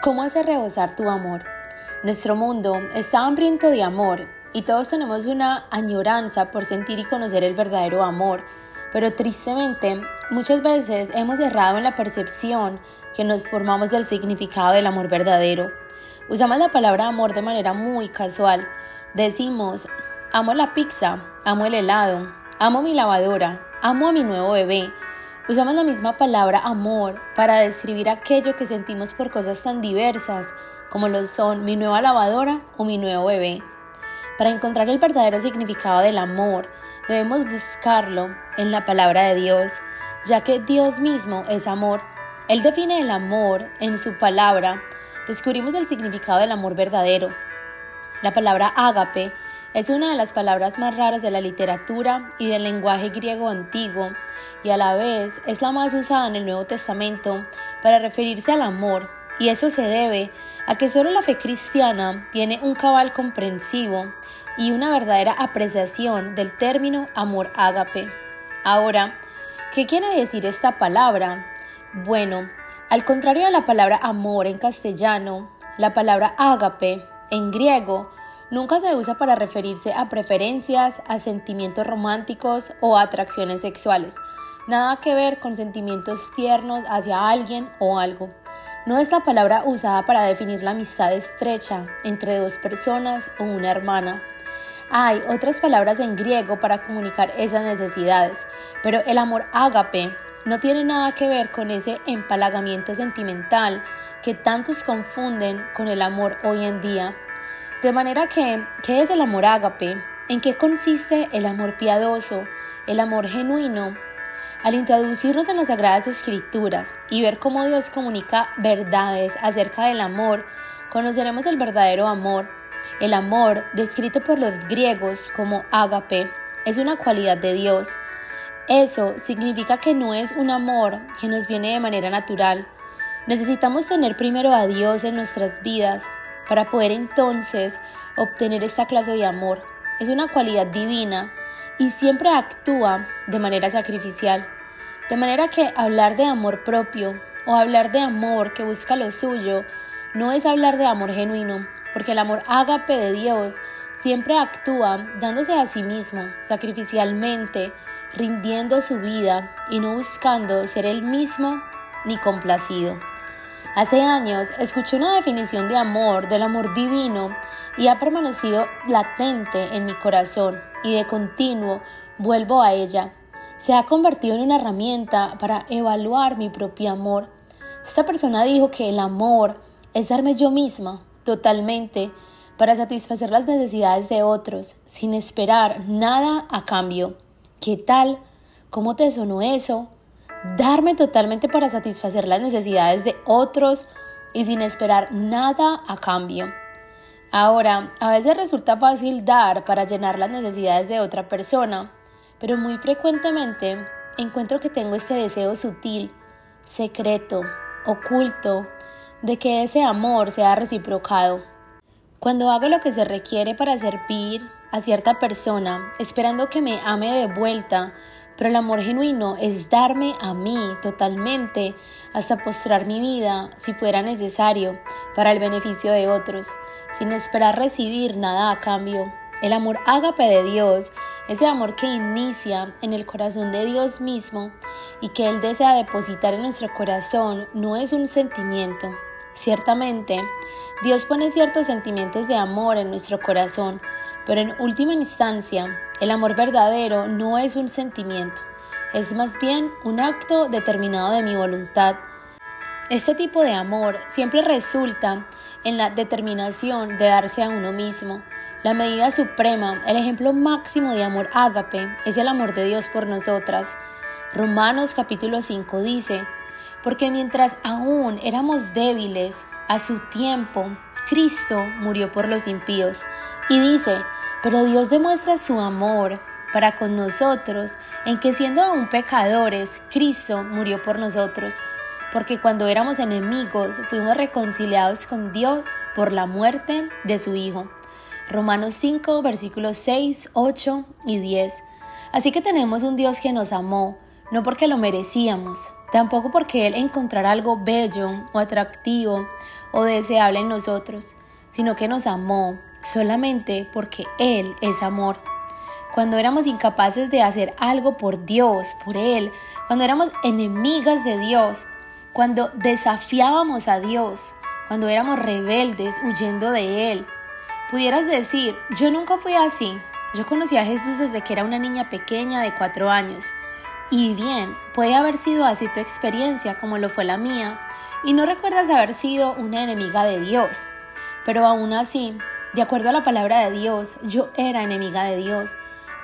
¿Cómo hacer rebosar tu amor? Nuestro mundo está hambriento de amor y todos tenemos una añoranza por sentir y conocer el verdadero amor, pero tristemente muchas veces hemos errado en la percepción que nos formamos del significado del amor verdadero. Usamos la palabra amor de manera muy casual. Decimos, amo la pizza, amo el helado, amo mi lavadora, amo a mi nuevo bebé, Usamos la misma palabra amor para describir aquello que sentimos por cosas tan diversas como lo son mi nueva lavadora o mi nuevo bebé. Para encontrar el verdadero significado del amor, debemos buscarlo en la palabra de Dios, ya que Dios mismo es amor. Él define el amor en su palabra. Descubrimos el significado del amor verdadero. La palabra ágape es una de las palabras más raras de la literatura y del lenguaje griego antiguo y a la vez es la más usada en el Nuevo Testamento para referirse al amor y eso se debe a que solo la fe cristiana tiene un cabal comprensivo y una verdadera apreciación del término amor ágape. Ahora, ¿qué quiere decir esta palabra? Bueno, al contrario de la palabra amor en castellano, la palabra ágape en griego Nunca se usa para referirse a preferencias, a sentimientos románticos o a atracciones sexuales. Nada que ver con sentimientos tiernos hacia alguien o algo. No es la palabra usada para definir la amistad estrecha entre dos personas o una hermana. Hay otras palabras en griego para comunicar esas necesidades, pero el amor ágape no tiene nada que ver con ese empalagamiento sentimental que tantos confunden con el amor hoy en día de manera que, ¿qué es el amor ágape? ¿En qué consiste el amor piadoso, el amor genuino? Al introducirnos en las Sagradas Escrituras y ver cómo Dios comunica verdades acerca del amor, conoceremos el verdadero amor. El amor, descrito por los griegos como ágape, es una cualidad de Dios. Eso significa que no es un amor que nos viene de manera natural. Necesitamos tener primero a Dios en nuestras vidas para poder entonces obtener esta clase de amor. Es una cualidad divina y siempre actúa de manera sacrificial. De manera que hablar de amor propio o hablar de amor que busca lo suyo no es hablar de amor genuino, porque el amor ágape de Dios siempre actúa dándose a sí mismo, sacrificialmente, rindiendo su vida y no buscando ser el mismo ni complacido. Hace años escuché una definición de amor, del amor divino, y ha permanecido latente en mi corazón y de continuo vuelvo a ella. Se ha convertido en una herramienta para evaluar mi propio amor. Esta persona dijo que el amor es darme yo misma totalmente para satisfacer las necesidades de otros sin esperar nada a cambio. ¿Qué tal? ¿Cómo te sonó eso? Darme totalmente para satisfacer las necesidades de otros y sin esperar nada a cambio. Ahora, a veces resulta fácil dar para llenar las necesidades de otra persona, pero muy frecuentemente encuentro que tengo este deseo sutil, secreto, oculto, de que ese amor sea reciprocado. Cuando hago lo que se requiere para servir a cierta persona, esperando que me ame de vuelta, pero el amor genuino es darme a mí totalmente hasta postrar mi vida si fuera necesario para el beneficio de otros, sin esperar recibir nada a cambio. El amor ágape de Dios, ese amor que inicia en el corazón de Dios mismo y que Él desea depositar en nuestro corazón, no es un sentimiento. Ciertamente, Dios pone ciertos sentimientos de amor en nuestro corazón, pero en última instancia, el amor verdadero no es un sentimiento, es más bien un acto determinado de mi voluntad. Este tipo de amor siempre resulta en la determinación de darse a uno mismo. La medida suprema, el ejemplo máximo de amor ágape, es el amor de Dios por nosotras. Romanos capítulo 5 dice, porque mientras aún éramos débiles, a su tiempo, Cristo murió por los impíos. Y dice, pero Dios demuestra su amor para con nosotros en que siendo aún pecadores, Cristo murió por nosotros, porque cuando éramos enemigos fuimos reconciliados con Dios por la muerte de su Hijo. Romanos 5, versículos 6, 8 y 10. Así que tenemos un Dios que nos amó, no porque lo merecíamos, tampoco porque Él encontrara algo bello o atractivo o deseable en nosotros, sino que nos amó solamente porque Él es amor. Cuando éramos incapaces de hacer algo por Dios, por Él, cuando éramos enemigas de Dios, cuando desafiábamos a Dios, cuando éramos rebeldes huyendo de Él, pudieras decir, yo nunca fui así. Yo conocí a Jesús desde que era una niña pequeña de cuatro años. Y bien, puede haber sido así tu experiencia como lo fue la mía, y no recuerdas haber sido una enemiga de Dios. Pero aún así, de acuerdo a la palabra de Dios, yo era enemiga de Dios.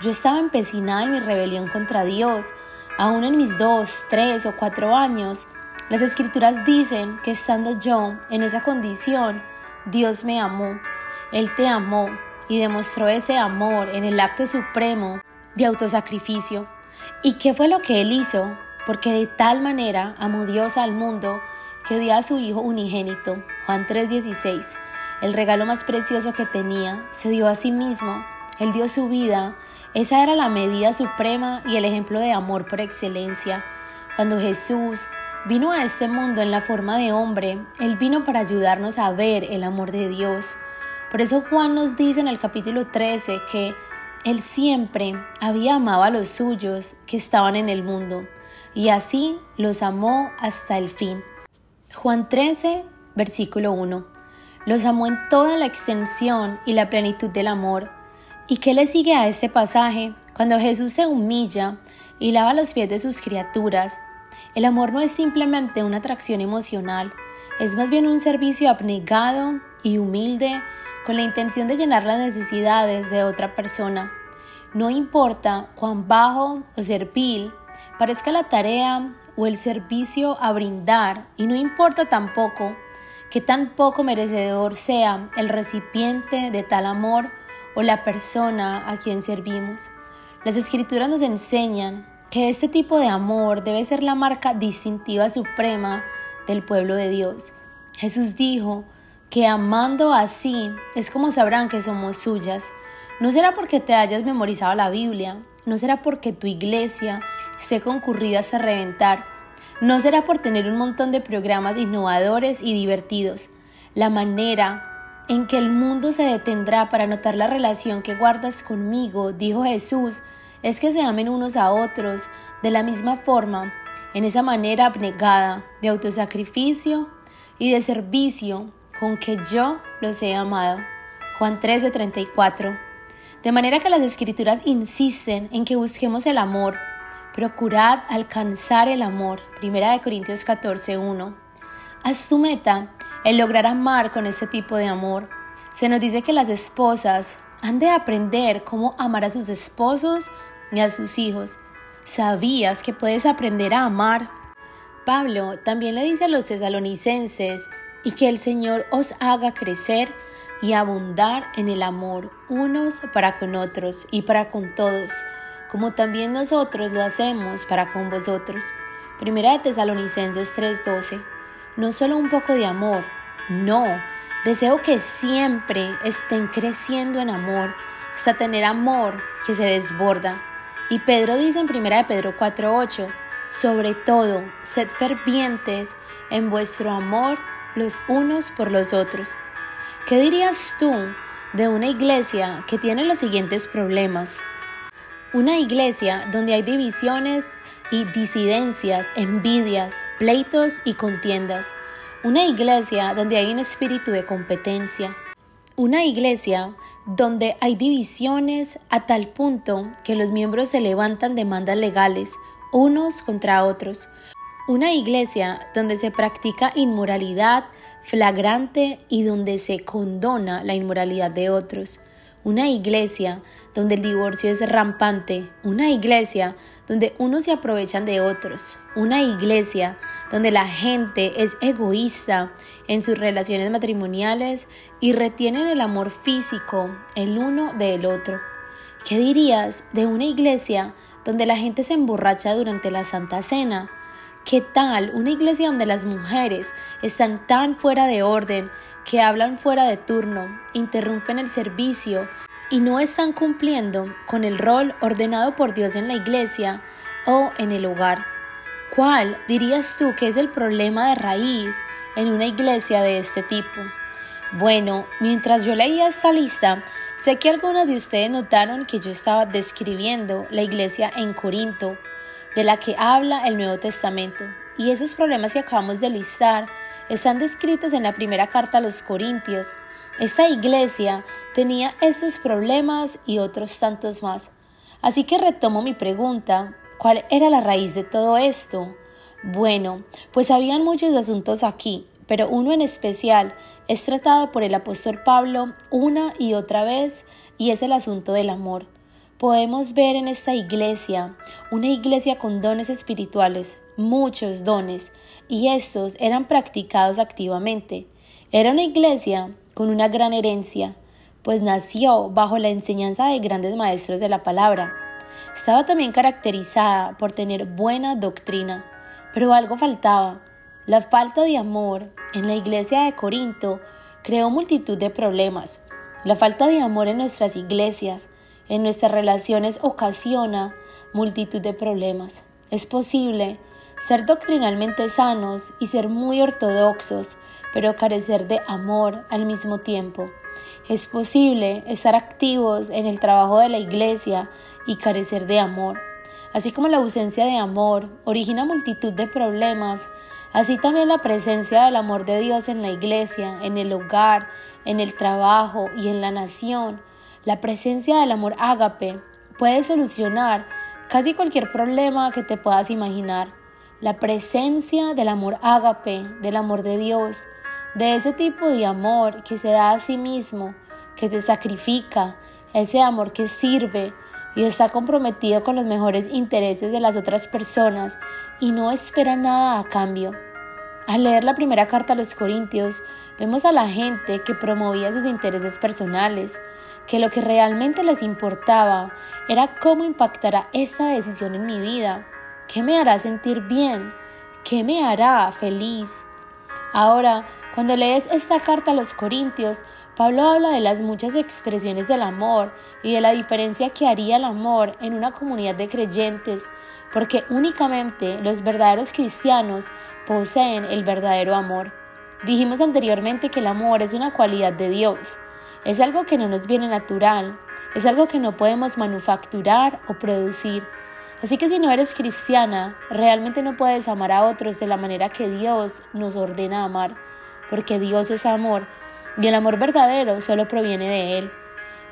Yo estaba empecinada en mi rebelión contra Dios. Aún en mis dos, tres o cuatro años, las escrituras dicen que estando yo en esa condición, Dios me amó. Él te amó y demostró ese amor en el acto supremo de autosacrificio. ¿Y qué fue lo que Él hizo? Porque de tal manera amó Dios al mundo que dio a su Hijo unigénito, Juan 3:16, el regalo más precioso que tenía, se dio a sí mismo, Él dio su vida, esa era la medida suprema y el ejemplo de amor por excelencia. Cuando Jesús vino a este mundo en la forma de hombre, Él vino para ayudarnos a ver el amor de Dios. Por eso Juan nos dice en el capítulo 13 que Él siempre había amado a los suyos que estaban en el mundo, y así los amó hasta el fin. Juan 13, versículo 1. Los amó en toda la extensión y la plenitud del amor. ¿Y qué le sigue a este pasaje? Cuando Jesús se humilla y lava los pies de sus criaturas, el amor no es simplemente una atracción emocional, es más bien un servicio abnegado y humilde con la intención de llenar las necesidades de otra persona. No importa cuán bajo o servil parezca la tarea o el servicio a brindar y no importa tampoco que tan poco merecedor sea el recipiente de tal amor o la persona a quien servimos. Las escrituras nos enseñan que este tipo de amor debe ser la marca distintiva suprema del pueblo de Dios. Jesús dijo que amando así es como sabrán que somos suyas. No será porque te hayas memorizado la Biblia, no será porque tu iglesia esté concurrida hasta reventar, no será por tener un montón de programas innovadores y divertidos. La manera en que el mundo se detendrá para notar la relación que guardas conmigo, dijo Jesús, es que se amen unos a otros de la misma forma, en esa manera abnegada de autosacrificio y de servicio con que yo los he amado. Juan 13:34. De manera que las escrituras insisten en que busquemos el amor Procurad alcanzar el amor. Primera de Corintios 14:1. Haz tu meta el lograr amar con este tipo de amor. Se nos dice que las esposas han de aprender cómo amar a sus esposos y a sus hijos. ¿Sabías que puedes aprender a amar? Pablo también le dice a los tesalonicenses y que el Señor os haga crecer y abundar en el amor unos para con otros y para con todos como también nosotros lo hacemos para con vosotros. Primera de Tesalonicenses 3:12. No solo un poco de amor, no, deseo que siempre estén creciendo en amor, hasta tener amor que se desborda. Y Pedro dice en Primera de Pedro 4:8, sobre todo, sed fervientes en vuestro amor los unos por los otros. ¿Qué dirías tú de una iglesia que tiene los siguientes problemas? Una iglesia donde hay divisiones y disidencias, envidias, pleitos y contiendas. Una iglesia donde hay un espíritu de competencia. Una iglesia donde hay divisiones a tal punto que los miembros se levantan demandas legales unos contra otros. Una iglesia donde se practica inmoralidad flagrante y donde se condona la inmoralidad de otros una iglesia donde el divorcio es rampante, una iglesia donde unos se aprovechan de otros, una iglesia donde la gente es egoísta en sus relaciones matrimoniales y retienen el amor físico el uno del otro. ¿Qué dirías de una iglesia donde la gente se emborracha durante la Santa Cena? ¿Qué tal una iglesia donde las mujeres están tan fuera de orden que hablan fuera de turno, interrumpen el servicio y no están cumpliendo con el rol ordenado por Dios en la iglesia o en el hogar? ¿Cuál dirías tú que es el problema de raíz en una iglesia de este tipo? Bueno, mientras yo leía esta lista, sé que algunas de ustedes notaron que yo estaba describiendo la iglesia en Corinto, de la que habla el Nuevo Testamento. Y esos problemas que acabamos de listar están descritos en la primera carta a los Corintios. Esta iglesia tenía estos problemas y otros tantos más. Así que retomo mi pregunta, ¿cuál era la raíz de todo esto? Bueno, pues habían muchos asuntos aquí, pero uno en especial es tratado por el apóstol Pablo una y otra vez y es el asunto del amor. Podemos ver en esta iglesia una iglesia con dones espirituales, muchos dones, y estos eran practicados activamente. Era una iglesia con una gran herencia, pues nació bajo la enseñanza de grandes maestros de la palabra. Estaba también caracterizada por tener buena doctrina, pero algo faltaba la falta de amor en la iglesia de Corinto creó multitud de problemas. La falta de amor en nuestras iglesias, en nuestras relaciones, ocasiona multitud de problemas. Es posible ser doctrinalmente sanos y ser muy ortodoxos, pero carecer de amor al mismo tiempo. Es posible estar activos en el trabajo de la iglesia y carecer de amor. Así como la ausencia de amor origina multitud de problemas, así también la presencia del amor de Dios en la iglesia, en el hogar, en el trabajo y en la nación, la presencia del amor ágape puede solucionar casi cualquier problema que te puedas imaginar. La presencia del amor ágape, del amor de Dios, de ese tipo de amor que se da a sí mismo, que te sacrifica, ese amor que sirve, y está comprometido con los mejores intereses de las otras personas y no espera nada a cambio. Al leer la primera carta a los Corintios, vemos a la gente que promovía sus intereses personales, que lo que realmente les importaba era cómo impactará esta decisión en mi vida, qué me hará sentir bien, qué me hará feliz. Ahora, cuando lees esta carta a los Corintios, Pablo habla de las muchas expresiones del amor y de la diferencia que haría el amor en una comunidad de creyentes, porque únicamente los verdaderos cristianos poseen el verdadero amor. Dijimos anteriormente que el amor es una cualidad de Dios, es algo que no nos viene natural, es algo que no podemos manufacturar o producir. Así que si no eres cristiana, realmente no puedes amar a otros de la manera que Dios nos ordena amar, porque Dios es amor y el amor verdadero solo proviene de Él.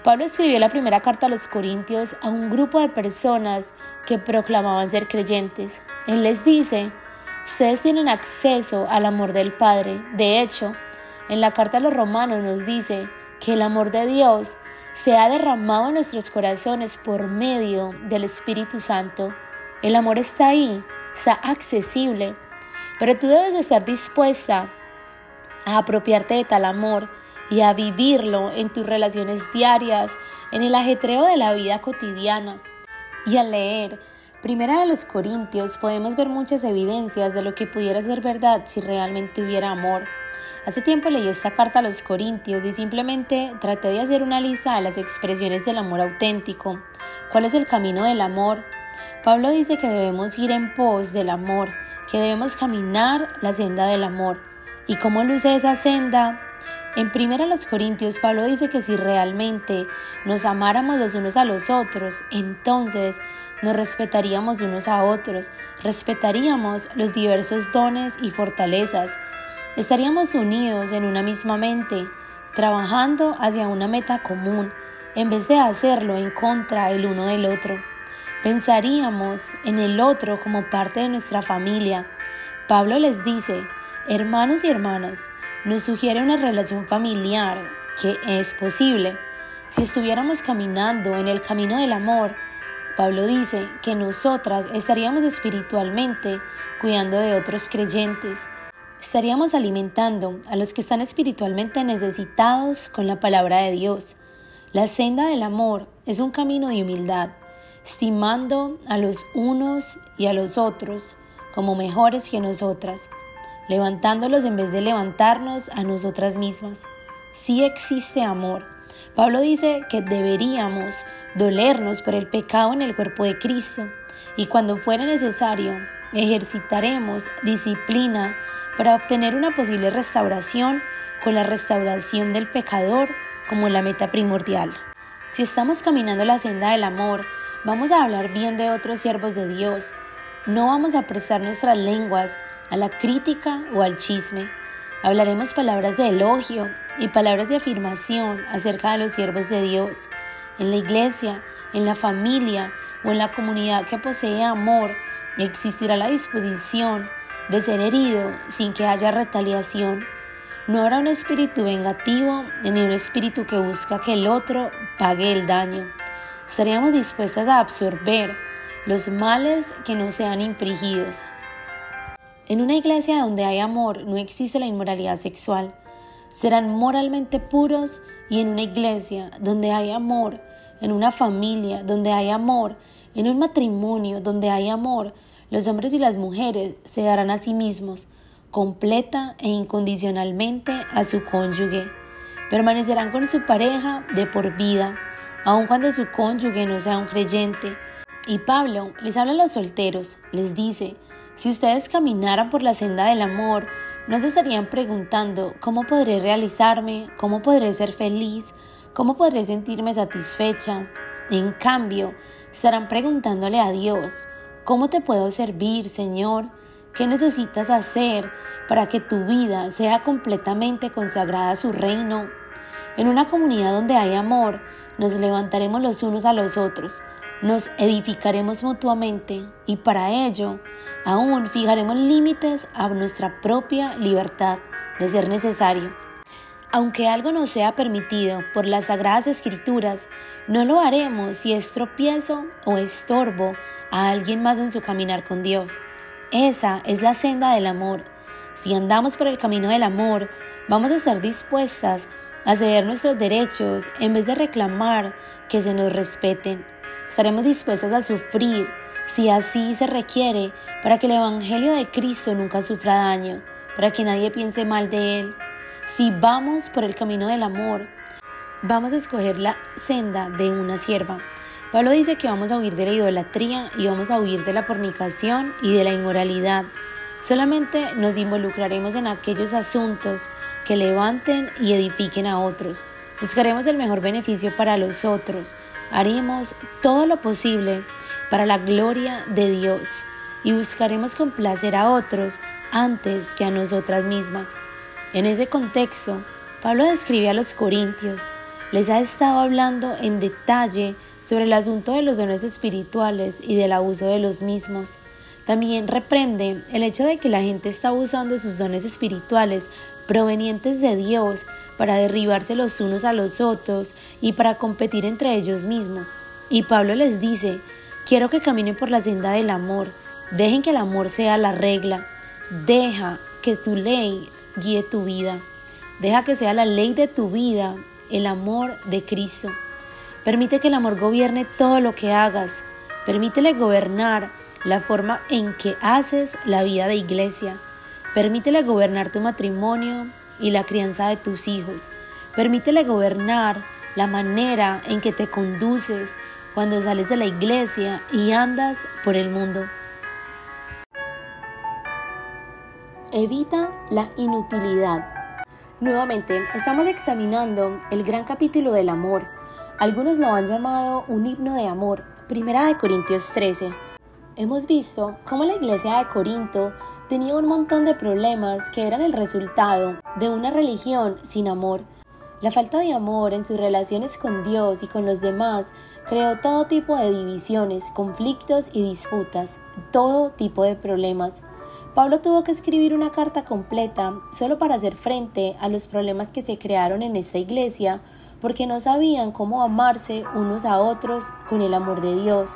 Pablo escribió la primera carta a los Corintios a un grupo de personas que proclamaban ser creyentes. Él les dice, ustedes tienen acceso al amor del Padre. De hecho, en la carta a los romanos nos dice que el amor de Dios se ha derramado en nuestros corazones por medio del Espíritu Santo. El amor está ahí, está accesible, pero tú debes estar dispuesta a apropiarte de tal amor y a vivirlo en tus relaciones diarias, en el ajetreo de la vida cotidiana. Y al leer Primera de los Corintios podemos ver muchas evidencias de lo que pudiera ser verdad si realmente hubiera amor. Hace tiempo leí esta carta a los Corintios y simplemente traté de hacer una lista de las expresiones del amor auténtico. ¿Cuál es el camino del amor? Pablo dice que debemos ir en pos del amor, que debemos caminar la senda del amor. ¿Y cómo luce esa senda? En 1 los Corintios, Pablo dice que si realmente nos amáramos los unos a los otros, entonces nos respetaríamos unos a otros, respetaríamos los diversos dones y fortalezas, estaríamos unidos en una misma mente, trabajando hacia una meta común, en vez de hacerlo en contra el uno del otro. Pensaríamos en el otro como parte de nuestra familia. Pablo les dice, hermanos y hermanas, nos sugiere una relación familiar que es posible. Si estuviéramos caminando en el camino del amor, Pablo dice que nosotras estaríamos espiritualmente cuidando de otros creyentes. Estaríamos alimentando a los que están espiritualmente necesitados con la palabra de Dios. La senda del amor es un camino de humildad, estimando a los unos y a los otros como mejores que nosotras levantándolos en vez de levantarnos a nosotras mismas. Sí existe amor. Pablo dice que deberíamos dolernos por el pecado en el cuerpo de Cristo y cuando fuera necesario, ejercitaremos disciplina para obtener una posible restauración con la restauración del pecador como la meta primordial. Si estamos caminando la senda del amor, vamos a hablar bien de otros siervos de Dios. No vamos a prestar nuestras lenguas a la crítica o al chisme. Hablaremos palabras de elogio y palabras de afirmación acerca de los siervos de Dios. En la iglesia, en la familia o en la comunidad que posee amor, existirá la disposición de ser herido sin que haya retaliación. No habrá un espíritu vengativo ni un espíritu que busca que el otro pague el daño. Estaríamos dispuestas a absorber los males que nos sean infligidos. En una iglesia donde hay amor no existe la inmoralidad sexual. Serán moralmente puros y en una iglesia donde hay amor, en una familia donde hay amor, en un matrimonio donde hay amor, los hombres y las mujeres se darán a sí mismos, completa e incondicionalmente a su cónyuge. Permanecerán con su pareja de por vida, aun cuando su cónyuge no sea un creyente. Y Pablo les habla a los solteros, les dice, si ustedes caminaran por la senda del amor, no se estarían preguntando cómo podré realizarme, cómo podré ser feliz, cómo podré sentirme satisfecha. En cambio, estarán preguntándole a Dios, ¿cómo te puedo servir, Señor? ¿Qué necesitas hacer para que tu vida sea completamente consagrada a su reino? En una comunidad donde hay amor, nos levantaremos los unos a los otros, nos edificaremos mutuamente y para ello aún fijaremos límites a nuestra propia libertad de ser necesario. Aunque algo nos sea permitido por las sagradas escrituras, no lo haremos si es tropiezo o estorbo a alguien más en su caminar con Dios. Esa es la senda del amor. Si andamos por el camino del amor, vamos a estar dispuestas a ceder nuestros derechos en vez de reclamar que se nos respeten. Estaremos dispuestas a sufrir si así se requiere para que el Evangelio de Cristo nunca sufra daño, para que nadie piense mal de Él. Si vamos por el camino del amor, vamos a escoger la senda de una sierva. Pablo dice que vamos a huir de la idolatría y vamos a huir de la fornicación y de la inmoralidad. Solamente nos involucraremos en aquellos asuntos que levanten y edifiquen a otros. Buscaremos el mejor beneficio para los otros. Haremos todo lo posible para la gloria de Dios y buscaremos complacer a otros antes que a nosotras mismas. En ese contexto, Pablo describe a los corintios, les ha estado hablando en detalle sobre el asunto de los dones espirituales y del abuso de los mismos. También reprende el hecho de que la gente está usando sus dones espirituales provenientes de Dios para derribarse los unos a los otros y para competir entre ellos mismos. Y Pablo les dice, quiero que caminen por la senda del amor, dejen que el amor sea la regla, deja que su ley guíe tu vida. Deja que sea la ley de tu vida el amor de Cristo. Permite que el amor gobierne todo lo que hagas. Permítele gobernar la forma en que haces la vida de iglesia. Permítele gobernar tu matrimonio y la crianza de tus hijos. Permítele gobernar la manera en que te conduces cuando sales de la iglesia y andas por el mundo. Evita la inutilidad. Nuevamente, estamos examinando el gran capítulo del amor. Algunos lo han llamado un himno de amor, Primera de Corintios 13. Hemos visto cómo la iglesia de Corinto tenía un montón de problemas que eran el resultado de una religión sin amor. La falta de amor en sus relaciones con Dios y con los demás creó todo tipo de divisiones, conflictos y disputas, todo tipo de problemas. Pablo tuvo que escribir una carta completa solo para hacer frente a los problemas que se crearon en esta iglesia porque no sabían cómo amarse unos a otros con el amor de Dios.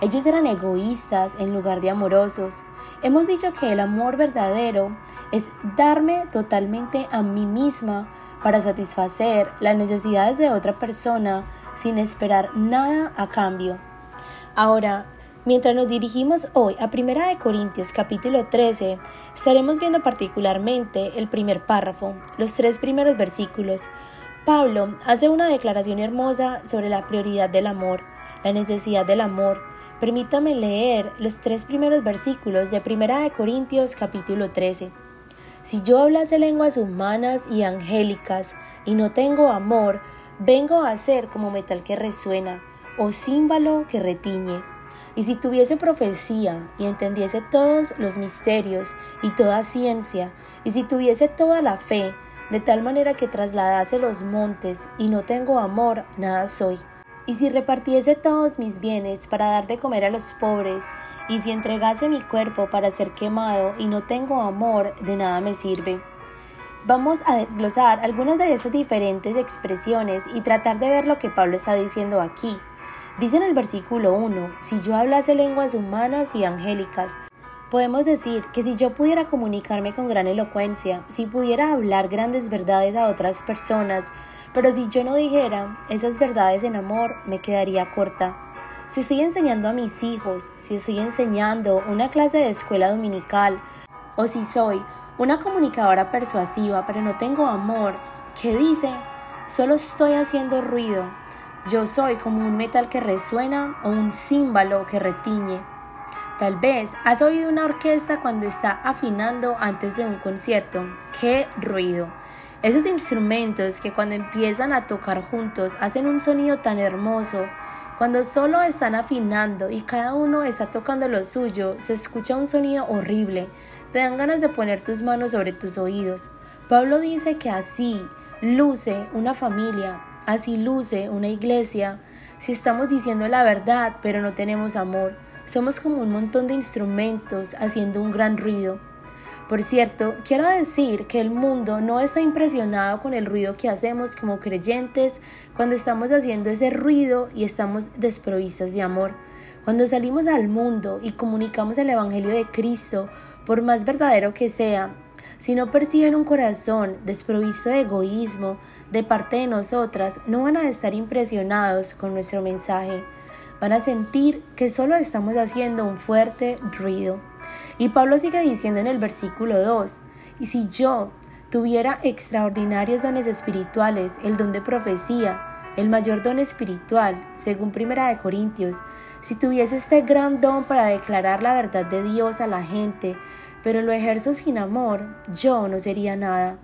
Ellos eran egoístas en lugar de amorosos. Hemos dicho que el amor verdadero es darme totalmente a mí misma para satisfacer las necesidades de otra persona sin esperar nada a cambio. Ahora, Mientras nos dirigimos hoy a 1 Corintios capítulo 13, estaremos viendo particularmente el primer párrafo, los tres primeros versículos. Pablo hace una declaración hermosa sobre la prioridad del amor, la necesidad del amor, permítame leer los tres primeros versículos de Primera de Corintios capítulo 13. Si yo hablase lenguas humanas y angélicas y no tengo amor, vengo a ser como metal que resuena o címbalo que retiñe. Y si tuviese profecía y entendiese todos los misterios y toda ciencia, y si tuviese toda la fe, de tal manera que trasladase los montes y no tengo amor, nada soy. Y si repartiese todos mis bienes para dar de comer a los pobres, y si entregase mi cuerpo para ser quemado y no tengo amor, de nada me sirve. Vamos a desglosar algunas de esas diferentes expresiones y tratar de ver lo que Pablo está diciendo aquí. Dice en el versículo 1, si yo hablase lenguas humanas y angélicas, podemos decir que si yo pudiera comunicarme con gran elocuencia, si pudiera hablar grandes verdades a otras personas, pero si yo no dijera esas verdades en amor, me quedaría corta. Si estoy enseñando a mis hijos, si estoy enseñando una clase de escuela dominical, o si soy una comunicadora persuasiva, pero no tengo amor, ¿qué dice? Solo estoy haciendo ruido, yo soy como un metal que resuena o un címbalo que retiñe. Tal vez has oído una orquesta cuando está afinando antes de un concierto. ¡Qué ruido! Esos instrumentos que cuando empiezan a tocar juntos hacen un sonido tan hermoso. Cuando solo están afinando y cada uno está tocando lo suyo, se escucha un sonido horrible. Te dan ganas de poner tus manos sobre tus oídos. Pablo dice que así luce una familia, Así luce una iglesia si estamos diciendo la verdad pero no tenemos amor. Somos como un montón de instrumentos haciendo un gran ruido. Por cierto, quiero decir que el mundo no está impresionado con el ruido que hacemos como creyentes cuando estamos haciendo ese ruido y estamos desprovistos de amor. Cuando salimos al mundo y comunicamos el Evangelio de Cristo, por más verdadero que sea, si no perciben un corazón desprovisto de egoísmo de parte de nosotras, no van a estar impresionados con nuestro mensaje. Van a sentir que solo estamos haciendo un fuerte ruido. Y Pablo sigue diciendo en el versículo 2, y si yo tuviera extraordinarios dones espirituales, el don de profecía, el mayor don espiritual, según Primera de Corintios, si tuviese este gran don para declarar la verdad de Dios a la gente, pero lo ejerzo sin amor, yo no sería nada.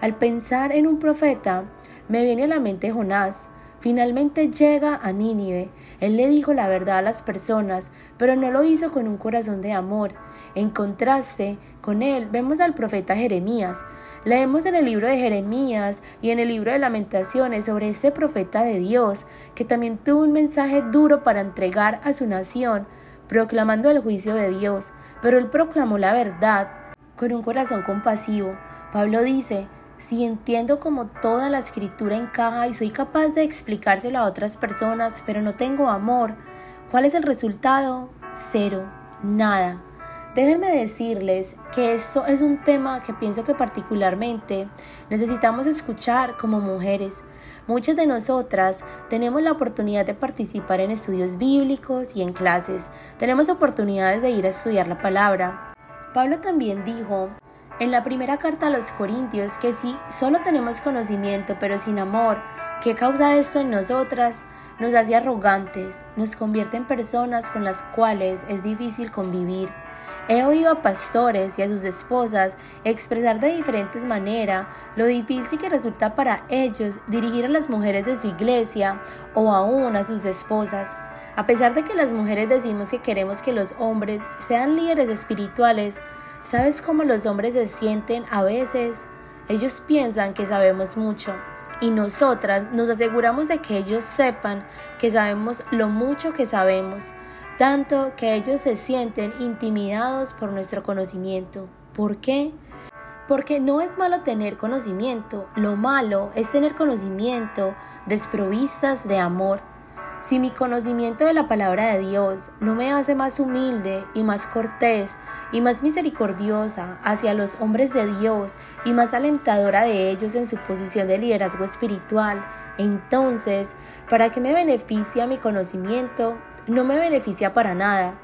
Al pensar en un profeta, me viene a la mente Jonás. Finalmente llega a Nínive. Él le dijo la verdad a las personas, pero no lo hizo con un corazón de amor. En contraste con él, vemos al profeta Jeremías. Leemos en el libro de Jeremías y en el libro de lamentaciones sobre este profeta de Dios, que también tuvo un mensaje duro para entregar a su nación, proclamando el juicio de Dios, pero él proclamó la verdad con un corazón compasivo. Pablo dice, si entiendo como toda la escritura encaja y soy capaz de explicárselo a otras personas, pero no tengo amor, ¿cuál es el resultado? Cero, nada. Déjenme decirles que esto es un tema que pienso que particularmente necesitamos escuchar como mujeres. Muchas de nosotras tenemos la oportunidad de participar en estudios bíblicos y en clases. Tenemos oportunidades de ir a estudiar la palabra. Pablo también dijo en la primera carta a los Corintios que si solo tenemos conocimiento pero sin amor, ¿qué causa esto en nosotras? Nos hace arrogantes, nos convierte en personas con las cuales es difícil convivir. He oído a pastores y a sus esposas expresar de diferentes maneras lo difícil que resulta para ellos dirigir a las mujeres de su iglesia o aún a sus esposas. A pesar de que las mujeres decimos que queremos que los hombres sean líderes espirituales, ¿sabes cómo los hombres se sienten a veces? Ellos piensan que sabemos mucho y nosotras nos aseguramos de que ellos sepan que sabemos lo mucho que sabemos tanto que ellos se sienten intimidados por nuestro conocimiento. ¿Por qué? Porque no es malo tener conocimiento, lo malo es tener conocimiento desprovistas de amor. Si mi conocimiento de la palabra de Dios no me hace más humilde y más cortés y más misericordiosa hacia los hombres de Dios y más alentadora de ellos en su posición de liderazgo espiritual, entonces, ¿para qué me beneficia mi conocimiento no me beneficia para nada.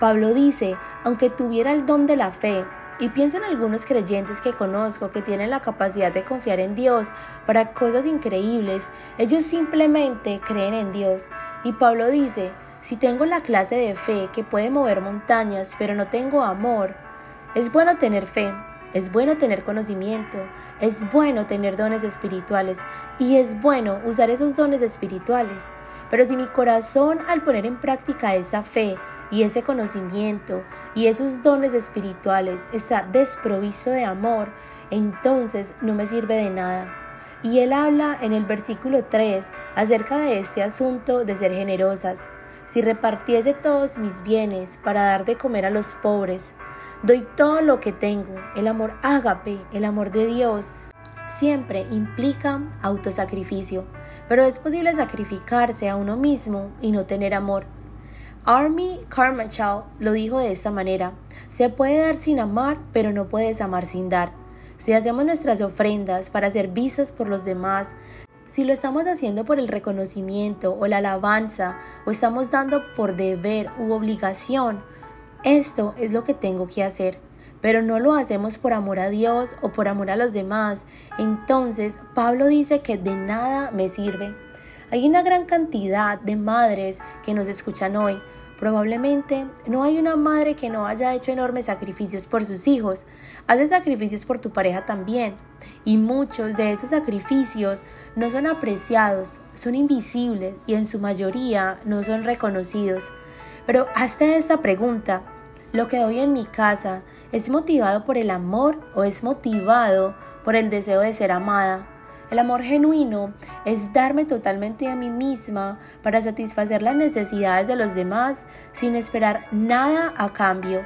Pablo dice, aunque tuviera el don de la fe, y pienso en algunos creyentes que conozco que tienen la capacidad de confiar en Dios para cosas increíbles, ellos simplemente creen en Dios. Y Pablo dice, Si tengo la clase de fe que puede mover montañas, pero no tengo amor, es bueno tener fe, es bueno tener conocimiento, es bueno tener dones espirituales y es bueno usar esos dones espirituales. Pero si mi corazón al poner en práctica esa fe y ese conocimiento y esos dones espirituales está desprovisto de amor, entonces no me sirve de nada. Y él habla en el versículo 3 acerca de este asunto de ser generosas. Si repartiese todos mis bienes para dar de comer a los pobres, doy todo lo que tengo, el amor ágape, el amor de Dios, siempre implica autosacrificio, pero es posible sacrificarse a uno mismo y no tener amor. Army Carmichael lo dijo de esta manera, se puede dar sin amar, pero no puedes amar sin dar. Si hacemos nuestras ofrendas para ser vistas por los demás, si lo estamos haciendo por el reconocimiento o la alabanza o estamos dando por deber u obligación, esto es lo que tengo que hacer pero no lo hacemos por amor a Dios o por amor a los demás, entonces Pablo dice que de nada me sirve. Hay una gran cantidad de madres que nos escuchan hoy. Probablemente no hay una madre que no haya hecho enormes sacrificios por sus hijos. Hace sacrificios por tu pareja también. Y muchos de esos sacrificios no son apreciados, son invisibles y en su mayoría no son reconocidos. Pero hasta esta pregunta, lo que doy en mi casa es motivado por el amor o es motivado por el deseo de ser amada. El amor genuino es darme totalmente a mí misma para satisfacer las necesidades de los demás sin esperar nada a cambio.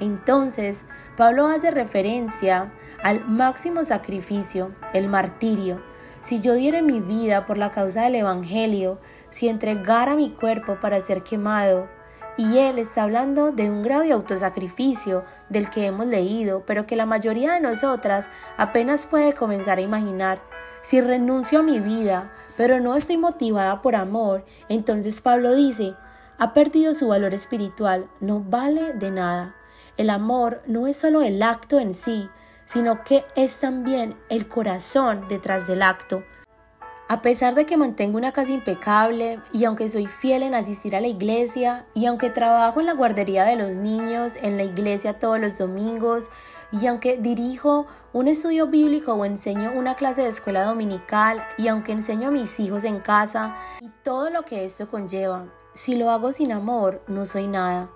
Entonces, Pablo hace referencia al máximo sacrificio, el martirio. Si yo diera mi vida por la causa del Evangelio, si entregara mi cuerpo para ser quemado, y él está hablando de un grado de autosacrificio del que hemos leído, pero que la mayoría de nosotras apenas puede comenzar a imaginar. Si renuncio a mi vida, pero no estoy motivada por amor, entonces Pablo dice, ha perdido su valor espiritual, no vale de nada. El amor no es solo el acto en sí, sino que es también el corazón detrás del acto. A pesar de que mantengo una casa impecable y aunque soy fiel en asistir a la iglesia y aunque trabajo en la guardería de los niños, en la iglesia todos los domingos y aunque dirijo un estudio bíblico o enseño una clase de escuela dominical y aunque enseño a mis hijos en casa y todo lo que esto conlleva, si lo hago sin amor no soy nada.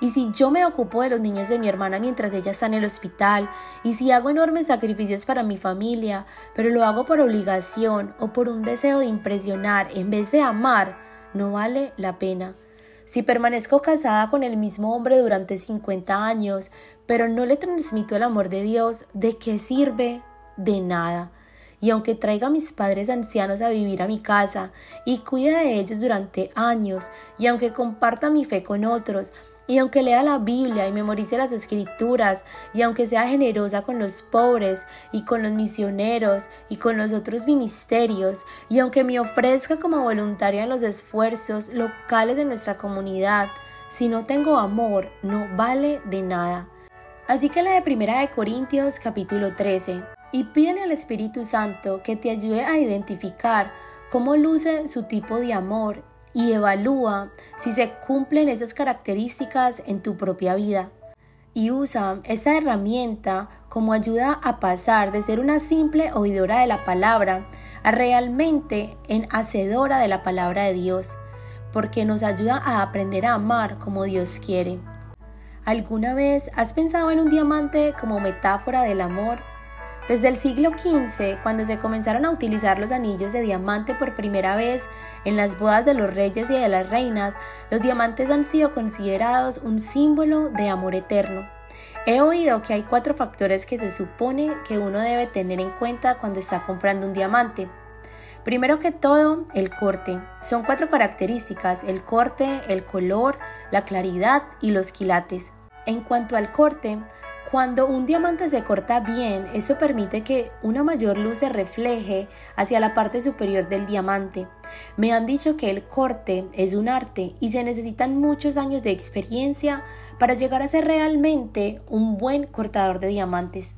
Y si yo me ocupo de los niños de mi hermana mientras ella está en el hospital, y si hago enormes sacrificios para mi familia, pero lo hago por obligación o por un deseo de impresionar en vez de amar, no vale la pena. Si permanezco casada con el mismo hombre durante 50 años, pero no le transmito el amor de Dios, ¿de qué sirve? De nada. Y aunque traiga a mis padres ancianos a vivir a mi casa y cuide de ellos durante años, y aunque comparta mi fe con otros, y aunque lea la Biblia y memorice las escrituras, y aunque sea generosa con los pobres y con los misioneros y con los otros ministerios, y aunque me ofrezca como voluntaria en los esfuerzos locales de nuestra comunidad, si no tengo amor, no vale de nada. Así que la de Primera de Corintios capítulo 13, y pídele al Espíritu Santo que te ayude a identificar cómo luce su tipo de amor y evalúa si se cumplen esas características en tu propia vida. Y usa esta herramienta como ayuda a pasar de ser una simple oidora de la palabra a realmente en hacedora de la palabra de Dios, porque nos ayuda a aprender a amar como Dios quiere. ¿Alguna vez has pensado en un diamante como metáfora del amor? Desde el siglo XV, cuando se comenzaron a utilizar los anillos de diamante por primera vez en las bodas de los reyes y de las reinas, los diamantes han sido considerados un símbolo de amor eterno. He oído que hay cuatro factores que se supone que uno debe tener en cuenta cuando está comprando un diamante. Primero que todo, el corte. Son cuatro características, el corte, el color, la claridad y los quilates. En cuanto al corte, cuando un diamante se corta bien, eso permite que una mayor luz se refleje hacia la parte superior del diamante. Me han dicho que el corte es un arte y se necesitan muchos años de experiencia para llegar a ser realmente un buen cortador de diamantes.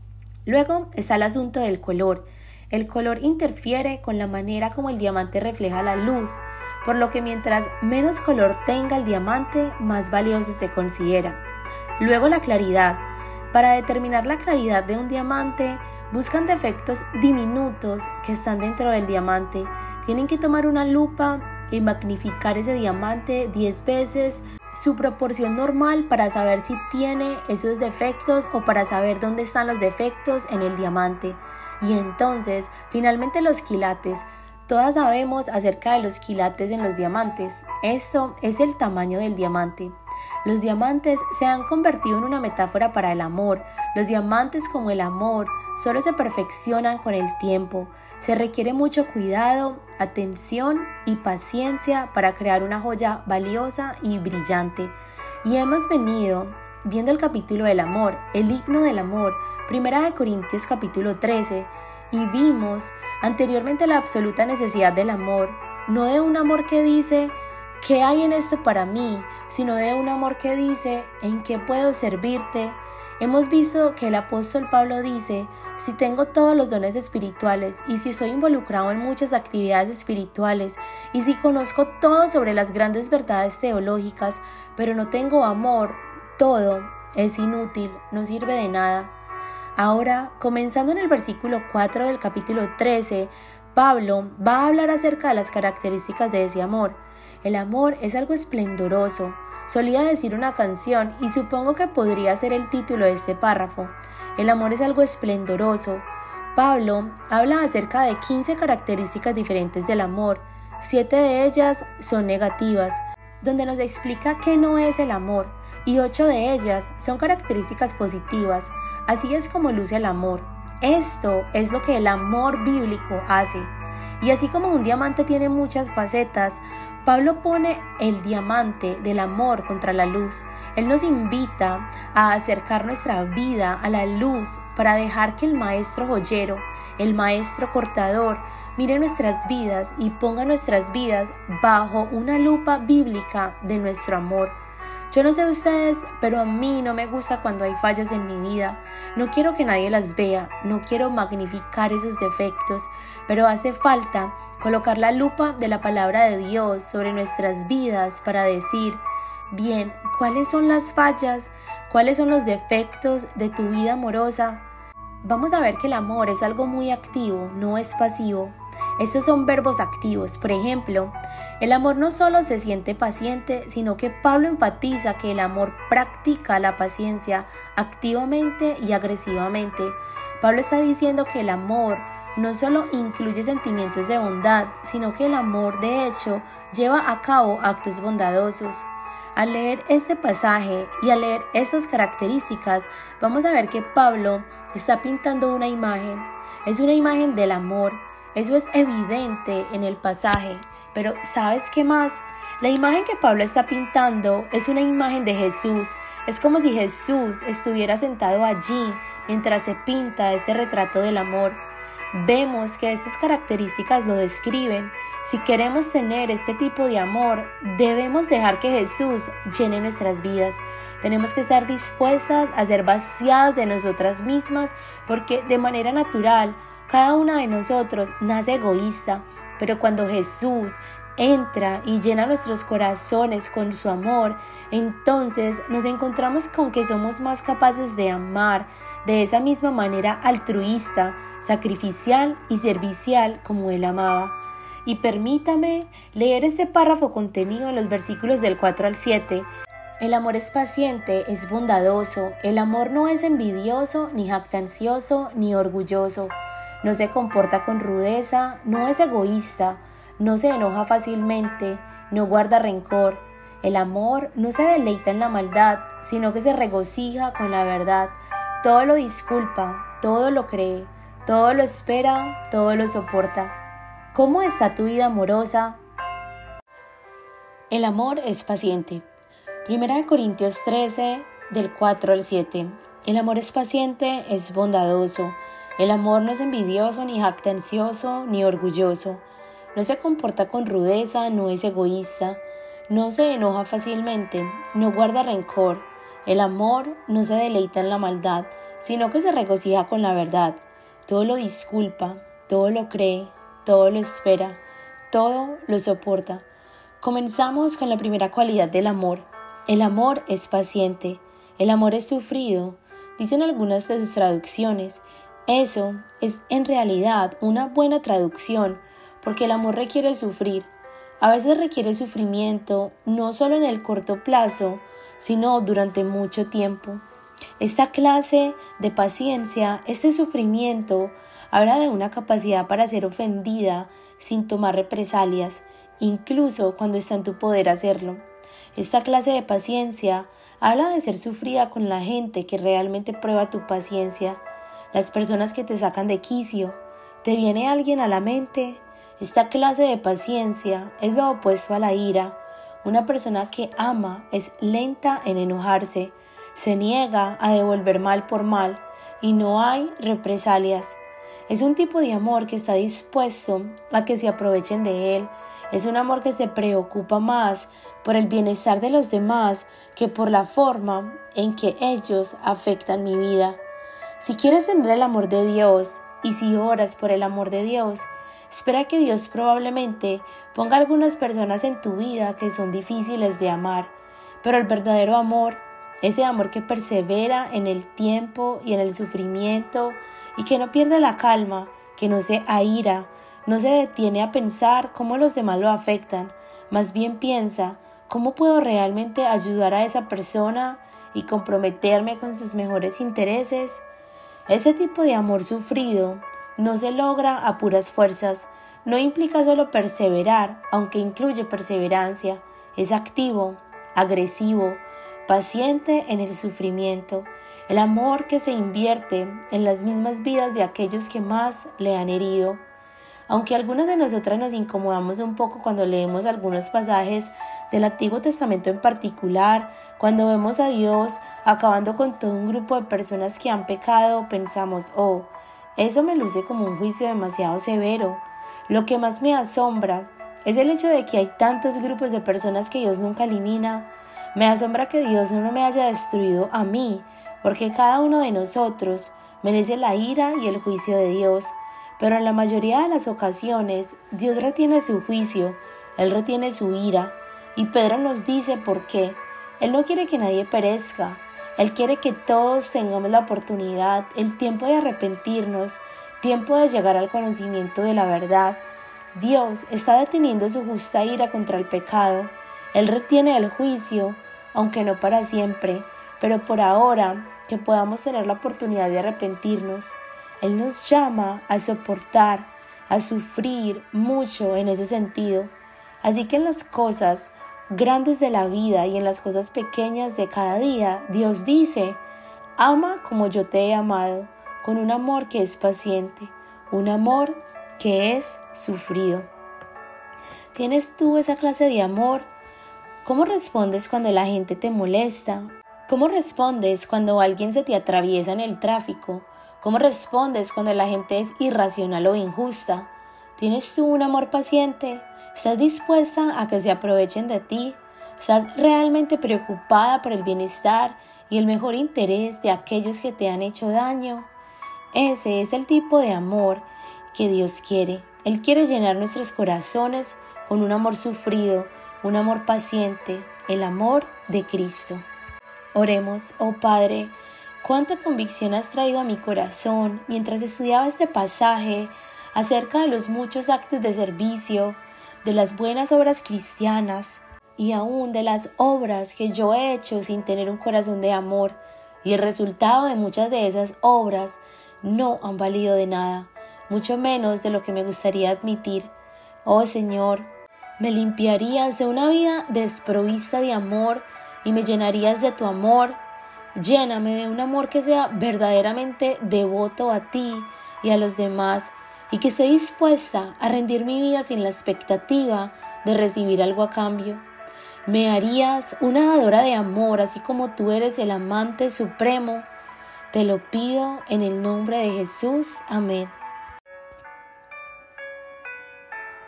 Luego está el asunto del color. El color interfiere con la manera como el diamante refleja la luz, por lo que mientras menos color tenga el diamante, más valioso se considera. Luego la claridad. Para determinar la claridad de un diamante, buscan defectos diminutos que están dentro del diamante. Tienen que tomar una lupa y magnificar ese diamante 10 veces su proporción normal para saber si tiene esos defectos o para saber dónde están los defectos en el diamante. Y entonces, finalmente los quilates. Todas sabemos acerca de los quilates en los diamantes. Esto es el tamaño del diamante. Los diamantes se han convertido en una metáfora para el amor. Los diamantes como el amor solo se perfeccionan con el tiempo. Se requiere mucho cuidado, atención y paciencia para crear una joya valiosa y brillante. Y hemos venido viendo el capítulo del amor, el himno del amor, primera de Corintios capítulo 13, y vimos anteriormente la absoluta necesidad del amor, no de un amor que dice, ¿qué hay en esto para mí?, sino de un amor que dice, ¿en qué puedo servirte? Hemos visto que el apóstol Pablo dice, si tengo todos los dones espirituales y si soy involucrado en muchas actividades espirituales y si conozco todo sobre las grandes verdades teológicas, pero no tengo amor, todo es inútil, no sirve de nada. Ahora, comenzando en el versículo 4 del capítulo 13, Pablo va a hablar acerca de las características de ese amor. El amor es algo esplendoroso, solía decir una canción y supongo que podría ser el título de este párrafo. El amor es algo esplendoroso. Pablo habla acerca de 15 características diferentes del amor. Siete de ellas son negativas, donde nos explica qué no es el amor y ocho de ellas son características positivas. Así es como luce el amor. Esto es lo que el amor bíblico hace. Y así como un diamante tiene muchas facetas, Pablo pone el diamante del amor contra la luz. Él nos invita a acercar nuestra vida a la luz para dejar que el maestro joyero, el maestro cortador, mire nuestras vidas y ponga nuestras vidas bajo una lupa bíblica de nuestro amor. Yo no sé ustedes, pero a mí no me gusta cuando hay fallas en mi vida. No quiero que nadie las vea, no quiero magnificar esos defectos, pero hace falta colocar la lupa de la palabra de Dios sobre nuestras vidas para decir, bien, ¿cuáles son las fallas? ¿Cuáles son los defectos de tu vida amorosa? Vamos a ver que el amor es algo muy activo, no es pasivo. Estos son verbos activos. Por ejemplo, el amor no solo se siente paciente, sino que Pablo enfatiza que el amor practica la paciencia activamente y agresivamente. Pablo está diciendo que el amor no solo incluye sentimientos de bondad, sino que el amor de hecho lleva a cabo actos bondadosos. Al leer este pasaje y al leer estas características, vamos a ver que Pablo está pintando una imagen. Es una imagen del amor, eso es evidente en el pasaje, pero ¿sabes qué más? La imagen que Pablo está pintando es una imagen de Jesús. Es como si Jesús estuviera sentado allí mientras se pinta este retrato del amor. Vemos que estas características lo describen. Si queremos tener este tipo de amor, debemos dejar que Jesús llene nuestras vidas. Tenemos que estar dispuestas a ser vaciadas de nosotras mismas porque de manera natural cada una de nosotros nace egoísta, pero cuando Jesús entra y llena nuestros corazones con su amor, entonces nos encontramos con que somos más capaces de amar de esa misma manera altruista, sacrificial y servicial como Él amaba. Y permítame leer este párrafo contenido en los versículos del 4 al 7. El amor es paciente, es bondadoso, el amor no es envidioso, ni jactancioso, ni orgulloso no se comporta con rudeza, no es egoísta, no se enoja fácilmente, no guarda rencor. El amor no se deleita en la maldad, sino que se regocija con la verdad. Todo lo disculpa, todo lo cree, todo lo espera, todo lo soporta. ¿Cómo está tu vida amorosa? El amor es paciente. Primera de Corintios 13, del 4 al 7. El amor es paciente, es bondadoso el amor no es envidioso, ni jactancioso, ni orgulloso. No se comporta con rudeza, no es egoísta, no se enoja fácilmente, no guarda rencor. El amor no se deleita en la maldad, sino que se regocija con la verdad. Todo lo disculpa, todo lo cree, todo lo espera, todo lo soporta. Comenzamos con la primera cualidad del amor. El amor es paciente, el amor es sufrido, dicen algunas de sus traducciones. Eso es en realidad una buena traducción, porque el amor requiere sufrir. A veces requiere sufrimiento, no solo en el corto plazo, sino durante mucho tiempo. Esta clase de paciencia, este sufrimiento, habla de una capacidad para ser ofendida sin tomar represalias, incluso cuando está en tu poder hacerlo. Esta clase de paciencia habla de ser sufrida con la gente que realmente prueba tu paciencia, las personas que te sacan de quicio. ¿Te viene alguien a la mente? Esta clase de paciencia es lo opuesto a la ira. Una persona que ama es lenta en enojarse, se niega a devolver mal por mal y no hay represalias. Es un tipo de amor que está dispuesto a que se aprovechen de él. Es un amor que se preocupa más por el bienestar de los demás que por la forma en que ellos afectan mi vida. Si quieres tener el amor de Dios y si oras por el amor de Dios, espera que Dios probablemente ponga algunas personas en tu vida que son difíciles de amar, pero el verdadero amor ese amor que persevera en el tiempo y en el sufrimiento y que no pierde la calma, que no se aira, no se detiene a pensar cómo los demás lo afectan, más bien piensa cómo puedo realmente ayudar a esa persona y comprometerme con sus mejores intereses. Ese tipo de amor sufrido no se logra a puras fuerzas, no implica solo perseverar, aunque incluye perseverancia, es activo, agresivo, paciente en el sufrimiento, el amor que se invierte en las mismas vidas de aquellos que más le han herido. Aunque algunas de nosotras nos incomodamos un poco cuando leemos algunos pasajes del Antiguo Testamento en particular, cuando vemos a Dios acabando con todo un grupo de personas que han pecado, pensamos, oh, eso me luce como un juicio demasiado severo. Lo que más me asombra es el hecho de que hay tantos grupos de personas que Dios nunca elimina, me asombra que Dios no me haya destruido a mí, porque cada uno de nosotros merece la ira y el juicio de Dios. Pero en la mayoría de las ocasiones Dios retiene su juicio, Él retiene su ira. Y Pedro nos dice por qué. Él no quiere que nadie perezca. Él quiere que todos tengamos la oportunidad, el tiempo de arrepentirnos, tiempo de llegar al conocimiento de la verdad. Dios está deteniendo su justa ira contra el pecado él retiene el juicio, aunque no para siempre, pero por ahora que podamos tener la oportunidad de arrepentirnos. Él nos llama a soportar, a sufrir mucho en ese sentido. Así que en las cosas grandes de la vida y en las cosas pequeñas de cada día, Dios dice, ama como yo te he amado, con un amor que es paciente, un amor que es sufrido. ¿Tienes tú esa clase de amor? ¿Cómo respondes cuando la gente te molesta? ¿Cómo respondes cuando alguien se te atraviesa en el tráfico? ¿Cómo respondes cuando la gente es irracional o injusta? ¿Tienes tú un amor paciente? ¿Estás dispuesta a que se aprovechen de ti? ¿Estás realmente preocupada por el bienestar y el mejor interés de aquellos que te han hecho daño? Ese es el tipo de amor que Dios quiere. Él quiere llenar nuestros corazones con un amor sufrido, un amor paciente, el amor de Cristo. Oremos, oh Padre, cuánta convicción has traído a mi corazón mientras estudiaba este pasaje acerca de los muchos actos de servicio, de las buenas obras cristianas y aún de las obras que yo he hecho sin tener un corazón de amor. Y el resultado de muchas de esas obras no han valido de nada, mucho menos de lo que me gustaría admitir. Oh Señor, me limpiarías de una vida desprovista de amor y me llenarías de tu amor. Lléname de un amor que sea verdaderamente devoto a ti y a los demás y que esté dispuesta a rendir mi vida sin la expectativa de recibir algo a cambio. Me harías una dadora de amor, así como tú eres el amante supremo. Te lo pido en el nombre de Jesús. Amén.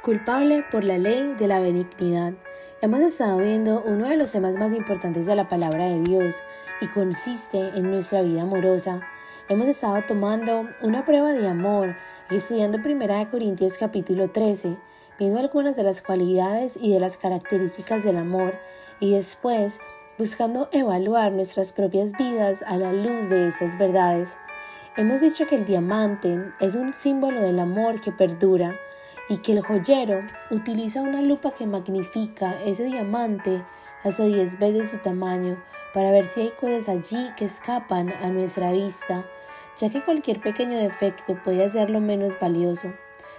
Culpable por la ley de la benignidad. Hemos estado viendo uno de los temas más importantes de la palabra de Dios y consiste en nuestra vida amorosa. Hemos estado tomando una prueba de amor y estudiando 1 Corintios capítulo 13, viendo algunas de las cualidades y de las características del amor y después buscando evaluar nuestras propias vidas a la luz de estas verdades. Hemos dicho que el diamante es un símbolo del amor que perdura y que el joyero utiliza una lupa que magnifica ese diamante hasta 10 veces su tamaño para ver si hay cosas allí que escapan a nuestra vista, ya que cualquier pequeño defecto puede hacerlo menos valioso.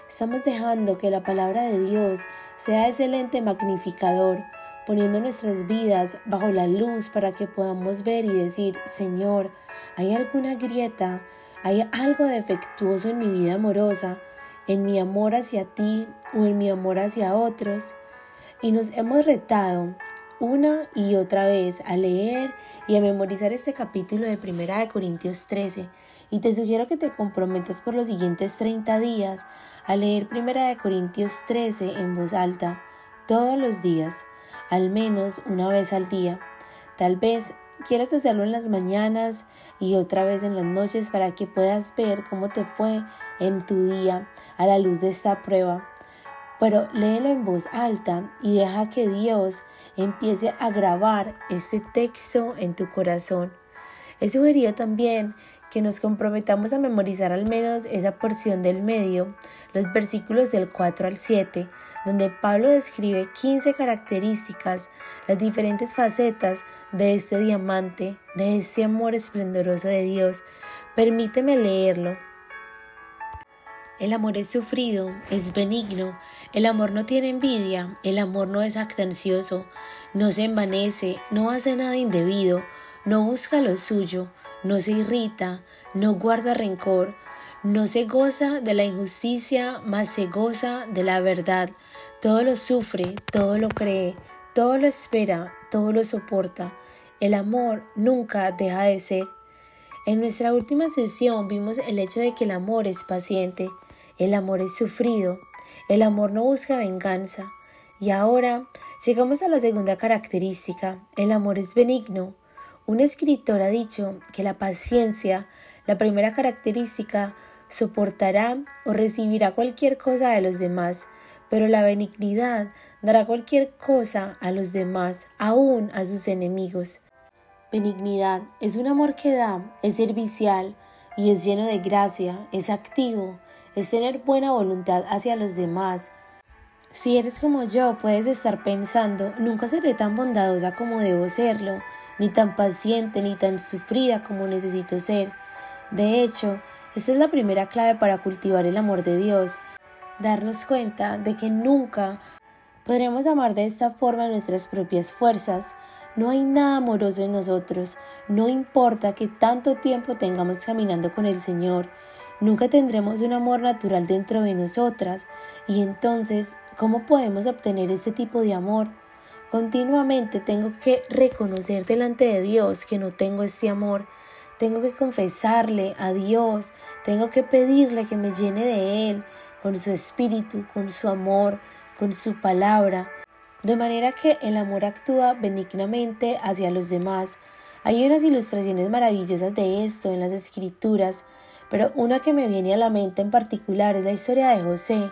Estamos dejando que la palabra de Dios sea ese lente magnificador, poniendo nuestras vidas bajo la luz para que podamos ver y decir, Señor, ¿hay alguna grieta? ¿Hay algo defectuoso en mi vida amorosa? ¿En mi amor hacia ti o en mi amor hacia otros? Y nos hemos retado una y otra vez a leer y a memorizar este capítulo de Primera de Corintios 13 y te sugiero que te comprometas por los siguientes 30 días a leer Primera de Corintios 13 en voz alta todos los días, al menos una vez al día. Tal vez quieras hacerlo en las mañanas y otra vez en las noches para que puedas ver cómo te fue en tu día a la luz de esta prueba pero léelo en voz alta y deja que Dios empiece a grabar este texto en tu corazón. He sugerido también que nos comprometamos a memorizar al menos esa porción del medio, los versículos del 4 al 7, donde Pablo describe 15 características, las diferentes facetas de este diamante, de este amor esplendoroso de Dios. Permíteme leerlo. El amor es sufrido, es benigno, el amor no tiene envidia, el amor no es actancioso, no se envanece, no hace nada indebido, no busca lo suyo, no se irrita, no guarda rencor, no se goza de la injusticia, mas se goza de la verdad. Todo lo sufre, todo lo cree, todo lo espera, todo lo soporta. El amor nunca deja de ser. En nuestra última sesión vimos el hecho de que el amor es paciente, el amor es sufrido, el amor no busca venganza. Y ahora llegamos a la segunda característica, el amor es benigno. Un escritor ha dicho que la paciencia, la primera característica, soportará o recibirá cualquier cosa de los demás, pero la benignidad dará cualquier cosa a los demás, aún a sus enemigos. Benignidad es un amor que da, es servicial y es lleno de gracia, es activo, es tener buena voluntad hacia los demás. Si eres como yo, puedes estar pensando, nunca seré tan bondadosa como debo serlo, ni tan paciente, ni tan sufrida como necesito ser. De hecho, esta es la primera clave para cultivar el amor de Dios, darnos cuenta de que nunca podremos amar de esta forma nuestras propias fuerzas. No hay nada amoroso en nosotros, no importa que tanto tiempo tengamos caminando con el Señor, Nunca tendremos un amor natural dentro de nosotras y entonces, ¿cómo podemos obtener este tipo de amor? Continuamente tengo que reconocer delante de Dios que no tengo este amor. Tengo que confesarle a Dios, tengo que pedirle que me llene de Él, con su espíritu, con su amor, con su palabra, de manera que el amor actúa benignamente hacia los demás. Hay unas ilustraciones maravillosas de esto en las escrituras pero una que me viene a la mente en particular es la historia de José.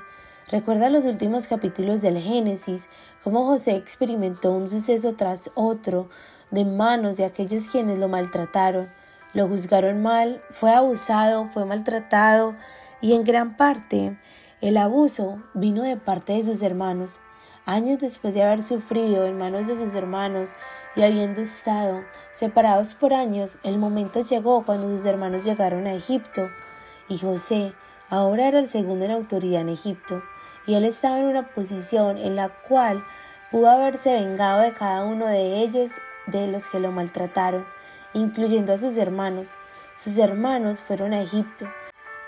Recuerda los últimos capítulos del Génesis, cómo José experimentó un suceso tras otro de manos de aquellos quienes lo maltrataron, lo juzgaron mal, fue abusado, fue maltratado y en gran parte el abuso vino de parte de sus hermanos. Años después de haber sufrido en manos de sus hermanos y habiendo estado separados por años, el momento llegó cuando sus hermanos llegaron a Egipto y José ahora era el segundo en autoridad en Egipto y él estaba en una posición en la cual pudo haberse vengado de cada uno de ellos de los que lo maltrataron, incluyendo a sus hermanos. Sus hermanos fueron a Egipto.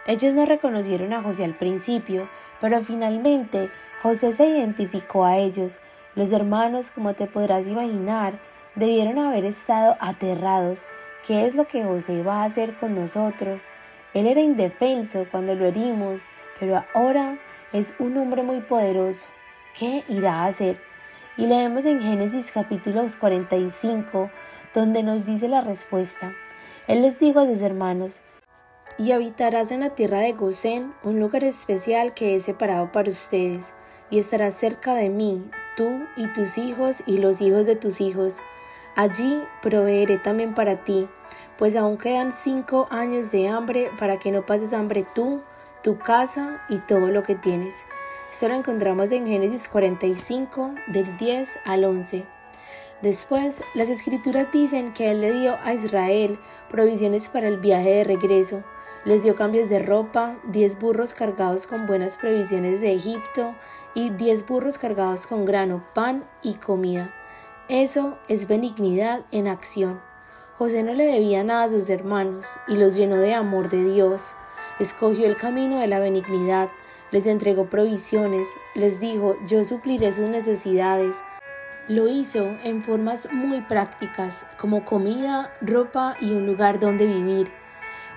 Ellos no reconocieron a José al principio, pero finalmente José se identificó a ellos. Los hermanos, como te podrás imaginar, debieron haber estado aterrados. ¿Qué es lo que José iba a hacer con nosotros? Él era indefenso cuando lo herimos, pero ahora es un hombre muy poderoso. ¿Qué irá a hacer? Y leemos en Génesis capítulo 45, donde nos dice la respuesta. Él les dijo a sus hermanos, Y habitarás en la tierra de Gosén, un lugar especial que he separado para ustedes, y estarás cerca de mí, tú y tus hijos y los hijos de tus hijos. Allí proveeré también para ti, pues aún quedan cinco años de hambre para que no pases hambre tú, tu casa y todo lo que tienes. Esto lo encontramos en Génesis 45, del 10 al 11. Después, las escrituras dicen que Él le dio a Israel provisiones para el viaje de regreso. Les dio cambios de ropa, diez burros cargados con buenas provisiones de Egipto y diez burros cargados con grano, pan y comida. Eso es benignidad en acción. José no le debía nada a sus hermanos y los llenó de amor de Dios. Escogió el camino de la benignidad, les entregó provisiones, les dijo, yo supliré sus necesidades. Lo hizo en formas muy prácticas, como comida, ropa y un lugar donde vivir.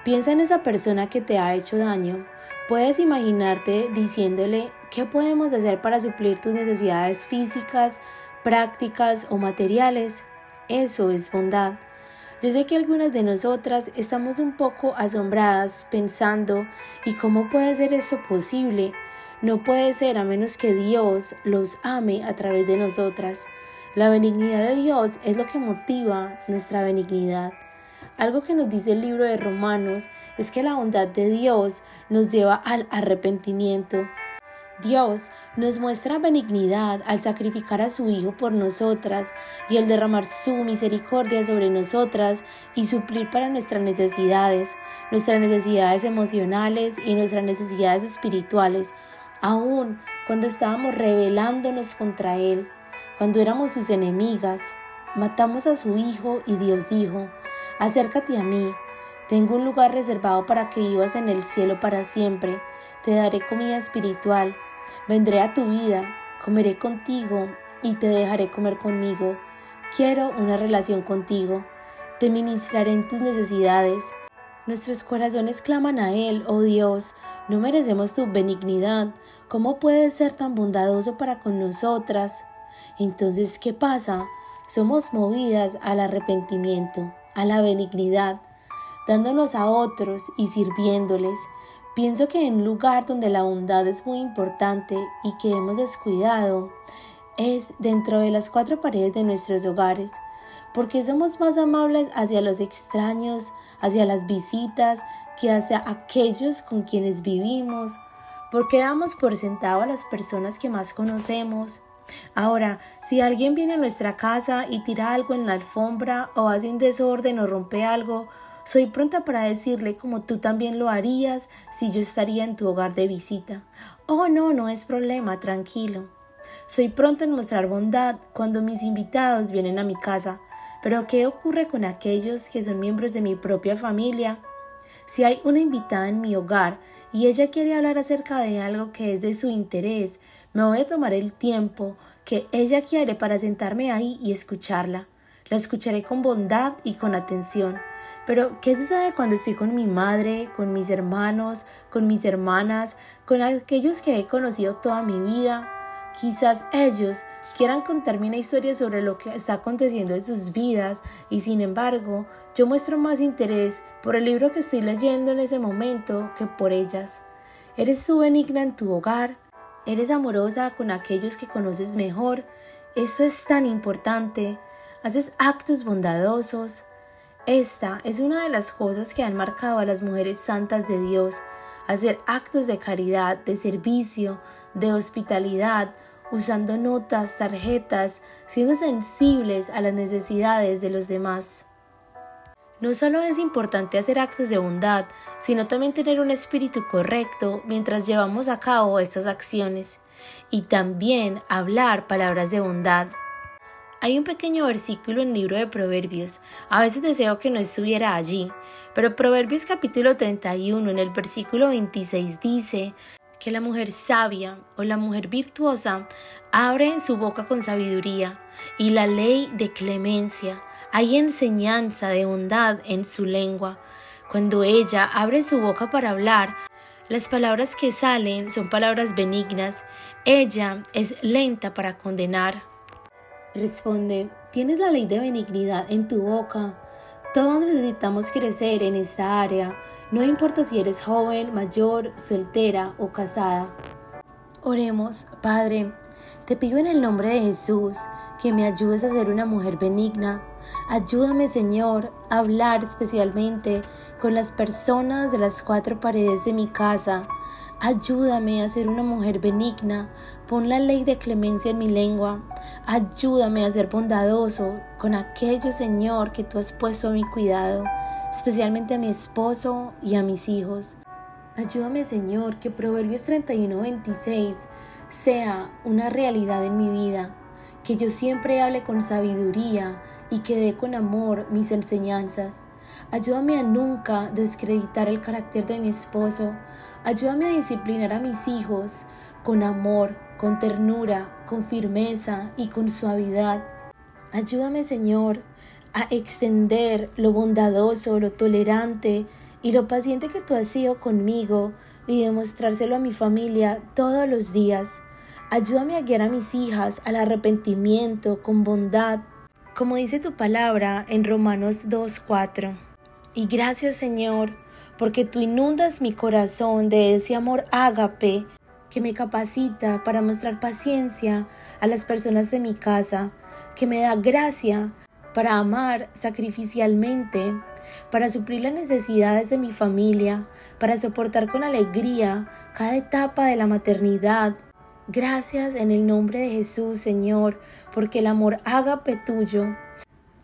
Piensa en esa persona que te ha hecho daño. Puedes imaginarte diciéndole qué podemos hacer para suplir tus necesidades físicas, prácticas o materiales. Eso es bondad. Yo sé que algunas de nosotras estamos un poco asombradas pensando ¿y cómo puede ser eso posible? No puede ser a menos que Dios los ame a través de nosotras. La benignidad de Dios es lo que motiva nuestra benignidad. Algo que nos dice el libro de Romanos es que la bondad de Dios nos lleva al arrepentimiento. Dios nos muestra benignidad al sacrificar a su Hijo por nosotras y al derramar su misericordia sobre nosotras y suplir para nuestras necesidades, nuestras necesidades emocionales y nuestras necesidades espirituales, aun cuando estábamos rebelándonos contra Él, cuando éramos sus enemigas. Matamos a su Hijo y Dios dijo, Acércate a mí. Tengo un lugar reservado para que vivas en el cielo para siempre. Te daré comida espiritual. Vendré a tu vida, comeré contigo y te dejaré comer conmigo. Quiero una relación contigo. Te ministraré en tus necesidades. Nuestros corazones claman a Él, oh Dios, no merecemos tu benignidad. ¿Cómo puedes ser tan bondadoso para con nosotras? Entonces, ¿qué pasa? Somos movidas al arrepentimiento a la benignidad, dándonos a otros y sirviéndoles. Pienso que en un lugar donde la bondad es muy importante y que hemos descuidado es dentro de las cuatro paredes de nuestros hogares, porque somos más amables hacia los extraños, hacia las visitas, que hacia aquellos con quienes vivimos, porque damos por sentado a las personas que más conocemos, Ahora, si alguien viene a nuestra casa y tira algo en la alfombra o hace un desorden o rompe algo, soy pronta para decirle como tú también lo harías si yo estaría en tu hogar de visita. Oh, no, no es problema, tranquilo. Soy pronta en mostrar bondad cuando mis invitados vienen a mi casa. Pero ¿qué ocurre con aquellos que son miembros de mi propia familia? Si hay una invitada en mi hogar y ella quiere hablar acerca de algo que es de su interés, me voy a tomar el tiempo que ella quiere para sentarme ahí y escucharla. La escucharé con bondad y con atención. Pero, ¿qué sucede cuando estoy con mi madre, con mis hermanos, con mis hermanas, con aquellos que he conocido toda mi vida? Quizás ellos quieran contarme una historia sobre lo que está aconteciendo en sus vidas y sin embargo yo muestro más interés por el libro que estoy leyendo en ese momento que por ellas. ¿Eres tú benigna en tu hogar? Eres amorosa con aquellos que conoces mejor. Esto es tan importante. Haces actos bondadosos. Esta es una de las cosas que han marcado a las mujeres santas de Dios. Hacer actos de caridad, de servicio, de hospitalidad, usando notas, tarjetas, siendo sensibles a las necesidades de los demás. No solo es importante hacer actos de bondad, sino también tener un espíritu correcto mientras llevamos a cabo estas acciones. Y también hablar palabras de bondad. Hay un pequeño versículo en el libro de Proverbios, a veces deseo que no estuviera allí, pero Proverbios capítulo 31 en el versículo 26 dice que la mujer sabia o la mujer virtuosa abre su boca con sabiduría y la ley de clemencia hay enseñanza de bondad en su lengua. Cuando ella abre su boca para hablar, las palabras que salen son palabras benignas. Ella es lenta para condenar. Responde, tienes la ley de benignidad en tu boca. Todos necesitamos crecer en esta área. No importa si eres joven, mayor, soltera o casada. Oremos, Padre, te pido en el nombre de Jesús que me ayudes a ser una mujer benigna. Ayúdame, Señor, a hablar especialmente con las personas de las cuatro paredes de mi casa. Ayúdame a ser una mujer benigna. Pon la ley de clemencia en mi lengua. Ayúdame a ser bondadoso con aquellos, Señor, que tú has puesto a mi cuidado, especialmente a mi esposo y a mis hijos. Ayúdame, Señor, que Proverbios 31, 26 sea una realidad en mi vida, que yo siempre hable con sabiduría y que dé con amor mis enseñanzas. Ayúdame a nunca descreditar el carácter de mi esposo. Ayúdame a disciplinar a mis hijos con amor, con ternura, con firmeza y con suavidad. Ayúdame, Señor, a extender lo bondadoso, lo tolerante y lo paciente que tú has sido conmigo y demostrárselo a mi familia todos los días. Ayúdame a guiar a mis hijas al arrepentimiento con bondad, como dice tu palabra en Romanos 2.4. Y gracias Señor, porque tú inundas mi corazón de ese amor ágape que me capacita para mostrar paciencia a las personas de mi casa, que me da gracia para amar sacrificialmente para suplir las necesidades de mi familia, para soportar con alegría cada etapa de la maternidad. Gracias en el nombre de Jesús, Señor, porque el amor ágape tuyo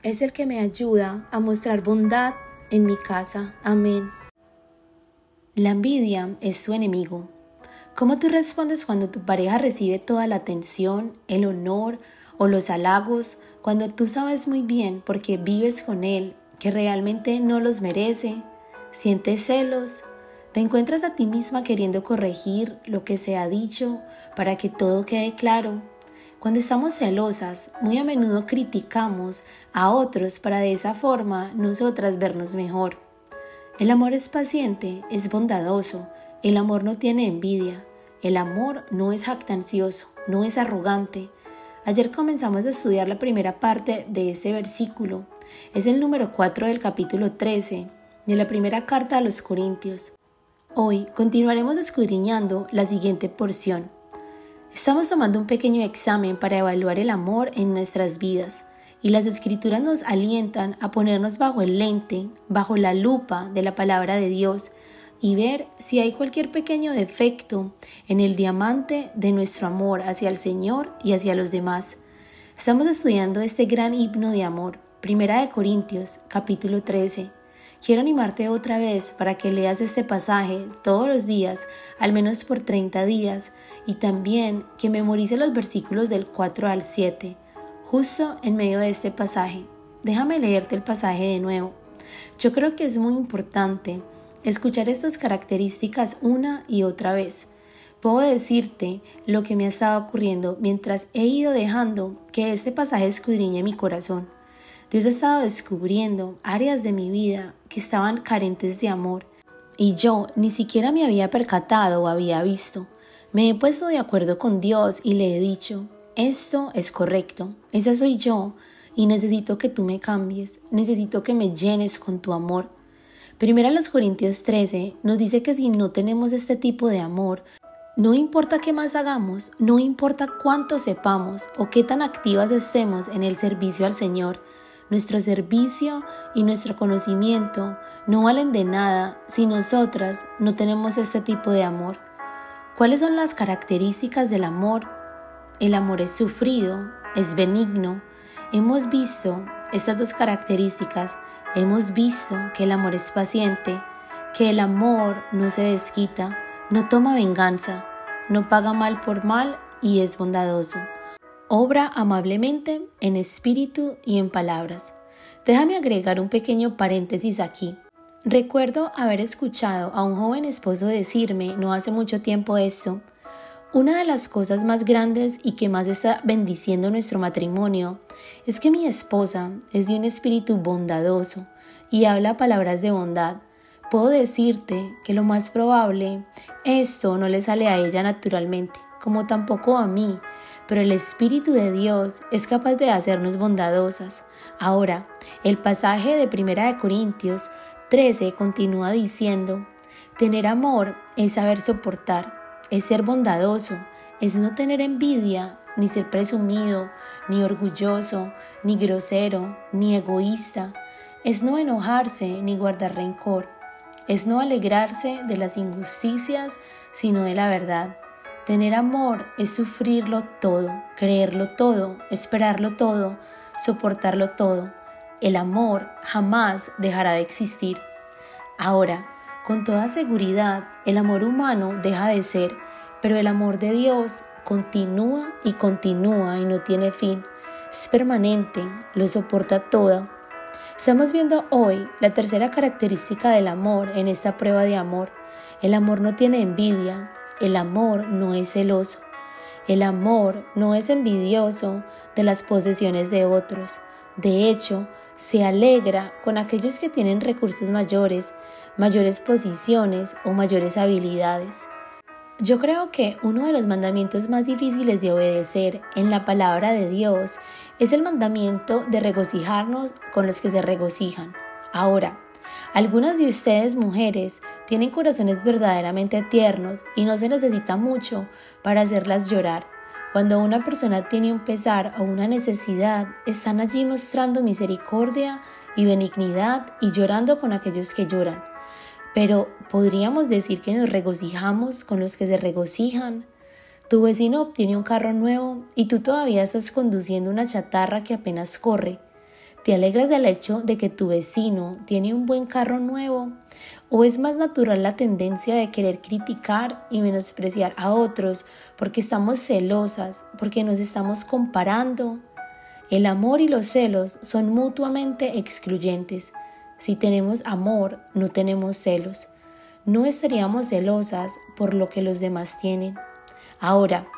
es el que me ayuda a mostrar bondad en mi casa. Amén. La envidia es tu enemigo. ¿Cómo tú respondes cuando tu pareja recibe toda la atención, el honor o los halagos, cuando tú sabes muy bien porque vives con él que realmente no los merece, sientes celos, te encuentras a ti misma queriendo corregir lo que se ha dicho para que todo quede claro. Cuando estamos celosas, muy a menudo criticamos a otros para de esa forma nosotras vernos mejor. El amor es paciente, es bondadoso, el amor no tiene envidia, el amor no es jactancioso, no es arrogante. Ayer comenzamos a estudiar la primera parte de ese versículo es el número 4 del capítulo 13 de la primera carta a los Corintios. Hoy continuaremos escudriñando la siguiente porción. Estamos tomando un pequeño examen para evaluar el amor en nuestras vidas y las escrituras nos alientan a ponernos bajo el lente, bajo la lupa de la palabra de Dios y ver si hay cualquier pequeño defecto en el diamante de nuestro amor hacia el Señor y hacia los demás. Estamos estudiando este gran himno de amor Primera de Corintios, capítulo 13. Quiero animarte otra vez para que leas este pasaje todos los días, al menos por 30 días, y también que memorice los versículos del 4 al 7, justo en medio de este pasaje. Déjame leerte el pasaje de nuevo. Yo creo que es muy importante escuchar estas características una y otra vez. Puedo decirte lo que me ha estado ocurriendo mientras he ido dejando que este pasaje escudriñe mi corazón. Dios ha estado descubriendo áreas de mi vida que estaban carentes de amor y yo ni siquiera me había percatado o había visto. Me he puesto de acuerdo con Dios y le he dicho, esto es correcto, esa soy yo y necesito que tú me cambies, necesito que me llenes con tu amor. Primero los Corintios 13 nos dice que si no tenemos este tipo de amor, no importa qué más hagamos, no importa cuánto sepamos o qué tan activas estemos en el servicio al Señor, nuestro servicio y nuestro conocimiento no valen de nada si nosotras no tenemos este tipo de amor. ¿Cuáles son las características del amor? El amor es sufrido, es benigno. Hemos visto estas dos características. Hemos visto que el amor es paciente, que el amor no se desquita, no toma venganza, no paga mal por mal y es bondadoso obra amablemente en espíritu y en palabras. Déjame agregar un pequeño paréntesis aquí. Recuerdo haber escuchado a un joven esposo decirme no hace mucho tiempo esto. Una de las cosas más grandes y que más está bendiciendo nuestro matrimonio es que mi esposa es de un espíritu bondadoso y habla palabras de bondad. Puedo decirte que lo más probable esto no le sale a ella naturalmente, como tampoco a mí, pero el Espíritu de Dios es capaz de hacernos bondadosas. Ahora, el pasaje de Primera de Corintios 13 continúa diciendo, tener amor es saber soportar, es ser bondadoso, es no tener envidia, ni ser presumido, ni orgulloso, ni grosero, ni egoísta, es no enojarse ni guardar rencor, es no alegrarse de las injusticias, sino de la verdad. Tener amor es sufrirlo todo, creerlo todo, esperarlo todo, soportarlo todo. El amor jamás dejará de existir. Ahora, con toda seguridad, el amor humano deja de ser, pero el amor de Dios continúa y continúa y no tiene fin. Es permanente, lo soporta todo Estamos viendo hoy la tercera característica del amor en esta prueba de amor. El amor no tiene envidia, el amor no es celoso, el amor no es envidioso de las posesiones de otros. De hecho, se alegra con aquellos que tienen recursos mayores, mayores posiciones o mayores habilidades. Yo creo que uno de los mandamientos más difíciles de obedecer en la palabra de Dios es el mandamiento de regocijarnos con los que se regocijan. Ahora, algunas de ustedes mujeres tienen corazones verdaderamente tiernos y no se necesita mucho para hacerlas llorar. Cuando una persona tiene un pesar o una necesidad, están allí mostrando misericordia y benignidad y llorando con aquellos que lloran. Pero podríamos decir que nos regocijamos con los que se regocijan. Tu vecino obtiene un carro nuevo y tú todavía estás conduciendo una chatarra que apenas corre. ¿Te alegras del hecho de que tu vecino tiene un buen carro nuevo? ¿O es más natural la tendencia de querer criticar y menospreciar a otros porque estamos celosas, porque nos estamos comparando? El amor y los celos son mutuamente excluyentes. Si tenemos amor, no tenemos celos. No estaríamos celosas por lo que los demás tienen. Ahora,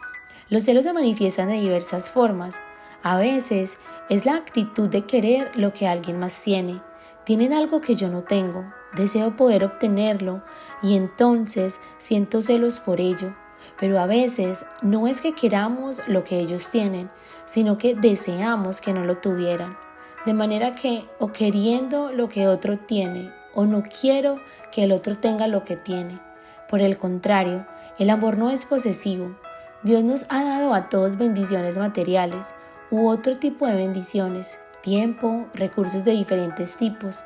los celos se manifiestan de diversas formas. A veces es la actitud de querer lo que alguien más tiene. Tienen algo que yo no tengo. Deseo poder obtenerlo y entonces siento celos por ello. Pero a veces no es que queramos lo que ellos tienen, sino que deseamos que no lo tuvieran. De manera que o queriendo lo que otro tiene o no quiero que el otro tenga lo que tiene. Por el contrario, el amor no es posesivo. Dios nos ha dado a todos bendiciones materiales u otro tipo de bendiciones, tiempo, recursos de diferentes tipos.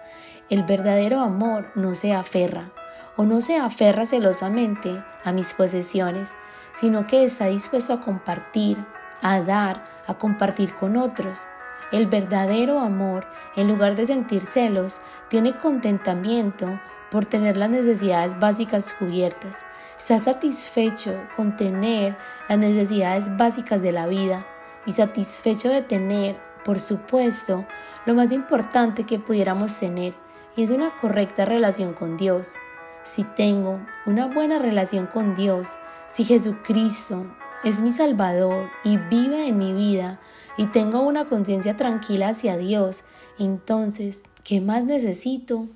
El verdadero amor no se aferra o no se aferra celosamente a mis posesiones, sino que está dispuesto a compartir, a dar, a compartir con otros. El verdadero amor, en lugar de sentir celos, tiene contentamiento por tener las necesidades básicas cubiertas. Está satisfecho con tener las necesidades básicas de la vida y satisfecho de tener, por supuesto, lo más importante que pudiéramos tener, y es una correcta relación con Dios. Si tengo una buena relación con Dios, si Jesucristo es mi Salvador y vive en mi vida, y tengo una conciencia tranquila hacia Dios, entonces, ¿qué más necesito?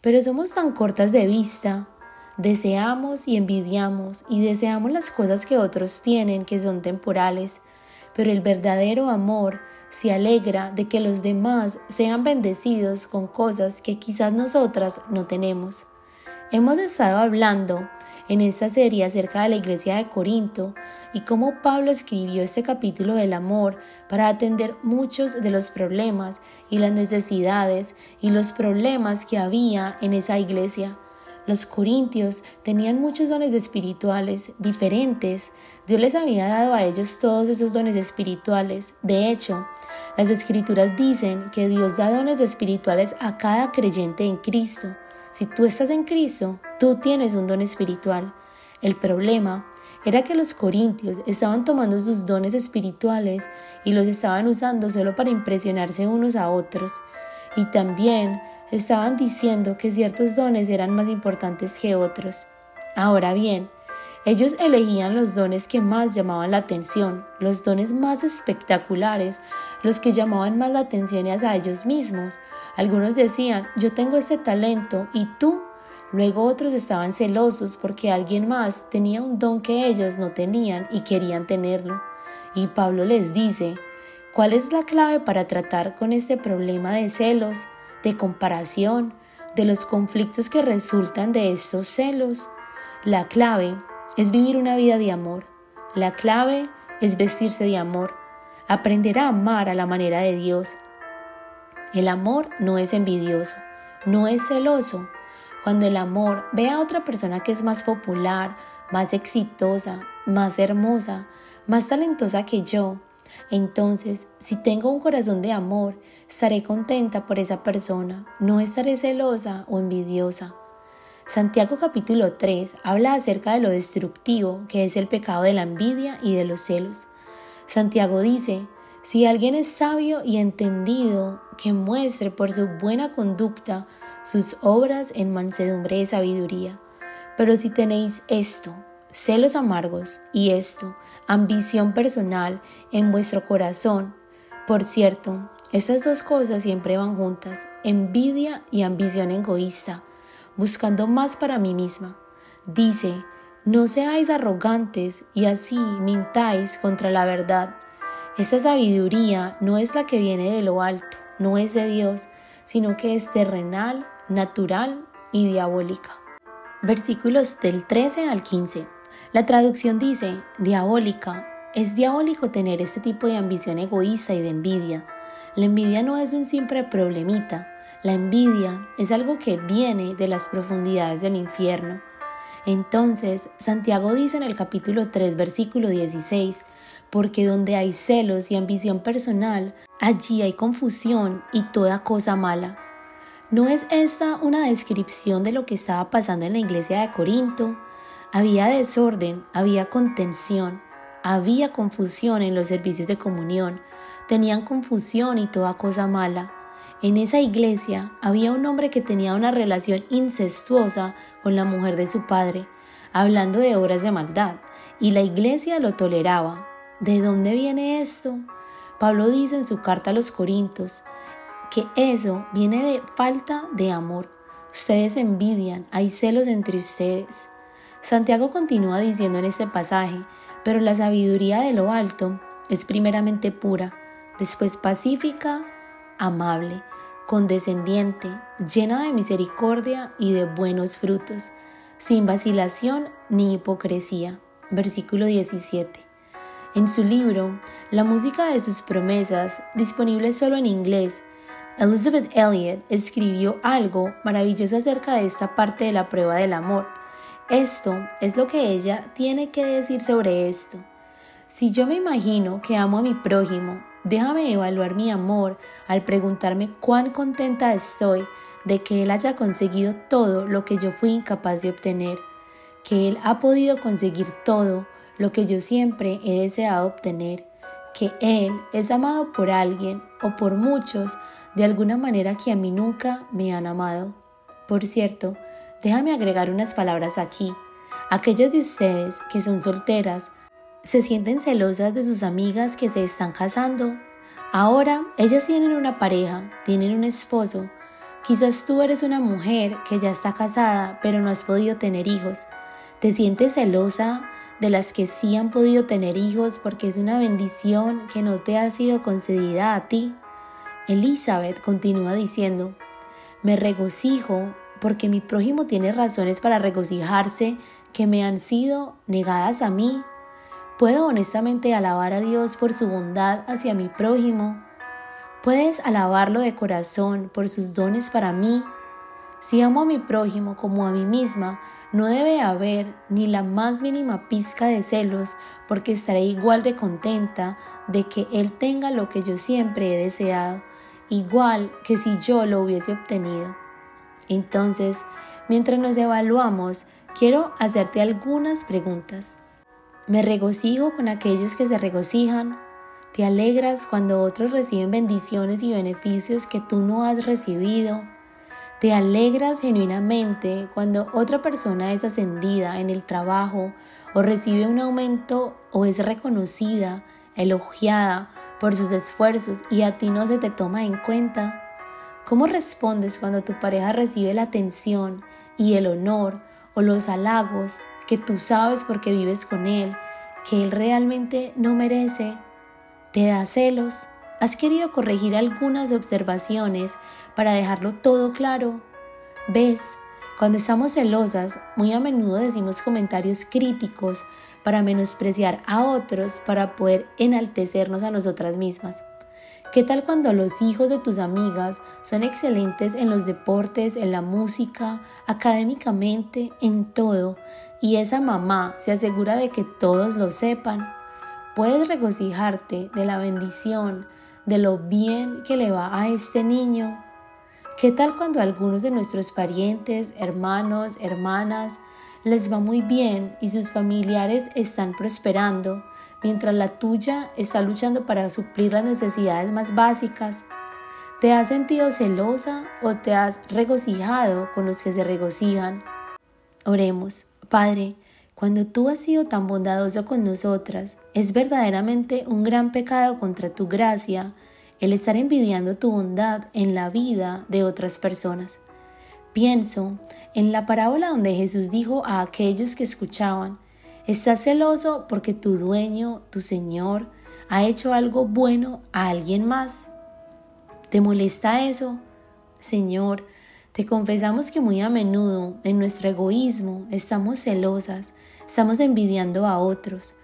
Pero somos tan cortas de vista, deseamos y envidiamos y deseamos las cosas que otros tienen que son temporales, pero el verdadero amor se alegra de que los demás sean bendecidos con cosas que quizás nosotras no tenemos. Hemos estado hablando en esta serie acerca de la iglesia de Corinto y cómo Pablo escribió este capítulo del amor para atender muchos de los problemas y las necesidades y los problemas que había en esa iglesia. Los corintios tenían muchos dones espirituales diferentes. Dios les había dado a ellos todos esos dones espirituales. De hecho, las escrituras dicen que Dios da dones espirituales a cada creyente en Cristo. Si tú estás en Cristo, tú tienes un don espiritual. El problema era que los corintios estaban tomando sus dones espirituales y los estaban usando solo para impresionarse unos a otros. Y también estaban diciendo que ciertos dones eran más importantes que otros. Ahora bien, ellos elegían los dones que más llamaban la atención, los dones más espectaculares, los que llamaban más la atención hacia ellos mismos, algunos decían, yo tengo este talento y tú. Luego otros estaban celosos porque alguien más tenía un don que ellos no tenían y querían tenerlo. Y Pablo les dice, ¿cuál es la clave para tratar con este problema de celos, de comparación, de los conflictos que resultan de estos celos, la clave es vivir una vida de amor. La clave es vestirse de amor, aprender a amar a la manera de Dios. El amor no es envidioso, no es celoso. Cuando el amor ve a otra persona que es más popular, más exitosa, más hermosa, más talentosa que yo, entonces, si tengo un corazón de amor, estaré contenta por esa persona, no estaré celosa o envidiosa. Santiago capítulo 3 habla acerca de lo destructivo que es el pecado de la envidia y de los celos. Santiago dice, si alguien es sabio y entendido, que muestre por su buena conducta sus obras en mansedumbre de sabiduría. Pero si tenéis esto, celos amargos y esto, ambición personal en vuestro corazón. Por cierto, estas dos cosas siempre van juntas, envidia y ambición egoísta, buscando más para mí misma. Dice, no seáis arrogantes y así mintáis contra la verdad. Esta sabiduría no es la que viene de lo alto, no es de Dios, sino que es terrenal, natural y diabólica. Versículos del 13 al 15. La traducción dice, diabólica. Es diabólico tener este tipo de ambición egoísta y de envidia. La envidia no es un simple problemita. La envidia es algo que viene de las profundidades del infierno. Entonces, Santiago dice en el capítulo 3, versículo 16, porque donde hay celos y ambición personal, allí hay confusión y toda cosa mala. ¿No es esta una descripción de lo que estaba pasando en la iglesia de Corinto? Había desorden, había contención, había confusión en los servicios de comunión, tenían confusión y toda cosa mala. En esa iglesia había un hombre que tenía una relación incestuosa con la mujer de su padre, hablando de obras de maldad, y la iglesia lo toleraba. ¿De dónde viene esto? Pablo dice en su carta a los Corintios que eso viene de falta de amor. Ustedes envidian, hay celos entre ustedes. Santiago continúa diciendo en este pasaje, pero la sabiduría de lo alto es primeramente pura, después pacífica, amable, condescendiente, llena de misericordia y de buenos frutos, sin vacilación ni hipocresía. Versículo 17. En su libro, La música de sus promesas, disponible solo en inglés, Elizabeth Elliot escribió algo maravilloso acerca de esta parte de la prueba del amor esto es lo que ella tiene que decir sobre esto. Si yo me imagino que amo a mi prójimo, déjame evaluar mi amor al preguntarme cuán contenta estoy de que él haya conseguido todo lo que yo fui incapaz de obtener, que él ha podido conseguir todo lo que yo siempre he deseado obtener, que él es amado por alguien o por muchos de alguna manera que a mí nunca me han amado. Por cierto, Déjame agregar unas palabras aquí. Aquellas de ustedes que son solteras, ¿se sienten celosas de sus amigas que se están casando? Ahora ellas tienen una pareja, tienen un esposo. Quizás tú eres una mujer que ya está casada, pero no has podido tener hijos. ¿Te sientes celosa de las que sí han podido tener hijos porque es una bendición que no te ha sido concedida a ti? Elizabeth continúa diciendo, me regocijo porque mi prójimo tiene razones para regocijarse que me han sido negadas a mí. ¿Puedo honestamente alabar a Dios por su bondad hacia mi prójimo? ¿Puedes alabarlo de corazón por sus dones para mí? Si amo a mi prójimo como a mí misma, no debe haber ni la más mínima pizca de celos porque estaré igual de contenta de que Él tenga lo que yo siempre he deseado, igual que si yo lo hubiese obtenido. Entonces, mientras nos evaluamos, quiero hacerte algunas preguntas. ¿Me regocijo con aquellos que se regocijan? ¿Te alegras cuando otros reciben bendiciones y beneficios que tú no has recibido? ¿Te alegras genuinamente cuando otra persona es ascendida en el trabajo o recibe un aumento o es reconocida, elogiada por sus esfuerzos y a ti no se te toma en cuenta? ¿Cómo respondes cuando tu pareja recibe la atención y el honor o los halagos que tú sabes porque vives con él, que él realmente no merece? ¿Te da celos? ¿Has querido corregir algunas observaciones para dejarlo todo claro? ¿Ves? Cuando estamos celosas, muy a menudo decimos comentarios críticos para menospreciar a otros para poder enaltecernos a nosotras mismas. ¿Qué tal cuando los hijos de tus amigas son excelentes en los deportes, en la música, académicamente, en todo, y esa mamá se asegura de que todos lo sepan? Puedes regocijarte de la bendición, de lo bien que le va a este niño ¿Qué tal cuando a algunos de nuestros parientes, hermanos, hermanas les va muy bien y sus familiares están prosperando, mientras la tuya está luchando para suplir las necesidades más básicas? ¿Te has sentido celosa o te has regocijado con los que se regocijan? Oremos, Padre, cuando tú has sido tan bondadoso con nosotras, es verdaderamente un gran pecado contra tu gracia el estar envidiando tu bondad en la vida de otras personas. Pienso en la parábola donde Jesús dijo a aquellos que escuchaban, estás celoso porque tu dueño, tu Señor, ha hecho algo bueno a alguien más. ¿Te molesta eso? Señor, te confesamos que muy a menudo en nuestro egoísmo estamos celosas, estamos envidiando a otros.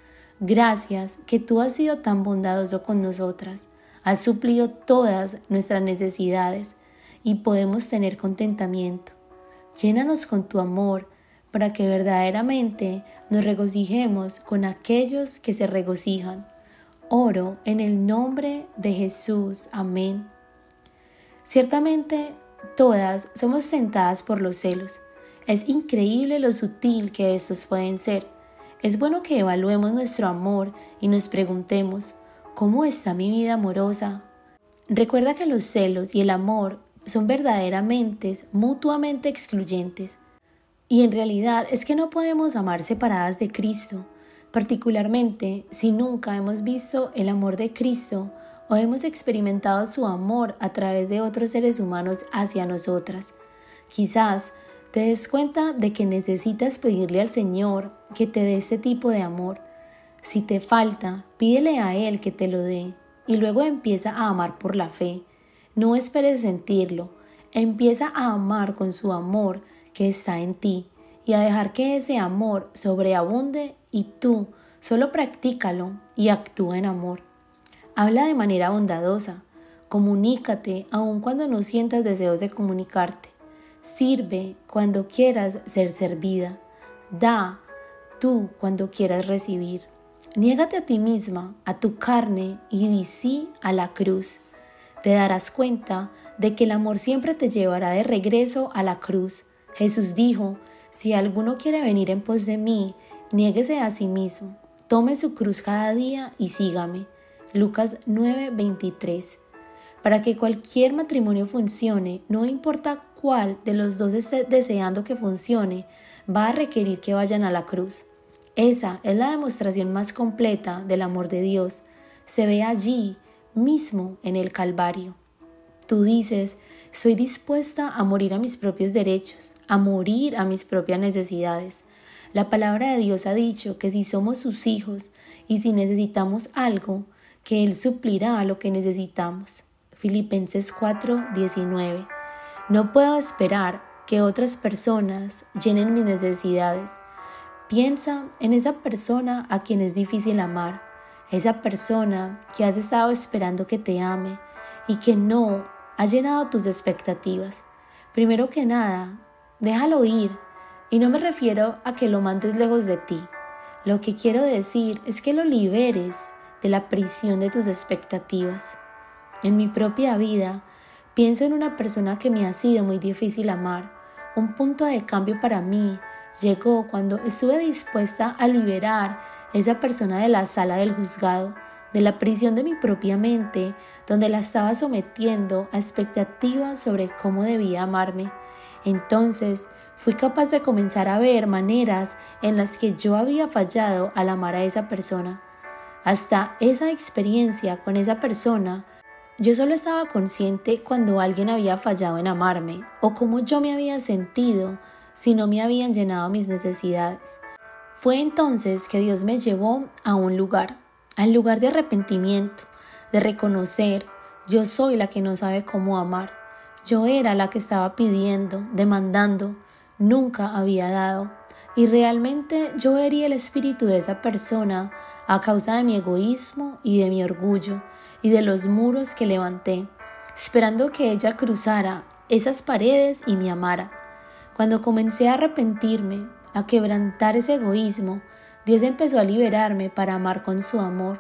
Gracias que tú has sido tan bondadoso con nosotras has suplido todas nuestras necesidades y podemos tener contentamiento. Llénanos con tu amor para que verdaderamente nos regocijemos con aquellos que se regocijan. Oro en el nombre de Jesús. Amén. Ciertamente todas somos tentadas por los celos. Es increíble lo sutil que estos pueden ser. Es bueno que evaluemos nuestro amor y nos preguntemos, ¿Cómo está mi vida amorosa? Recuerda que los celos y el amor son verdaderamente mutuamente excluyentes. Y en realidad es que no podemos amar separadas de Cristo, particularmente si nunca hemos visto el amor de Cristo o hemos experimentado su amor a través de otros seres humanos hacia nosotras. Quizás te des cuenta de que necesitas pedirle al Señor que te dé este tipo de amor si te falta, pídele a Él que te lo dé y luego empieza a amar por la fe. No esperes sentirlo, empieza a amar con su amor que está en ti y a dejar que ese amor sobreabunde y tú solo practícalo y actúa en amor. Habla de manera bondadosa, comunícate aun cuando no sientas deseos de comunicarte. Sirve cuando quieras ser servida. Da tú cuando quieras recibir. Niégate a ti misma, a tu carne y di sí a la cruz. Te darás cuenta de que el amor siempre te llevará de regreso a la cruz. Jesús dijo, si alguno quiere venir en pos de mí, niéguese a sí mismo, tome su cruz cada día y sígame. Lucas 9:23. Para que cualquier matrimonio funcione, no importa cuál de los dos esté deseando que funcione, va a requerir que vayan a la cruz. Esa es la demostración más completa del amor de Dios. Se ve allí mismo en el Calvario. Tú dices, soy dispuesta a morir a mis propios derechos, a morir a mis propias necesidades. La palabra de Dios ha dicho que si somos sus hijos y si necesitamos algo, que Él suplirá lo que necesitamos. Filipenses 4:19. No puedo esperar que otras personas llenen mis necesidades. Piensa en esa persona a quien es difícil amar, esa persona que has estado esperando que te ame y que no ha llenado tus expectativas. Primero que nada, déjalo ir y no me refiero a que lo mandes lejos de ti. Lo que quiero decir es que lo liberes de la prisión de tus expectativas. En mi propia vida, pienso en una persona que me ha sido muy difícil amar, un punto de cambio para mí llegó cuando estuve dispuesta a liberar esa persona de la sala del juzgado, de la prisión de mi propia mente, donde la estaba sometiendo a expectativas sobre cómo debía amarme. Entonces fui capaz de comenzar a ver maneras en las que yo había fallado al amar a esa persona. Hasta esa experiencia con esa persona, yo solo estaba consciente cuando alguien había fallado en amarme o cómo yo me había sentido si no me habían llenado mis necesidades. Fue entonces que Dios me llevó a un lugar, al lugar de arrepentimiento, de reconocer, yo soy la que no sabe cómo amar, Yo era la que estaba pidiendo, demandando, nunca había dado. Y realmente yo herí el espíritu de esa persona a causa de mi egoísmo y de mi orgullo y de los muros que levanté, esperando que ella cruzara esas paredes y me amara. Cuando comencé a arrepentirme, a quebrantar ese egoísmo, Dios empezó a liberarme para amar con su amor.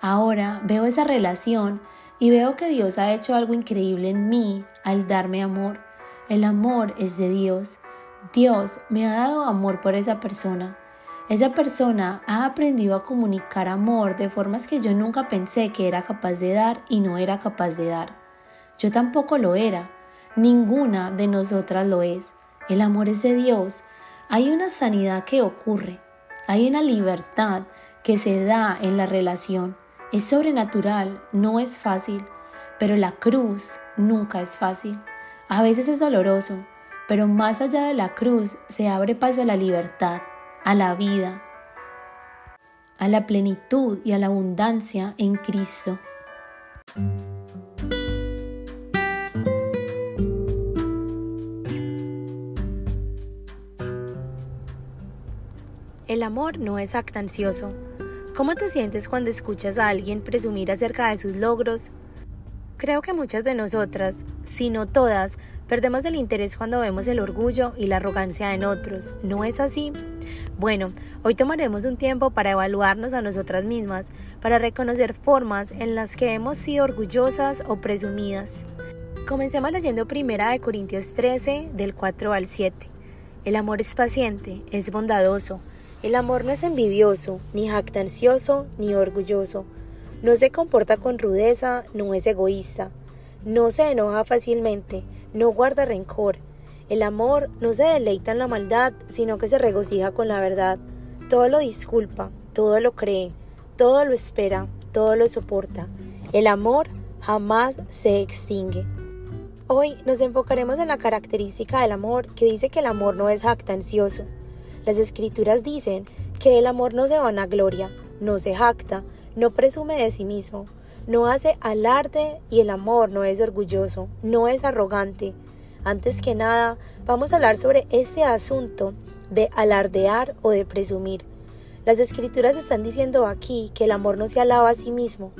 Ahora veo esa relación y veo que Dios ha hecho algo increíble en mí al darme amor. El amor es de Dios. Dios me ha dado amor por esa persona. Esa persona ha aprendido a comunicar amor de formas que yo nunca pensé que era capaz de dar y no era capaz de dar. Yo tampoco lo era. Ninguna de nosotras lo es. El amor es de Dios. Hay una sanidad que ocurre. Hay una libertad que se da en la relación. Es sobrenatural, no es fácil, pero la cruz nunca es fácil. A veces es doloroso, pero más allá de la cruz se abre paso a la libertad, a la vida, a la plenitud y a la abundancia en Cristo. El amor no es actancioso. ¿Cómo te sientes cuando escuchas a alguien presumir acerca de sus logros? Creo que muchas de nosotras, si no todas, perdemos el interés cuando vemos el orgullo y la arrogancia en otros. ¿No es así? Bueno, hoy tomaremos un tiempo para evaluarnos a nosotras mismas, para reconocer formas en las que hemos sido orgullosas o presumidas. Comencemos leyendo primera de Corintios 13, del 4 al 7. El amor es paciente, es bondadoso, el amor no es envidioso, ni jactancioso, ni orgulloso. No se comporta con rudeza, no es egoísta. No se enoja fácilmente, no guarda rencor. El amor no se deleita en la maldad, sino que se regocija con la verdad. Todo lo disculpa, todo lo cree, todo lo espera, todo lo soporta. El amor jamás se extingue. Hoy nos enfocaremos en la característica del amor que dice que el amor no es jactancioso. Las escrituras dicen que el amor no se vanagloria, no se jacta, no presume de sí mismo, no hace alarde y el amor no es orgulloso, no es arrogante. Antes que nada, vamos a hablar sobre este asunto de alardear o de presumir. Las escrituras están diciendo aquí que el amor no se alaba a sí mismo,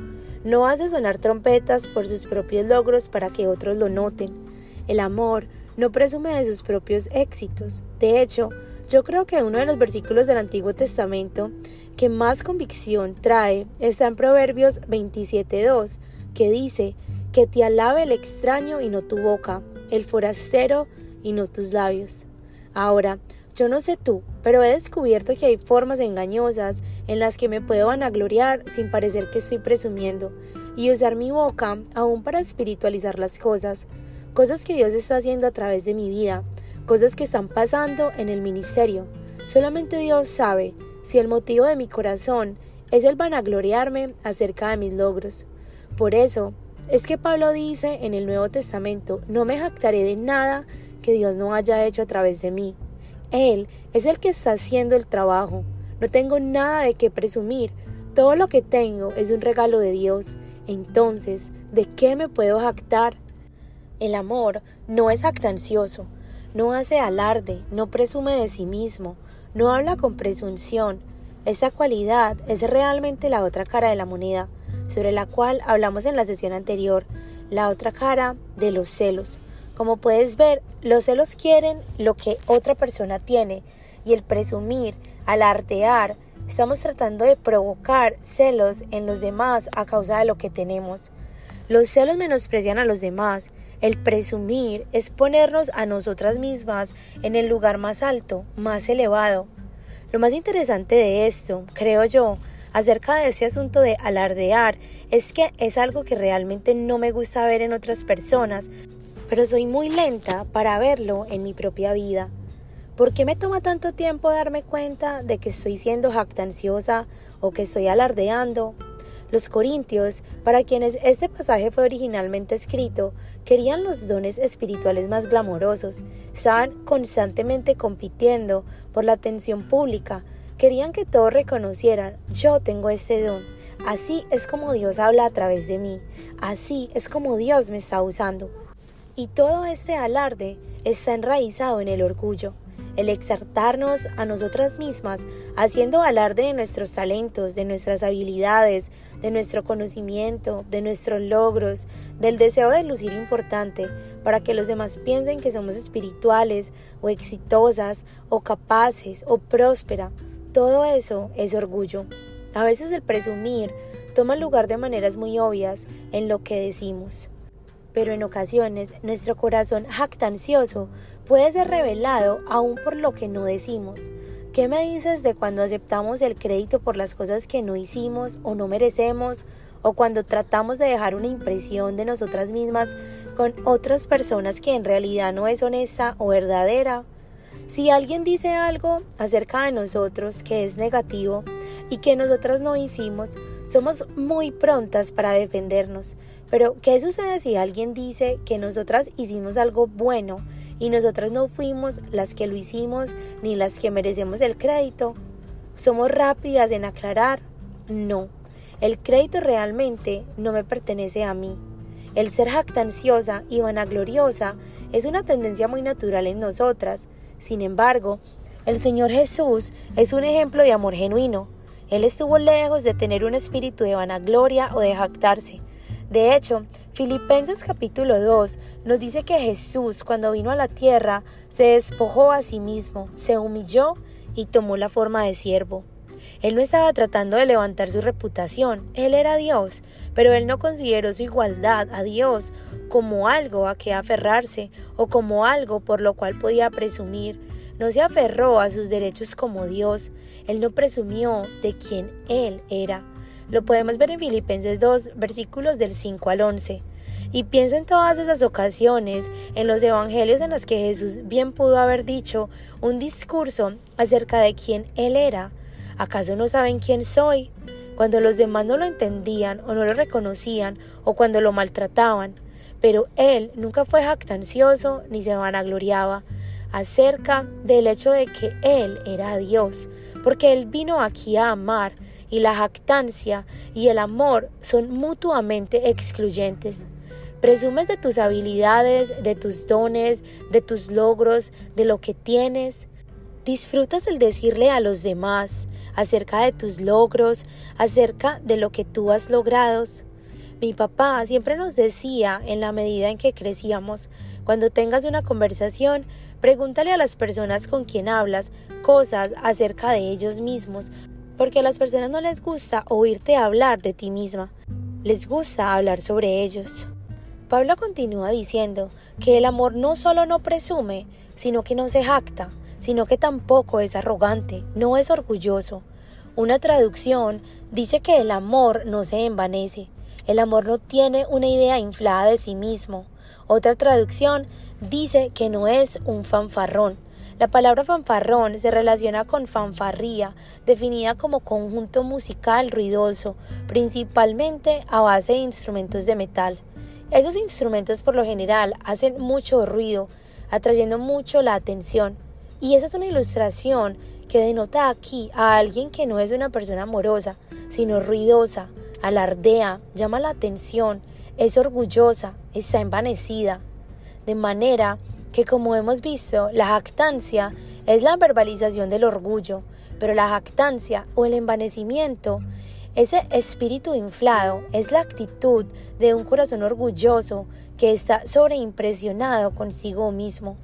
no hace sonar trompetas por sus propios logros para que otros lo noten. El amor no presume de sus propios éxitos. De hecho, yo creo que uno de los versículos del Antiguo Testamento que más convicción trae está en Proverbios 27.2, que dice, que te alabe el extraño y no tu boca, el forastero y no tus labios. Ahora, yo no sé tú, pero he descubierto que hay formas engañosas en las que me puedo vanagloriar sin parecer que estoy presumiendo y usar mi boca aún para espiritualizar las cosas, cosas que Dios está haciendo a través de mi vida, cosas que están pasando en el ministerio. Solamente Dios sabe si el motivo de mi corazón es el vanagloriarme acerca de mis logros. Por eso es que Pablo dice en el Nuevo Testamento, no me jactaré de nada que Dios no haya hecho a través de mí. Él es el que está haciendo el trabajo. No tengo nada de qué presumir. Todo lo que tengo es un regalo de Dios. Entonces, ¿de qué me puedo jactar? El amor no es jactancioso, no hace alarde, no presume de sí mismo, no habla con presunción. Esta cualidad es realmente la otra cara de la moneda, sobre la cual hablamos en la sesión anterior, la otra cara de los celos. Como puedes ver, los celos quieren lo que otra persona tiene y el presumir, alardear, estamos tratando de provocar celos en los demás a causa de lo que tenemos. Los celos menosprecian a los demás el presumir es ponernos a nosotras mismas en el lugar más alto, más elevado. Lo más interesante de esto, creo yo, acerca de ese asunto de alardear, es que es algo que realmente no me gusta ver en otras personas, pero soy muy lenta para verlo en mi propia vida. ¿Por qué me toma tanto tiempo darme cuenta de que estoy siendo jactanciosa o que estoy alardeando? Los corintios, para quienes este pasaje fue originalmente escrito, querían los dones espirituales más glamorosos, estaban constantemente compitiendo por la atención pública, querían que todos reconocieran, yo tengo este don, así es como Dios habla a través de mí, así es como Dios me está usando. Y todo este alarde está enraizado en el orgullo el exaltarnos a nosotras mismas, haciendo alarde de nuestros talentos, de nuestras habilidades, de nuestro conocimiento, de nuestros logros, del deseo de lucir importante, para que los demás piensen que somos espirituales o exitosas o capaces o próspera. Todo eso es orgullo. A veces el presumir toma lugar de maneras muy obvias en lo que decimos pero en ocasiones nuestro corazón jactancioso puede ser revelado aún por lo que no decimos. ¿Qué me dices de cuando aceptamos el crédito por las cosas que no hicimos o no merecemos? O cuando tratamos de dejar una impresión de nosotras mismas con otras personas que en realidad no es honesta o verdadera. Si alguien dice algo acerca de nosotros que es negativo y que nosotras no hicimos, somos muy prontas para defendernos, pero ¿qué sucede si alguien dice que nosotras hicimos algo bueno y nosotras no fuimos las que lo hicimos ni las que merecemos el crédito? ¿Somos rápidas en aclarar? No, el crédito realmente no me pertenece a mí. El ser jactanciosa y vanagloriosa es una tendencia muy natural en nosotras. Sin embargo, el Señor Jesús es un ejemplo de amor genuino. Él estuvo lejos de tener un espíritu de vanagloria o de jactarse. De hecho, Filipenses capítulo 2 nos dice que Jesús cuando vino a la tierra se despojó a sí mismo, se humilló y tomó la forma de siervo. Él no estaba tratando de levantar su reputación, él era Dios, pero él no consideró su igualdad a Dios como algo a que aferrarse o como algo por lo cual podía presumir, no se aferró a sus derechos como Dios, él no presumió de quién él era. Lo podemos ver en Filipenses 2, versículos del 5 al 11. Y pienso en todas esas ocasiones, en los evangelios en los que Jesús bien pudo haber dicho un discurso acerca de quién Él era. ¿Acaso no saben quién soy? Cuando los demás no lo entendían o no lo reconocían o cuando lo maltrataban. Pero Él nunca fue jactancioso ni se vanagloriaba acerca del hecho de que Él era Dios, porque Él vino aquí a amar y la jactancia y el amor son mutuamente excluyentes. Presumes de tus habilidades, de tus dones, de tus logros, de lo que tienes. Disfrutas el decirle a los demás acerca de tus logros, acerca de lo que tú has logrado. Mi papá siempre nos decía, en la medida en que crecíamos, cuando tengas una conversación, pregúntale a las personas con quien hablas cosas acerca de ellos mismos, porque a las personas no les gusta oírte hablar de ti misma, les gusta hablar sobre ellos. Pablo continúa diciendo que el amor no solo no presume, sino que no se jacta, sino que tampoco es arrogante, no es orgulloso. Una traducción dice que el amor no se envanece, el amor no tiene una idea inflada de sí mismo. Otra traducción dice que no es un fanfarrón. La palabra fanfarrón se relaciona con fanfarría, definida como conjunto musical ruidoso, principalmente a base de instrumentos de metal. Esos instrumentos por lo general hacen mucho ruido, atrayendo mucho la atención. Y esa es una ilustración que denota aquí a alguien que no es una persona amorosa, sino ruidosa, alardea, llama la atención, es orgullosa, está envanecida. De manera que como hemos visto, la jactancia es la verbalización del orgullo, pero la jactancia o el envanecimiento, ese espíritu inflado, es la actitud de un corazón orgulloso que está sobreimpresionado consigo mismo.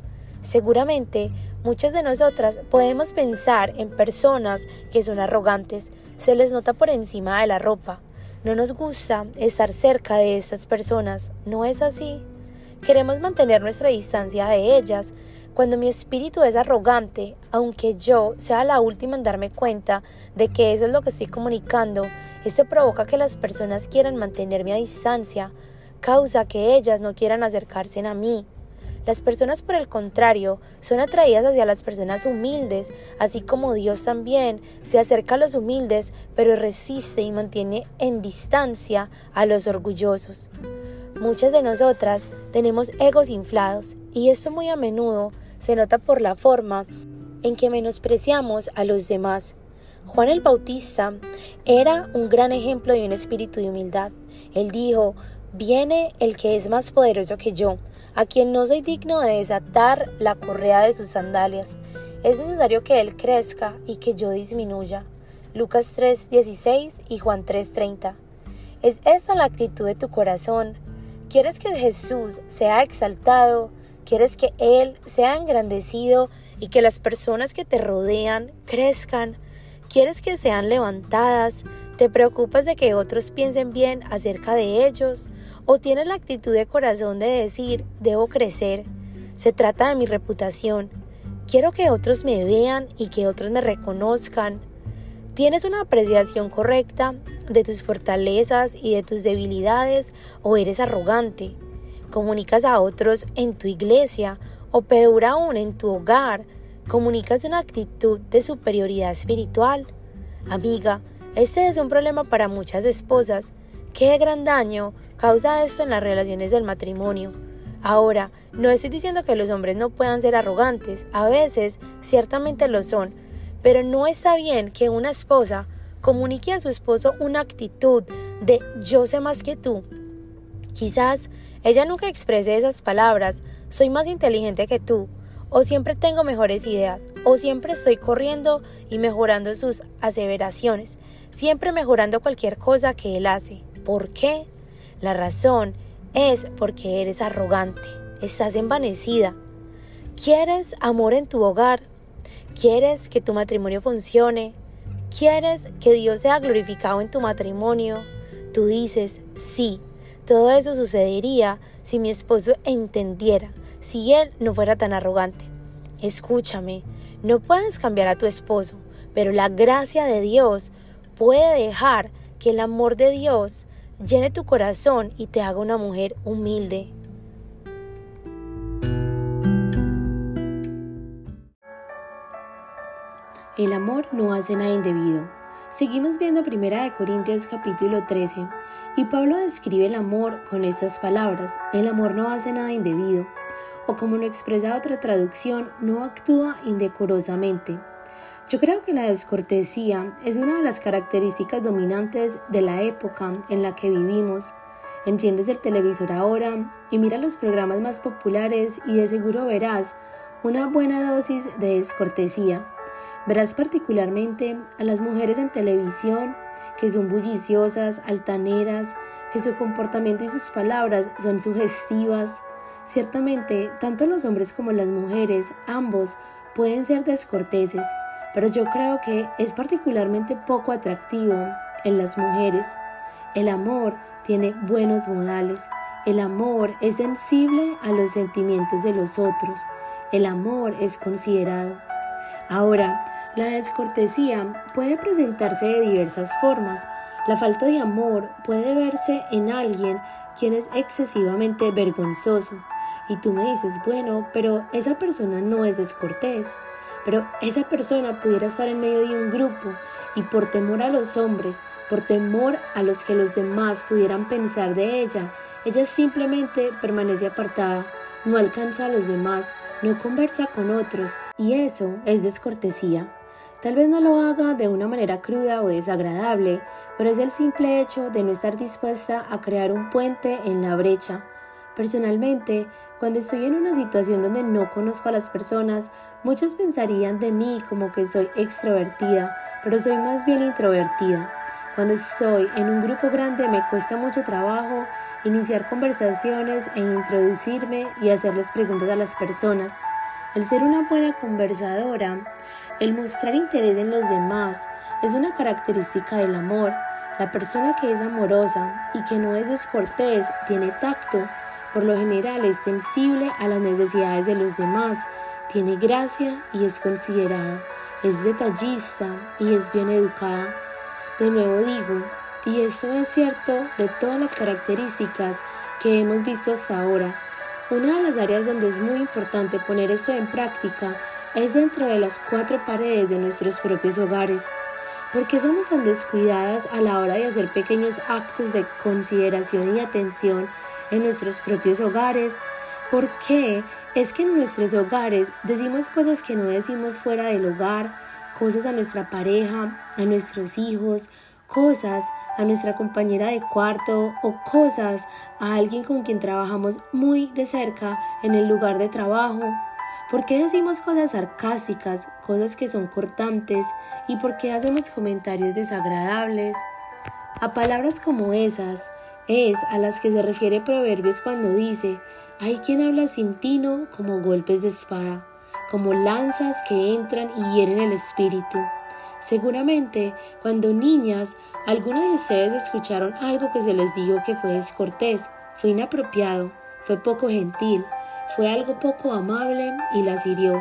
Seguramente muchas de nosotras podemos pensar en personas que son arrogantes, se les nota por encima de la ropa. No nos gusta estar cerca de estas personas, ¿no es así? Queremos mantener nuestra distancia de ellas. Cuando mi espíritu es arrogante, aunque yo sea la última en darme cuenta de que eso es lo que estoy comunicando, esto provoca que las personas quieran mantenerme a distancia, causa que ellas no quieran acercarse a mí. Las personas, por el contrario, son atraídas hacia las personas humildes, así como Dios también se acerca a los humildes, pero resiste y mantiene en distancia a los orgullosos. Muchas de nosotras tenemos egos inflados y esto muy a menudo se nota por la forma en que menospreciamos a los demás. Juan el Bautista era un gran ejemplo de un espíritu de humildad. Él dijo, Viene el que es más poderoso que yo, a quien no soy digno de desatar la correa de sus sandalias. Es necesario que Él crezca y que yo disminuya. Lucas 3:16 y Juan 3:30. ¿Es esa la actitud de tu corazón? ¿Quieres que Jesús sea exaltado? ¿Quieres que Él sea engrandecido y que las personas que te rodean crezcan? ¿Quieres que sean levantadas? ¿Te preocupas de que otros piensen bien acerca de ellos? ¿O tienes la actitud de corazón de decir, debo crecer? Se trata de mi reputación. Quiero que otros me vean y que otros me reconozcan. ¿Tienes una apreciación correcta de tus fortalezas y de tus debilidades o eres arrogante? ¿Comunicas a otros en tu iglesia o peor aún en tu hogar? ¿Comunicas una actitud de superioridad espiritual? Amiga, este es un problema para muchas esposas. ¿Qué gran daño causa esto en las relaciones del matrimonio? Ahora, no estoy diciendo que los hombres no puedan ser arrogantes, a veces ciertamente lo son, pero no está bien que una esposa comunique a su esposo una actitud de yo sé más que tú. Quizás ella nunca exprese esas palabras, soy más inteligente que tú, o siempre tengo mejores ideas, o siempre estoy corriendo y mejorando sus aseveraciones, siempre mejorando cualquier cosa que él hace. ¿Por qué? La razón es porque eres arrogante, estás envanecida. ¿Quieres amor en tu hogar? ¿Quieres que tu matrimonio funcione? ¿Quieres que Dios sea glorificado en tu matrimonio? Tú dices, sí, todo eso sucedería si mi esposo entendiera, si él no fuera tan arrogante. Escúchame, no puedes cambiar a tu esposo, pero la gracia de Dios puede dejar que el amor de Dios llene tu corazón y te haga una mujer humilde. El amor no hace nada indebido. Seguimos viendo 1 Corintios capítulo 13 y Pablo describe el amor con estas palabras, el amor no hace nada indebido, o como lo expresa otra traducción, no actúa indecorosamente. Yo creo que la descortesía es una de las características dominantes de la época en la que vivimos. Enciendes el televisor ahora y mira los programas más populares y de seguro verás una buena dosis de descortesía. Verás particularmente a las mujeres en televisión que son bulliciosas, altaneras, que su comportamiento y sus palabras son sugestivas. Ciertamente, tanto los hombres como las mujeres, ambos, pueden ser descorteses, pero yo creo que es particularmente poco atractivo en las mujeres. El amor tiene buenos modales. El amor es sensible a los sentimientos de los otros. El amor es considerado. Ahora, la descortesía puede presentarse de diversas formas. La falta de amor puede verse en alguien quien es excesivamente vergonzoso. Y tú me dices, bueno, pero esa persona no es descortés. Pero esa persona pudiera estar en medio de un grupo y por temor a los hombres, por temor a los que los demás pudieran pensar de ella, ella simplemente permanece apartada, no alcanza a los demás, no conversa con otros y eso es descortesía. Tal vez no lo haga de una manera cruda o desagradable, pero es el simple hecho de no estar dispuesta a crear un puente en la brecha. Personalmente, cuando estoy en una situación donde no conozco a las personas, muchos pensarían de mí como que soy extrovertida, pero soy más bien introvertida. Cuando estoy en un grupo grande me cuesta mucho trabajo iniciar conversaciones e introducirme y hacerles preguntas a las personas. El ser una buena conversadora el mostrar interés en los demás es una característica del amor. La persona que es amorosa y que no es descortés tiene tacto, por lo general es sensible a las necesidades de los demás, tiene gracia y es considerada, es detallista y es bien educada. De nuevo digo, y esto es cierto de todas las características que hemos visto hasta ahora, una de las áreas donde es muy importante poner esto en práctica es dentro de las cuatro paredes de nuestros propios hogares. ¿Por qué somos tan descuidadas a la hora de hacer pequeños actos de consideración y atención en nuestros propios hogares? ¿Por qué es que en nuestros hogares decimos cosas que no decimos fuera del hogar, cosas a nuestra pareja, a nuestros hijos, cosas a nuestra compañera de cuarto o cosas a alguien con quien trabajamos muy de cerca en el lugar de trabajo? ¿Por qué decimos cosas sarcásticas, cosas que son cortantes y por qué hacemos comentarios desagradables? A palabras como esas es a las que se refiere Proverbios cuando dice, hay quien habla sin tino como golpes de espada, como lanzas que entran y hieren el espíritu. Seguramente, cuando niñas, algunos de ustedes escucharon algo que se les dijo que fue descortés, fue inapropiado, fue poco gentil, fue algo poco amable y las hirió.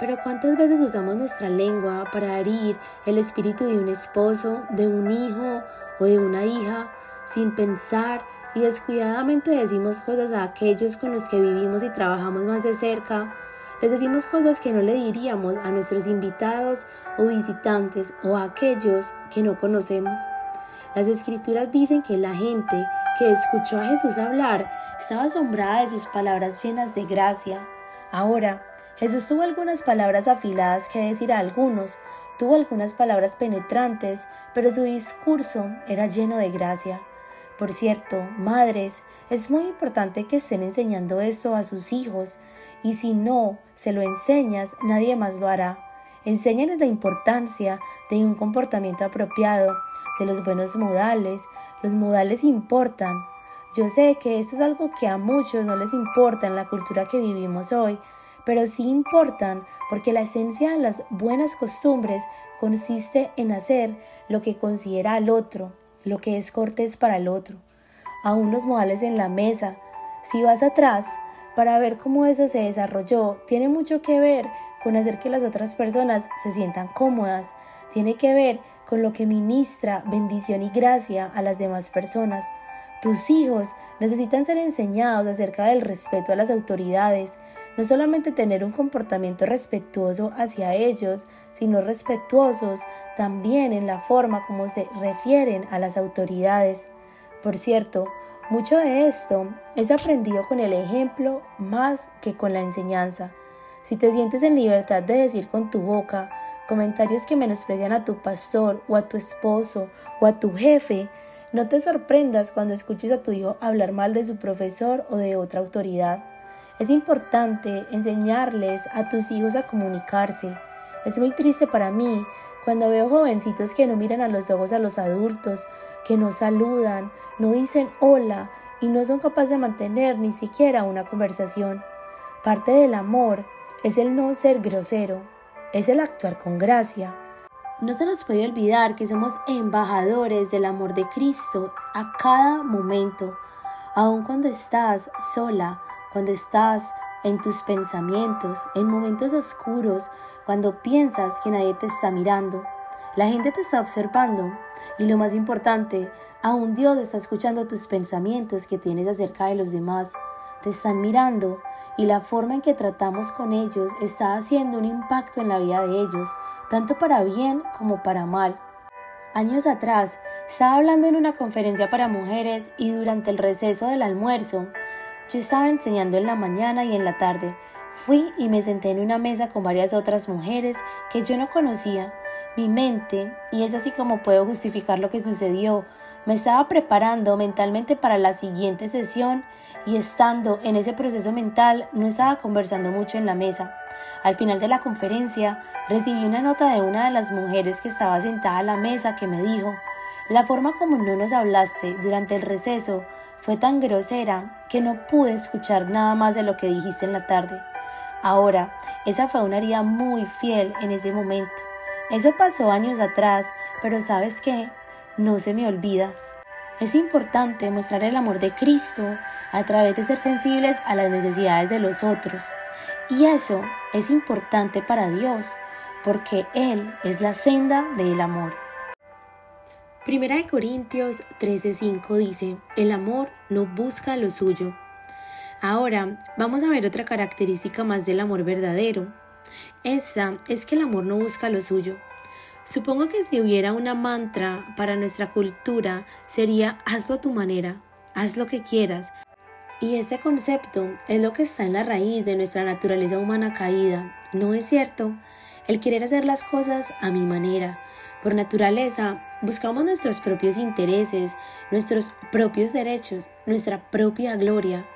Pero ¿cuántas veces usamos nuestra lengua para herir el espíritu de un esposo, de un hijo o de una hija sin pensar y descuidadamente decimos cosas a aquellos con los que vivimos y trabajamos más de cerca. Les decimos cosas que no le diríamos a nuestros invitados o visitantes o a aquellos que no conocemos. Las escrituras dicen que la gente que escuchó a Jesús hablar estaba asombrada de sus palabras llenas de gracia. Ahora, Jesús tuvo algunas palabras afiladas que decir a algunos, tuvo algunas palabras penetrantes, pero su discurso era lleno de gracia. Por cierto, madres, es muy importante que estén enseñando esto a sus hijos y si no se lo enseñas, nadie más lo hará. Enséñales la importancia de un comportamiento apropiado, de los buenos modales. Los modales importan. Yo sé que esto es algo que a muchos no les importa en la cultura que vivimos hoy, pero sí importan porque la esencia de las buenas costumbres consiste en hacer lo que considera al otro, lo que es cortés para el otro. A unos modales en la mesa. Si vas atrás para ver cómo eso se desarrolló, tiene mucho que ver con hacer que las otras personas se sientan cómodas. Tiene que ver con lo que ministra bendición y gracia a las demás personas. Tus hijos necesitan ser enseñados acerca del respeto a las autoridades, no solamente tener un comportamiento respetuoso hacia ellos, sino respetuosos también en la forma como se refieren a las autoridades. Por cierto, mucho de esto es aprendido con el ejemplo más que con la enseñanza. Si te sientes en libertad de decir con tu boca comentarios que menosprecian a tu pastor o a tu esposo o a tu jefe, no te sorprendas cuando escuches a tu hijo hablar mal de su profesor o de otra autoridad. Es importante enseñarles a tus hijos a comunicarse. Es muy triste para mí cuando veo jovencitos que no miran a los ojos a los adultos, que no saludan, no dicen hola y no son capaces de mantener ni siquiera una conversación. Parte del amor es el no ser grosero, es el actuar con gracia, no se nos puede olvidar que somos embajadores del amor de Cristo a cada momento, aun cuando estás sola, cuando estás en tus pensamientos, en momentos oscuros, cuando piensas que nadie te está mirando. La gente te está observando y lo más importante, aún Dios está escuchando tus pensamientos que tienes acerca de los demás. Te están mirando y la forma en que tratamos con ellos está haciendo un impacto en la vida de ellos, tanto para bien como para mal. Años atrás, estaba hablando en una conferencia para mujeres y durante el receso del almuerzo, yo estaba enseñando en la mañana y en la tarde. Fui y me senté en una mesa con varias otras mujeres que yo no conocía. Mi mente, y es así como puedo justificar lo que sucedió, me estaba preparando mentalmente para la siguiente sesión y estando en ese proceso mental no estaba conversando mucho en la mesa. Al final de la conferencia recibí una nota de una de las mujeres que estaba sentada a la mesa que me dijo, la forma como no nos hablaste durante el receso fue tan grosera que no pude escuchar nada más de lo que dijiste en la tarde. Ahora, esa fue una herida muy fiel en ese momento. Eso pasó años atrás, pero sabes qué, no se me olvida. Es importante mostrar el amor de Cristo a través de ser sensibles a las necesidades de los otros. Y eso es importante para Dios, porque Él es la senda del amor. Primera de Corintios 13:5 dice, el amor no busca lo suyo. Ahora vamos a ver otra característica más del amor verdadero. Esa es que el amor no busca lo suyo. Supongo que si hubiera una mantra para nuestra cultura sería hazlo a tu manera, haz lo que quieras, y ese concepto es lo que está en la raíz de nuestra naturaleza humana caída, ¿no es cierto? El querer hacer las cosas a mi manera, Por naturaleza, buscamos nuestros propios intereses, nuestros propios derechos, nuestra propia gloria.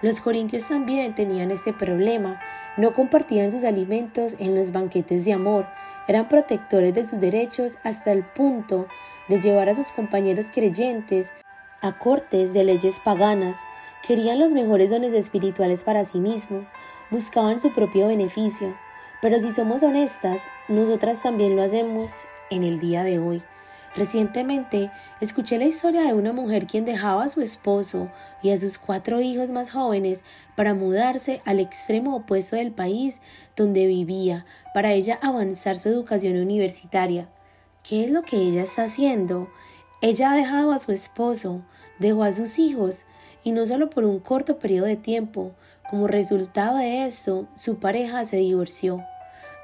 Los corintios también tenían este problema, no compartían sus alimentos en los banquetes de amor, eran protectores de sus derechos hasta el punto de llevar a sus compañeros creyentes a cortes de leyes paganas, querían los mejores dones espirituales para sí mismos, buscaban su propio beneficio, pero si somos honestas, nosotras también lo hacemos en el día de hoy. Recientemente escuché la historia de una mujer quien dejaba a su esposo y a sus cuatro hijos más jóvenes para mudarse al extremo opuesto del país donde vivía para ella avanzar su educación universitaria. ¿Qué es lo que ella está haciendo? Ella ha dejado a su esposo, dejó a sus hijos y no solo por un corto periodo de tiempo, como resultado de eso, su pareja se divorció.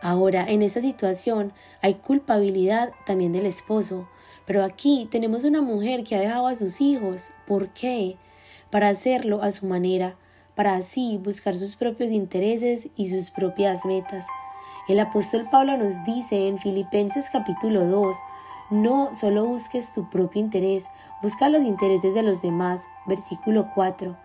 Ahora, en esta situación hay culpabilidad también del esposo, pero aquí tenemos una mujer que ha dejado a sus hijos. ¿Por qué? Para hacerlo a su manera, para así buscar sus propios intereses y sus propias metas. El apóstol Pablo nos dice en Filipenses capítulo 2, no solo busques tu propio interés, busca los intereses de los demás. Versículo 4.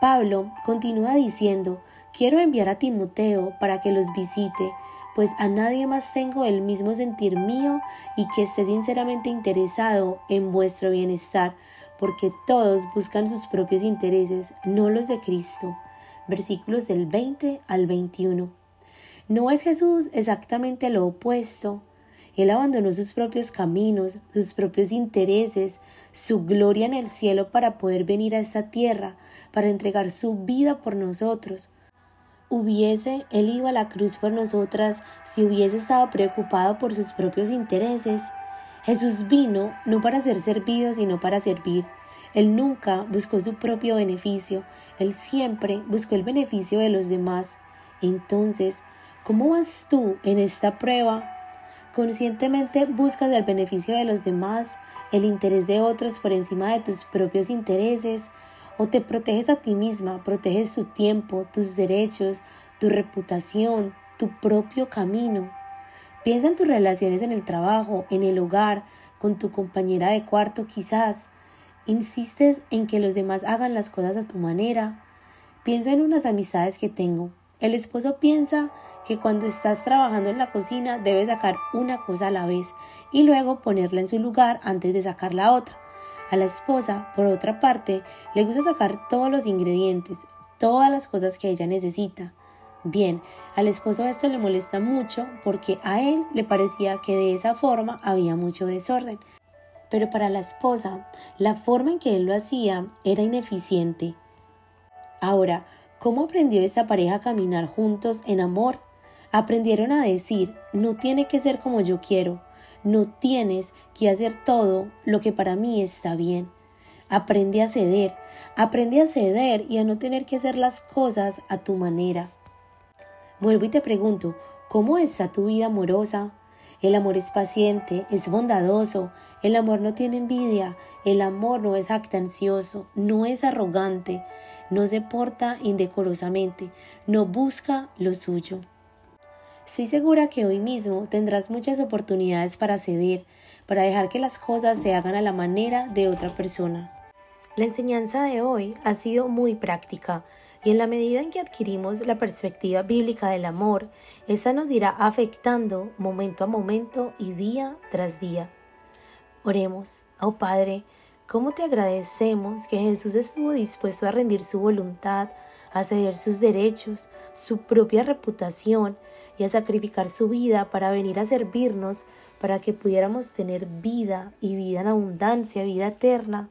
Pablo continúa diciendo, quiero enviar a Timoteo para que los visite, pues a nadie más tengo el mismo sentir mío y que esté sinceramente interesado en vuestro bienestar, porque todos buscan sus propios intereses, no los de Cristo. Versículos del 20 al 21. ¿No es Jesús exactamente lo opuesto? Él abandonó sus propios caminos, sus propios intereses, su gloria en el cielo para poder venir a esta tierra, para entregar su vida por nosotros, ¿Hubiese él ido a la cruz por nosotras si hubiese estado preocupado por sus propios intereses? Jesús vino no para ser servido, sino para servir. Él nunca buscó su propio beneficio, él siempre buscó el beneficio de los demás. Entonces, ¿cómo vas tú en esta prueba? ¿Conscientemente buscas el beneficio de los demás, el interés de otros por encima de tus propios intereses? O te proteges a ti misma, proteges tu tiempo, tus derechos, tu reputación, tu propio camino. Piensa en tus relaciones en el trabajo, en el hogar, con tu compañera de cuarto quizás. Insistes en que los demás hagan las cosas a tu manera. Pienso en unas amistades que tengo. El esposo piensa que cuando estás trabajando en la cocina debes sacar una cosa a la vez y luego ponerla en su lugar antes de sacar la otra. A la esposa, por otra parte, le gusta sacar todos los ingredientes, todas las cosas que ella necesita. Bien, al esposo esto le molesta mucho porque a él le parecía que de esa forma había mucho desorden. Pero para la esposa, la forma en que él lo hacía era ineficiente. Ahora, ¿cómo aprendió esa pareja a caminar juntos en amor? Aprendieron a decir, no tiene que ser como yo quiero, no tienes que hacer todo lo que para mí está bien. Aprende a ceder, aprende a ceder y a no tener que hacer las cosas a tu manera. Vuelvo y te pregunto, ¿cómo está tu vida amorosa? El amor es paciente, es bondadoso, el amor no tiene envidia, el amor no es actancioso, no es arrogante, no se porta indecorosamente, no busca lo suyo. Estoy segura que hoy mismo tendrás muchas oportunidades para ceder, para dejar que las cosas se hagan a la manera de otra persona. La enseñanza de hoy ha sido muy práctica y en la medida en que adquirimos la perspectiva bíblica del amor, esta nos irá afectando momento a momento y día tras día. Oremos, oh Padre, ¿cómo te agradecemos que Jesús estuvo dispuesto a rendir su voluntad, a ceder sus derechos, su propia reputación y a sacrificar su vida para venir a servirnos, para que pudiéramos tener vida y vida en abundancia, vida eterna.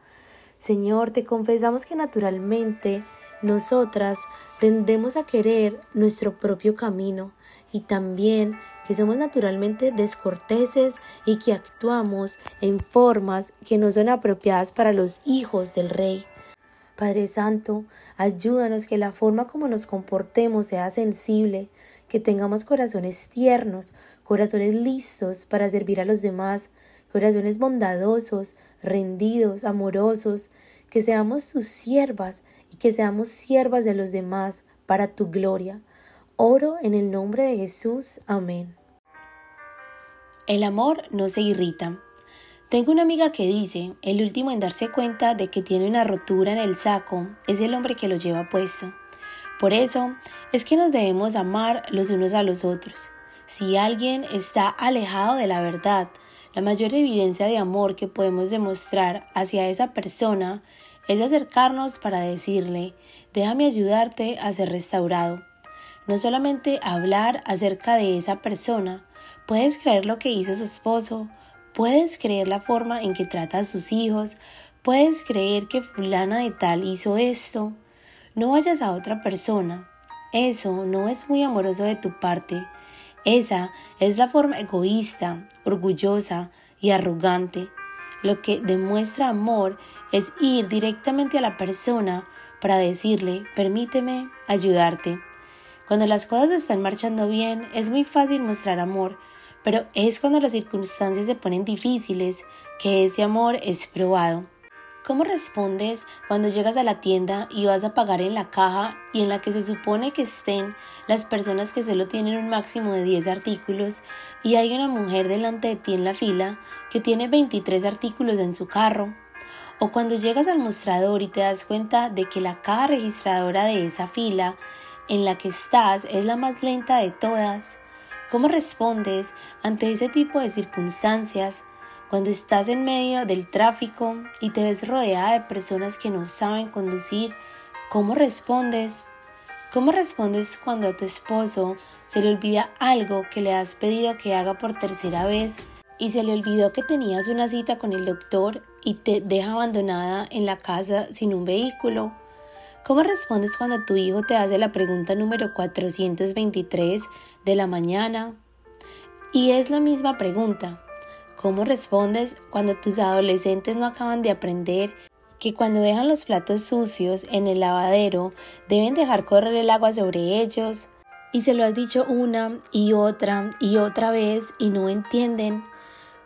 Señor, te confesamos que naturalmente nosotras tendemos a querer nuestro propio camino y también que somos naturalmente descorteses y que actuamos en formas que no son apropiadas para los hijos del Rey. Padre Santo, ayúdanos que la forma como nos comportemos sea sensible, que tengamos corazones tiernos, corazones listos para servir a los demás, corazones bondadosos, rendidos, amorosos, que seamos tus siervas y que seamos siervas de los demás para tu gloria. Oro en el nombre de Jesús. Amén. El amor no se irrita. Tengo una amiga que dice, el último en darse cuenta de que tiene una rotura en el saco es el hombre que lo lleva puesto. Por eso es que nos debemos amar los unos a los otros. Si alguien está alejado de la verdad, la mayor evidencia de amor que podemos demostrar hacia esa persona es acercarnos para decirle, déjame ayudarte a ser restaurado. No solamente hablar acerca de esa persona, Puedes creer lo que hizo su esposo, puedes creer la forma en que trata a sus hijos, puedes creer que fulana de tal hizo esto. No vayas a otra persona. Eso no es muy amoroso de tu parte. Esa es la forma egoísta, orgullosa y arrogante. Lo que demuestra amor es ir directamente a la persona para decirle, permíteme ayudarte. Cuando las cosas están marchando bien, es muy fácil mostrar amor, pero es cuando las circunstancias se ponen difíciles que ese amor es probado. ¿Cómo respondes cuando llegas a la tienda y vas a pagar en la caja y en la que se supone que estén las personas que solo tienen un máximo de 10 artículos y hay una mujer delante de ti en la fila que tiene 23 artículos en su carro? O cuando llegas al mostrador y te das cuenta de que la caja registradora de esa fila en la que estás es la más lenta de todas ¿Cómo respondes ante ese tipo de circunstancias cuando estás en medio del tráfico y te ves rodeada de personas que no saben conducir? ¿Cómo respondes? ¿Cómo respondes cuando a tu esposo se le olvida algo que le has pedido que haga por tercera vez y se le olvidó que tenías una cita con el doctor y te deja abandonada en la casa sin un vehículo? ¿Cómo respondes cuando tu hijo te hace la pregunta número 423 de la mañana? Y es la misma pregunta. ¿Cómo respondes cuando tus adolescentes no acaban de aprender que cuando dejan los platos sucios en el lavadero deben dejar correr el agua sobre ellos? Y se lo has dicho una y otra y otra vez y no entienden.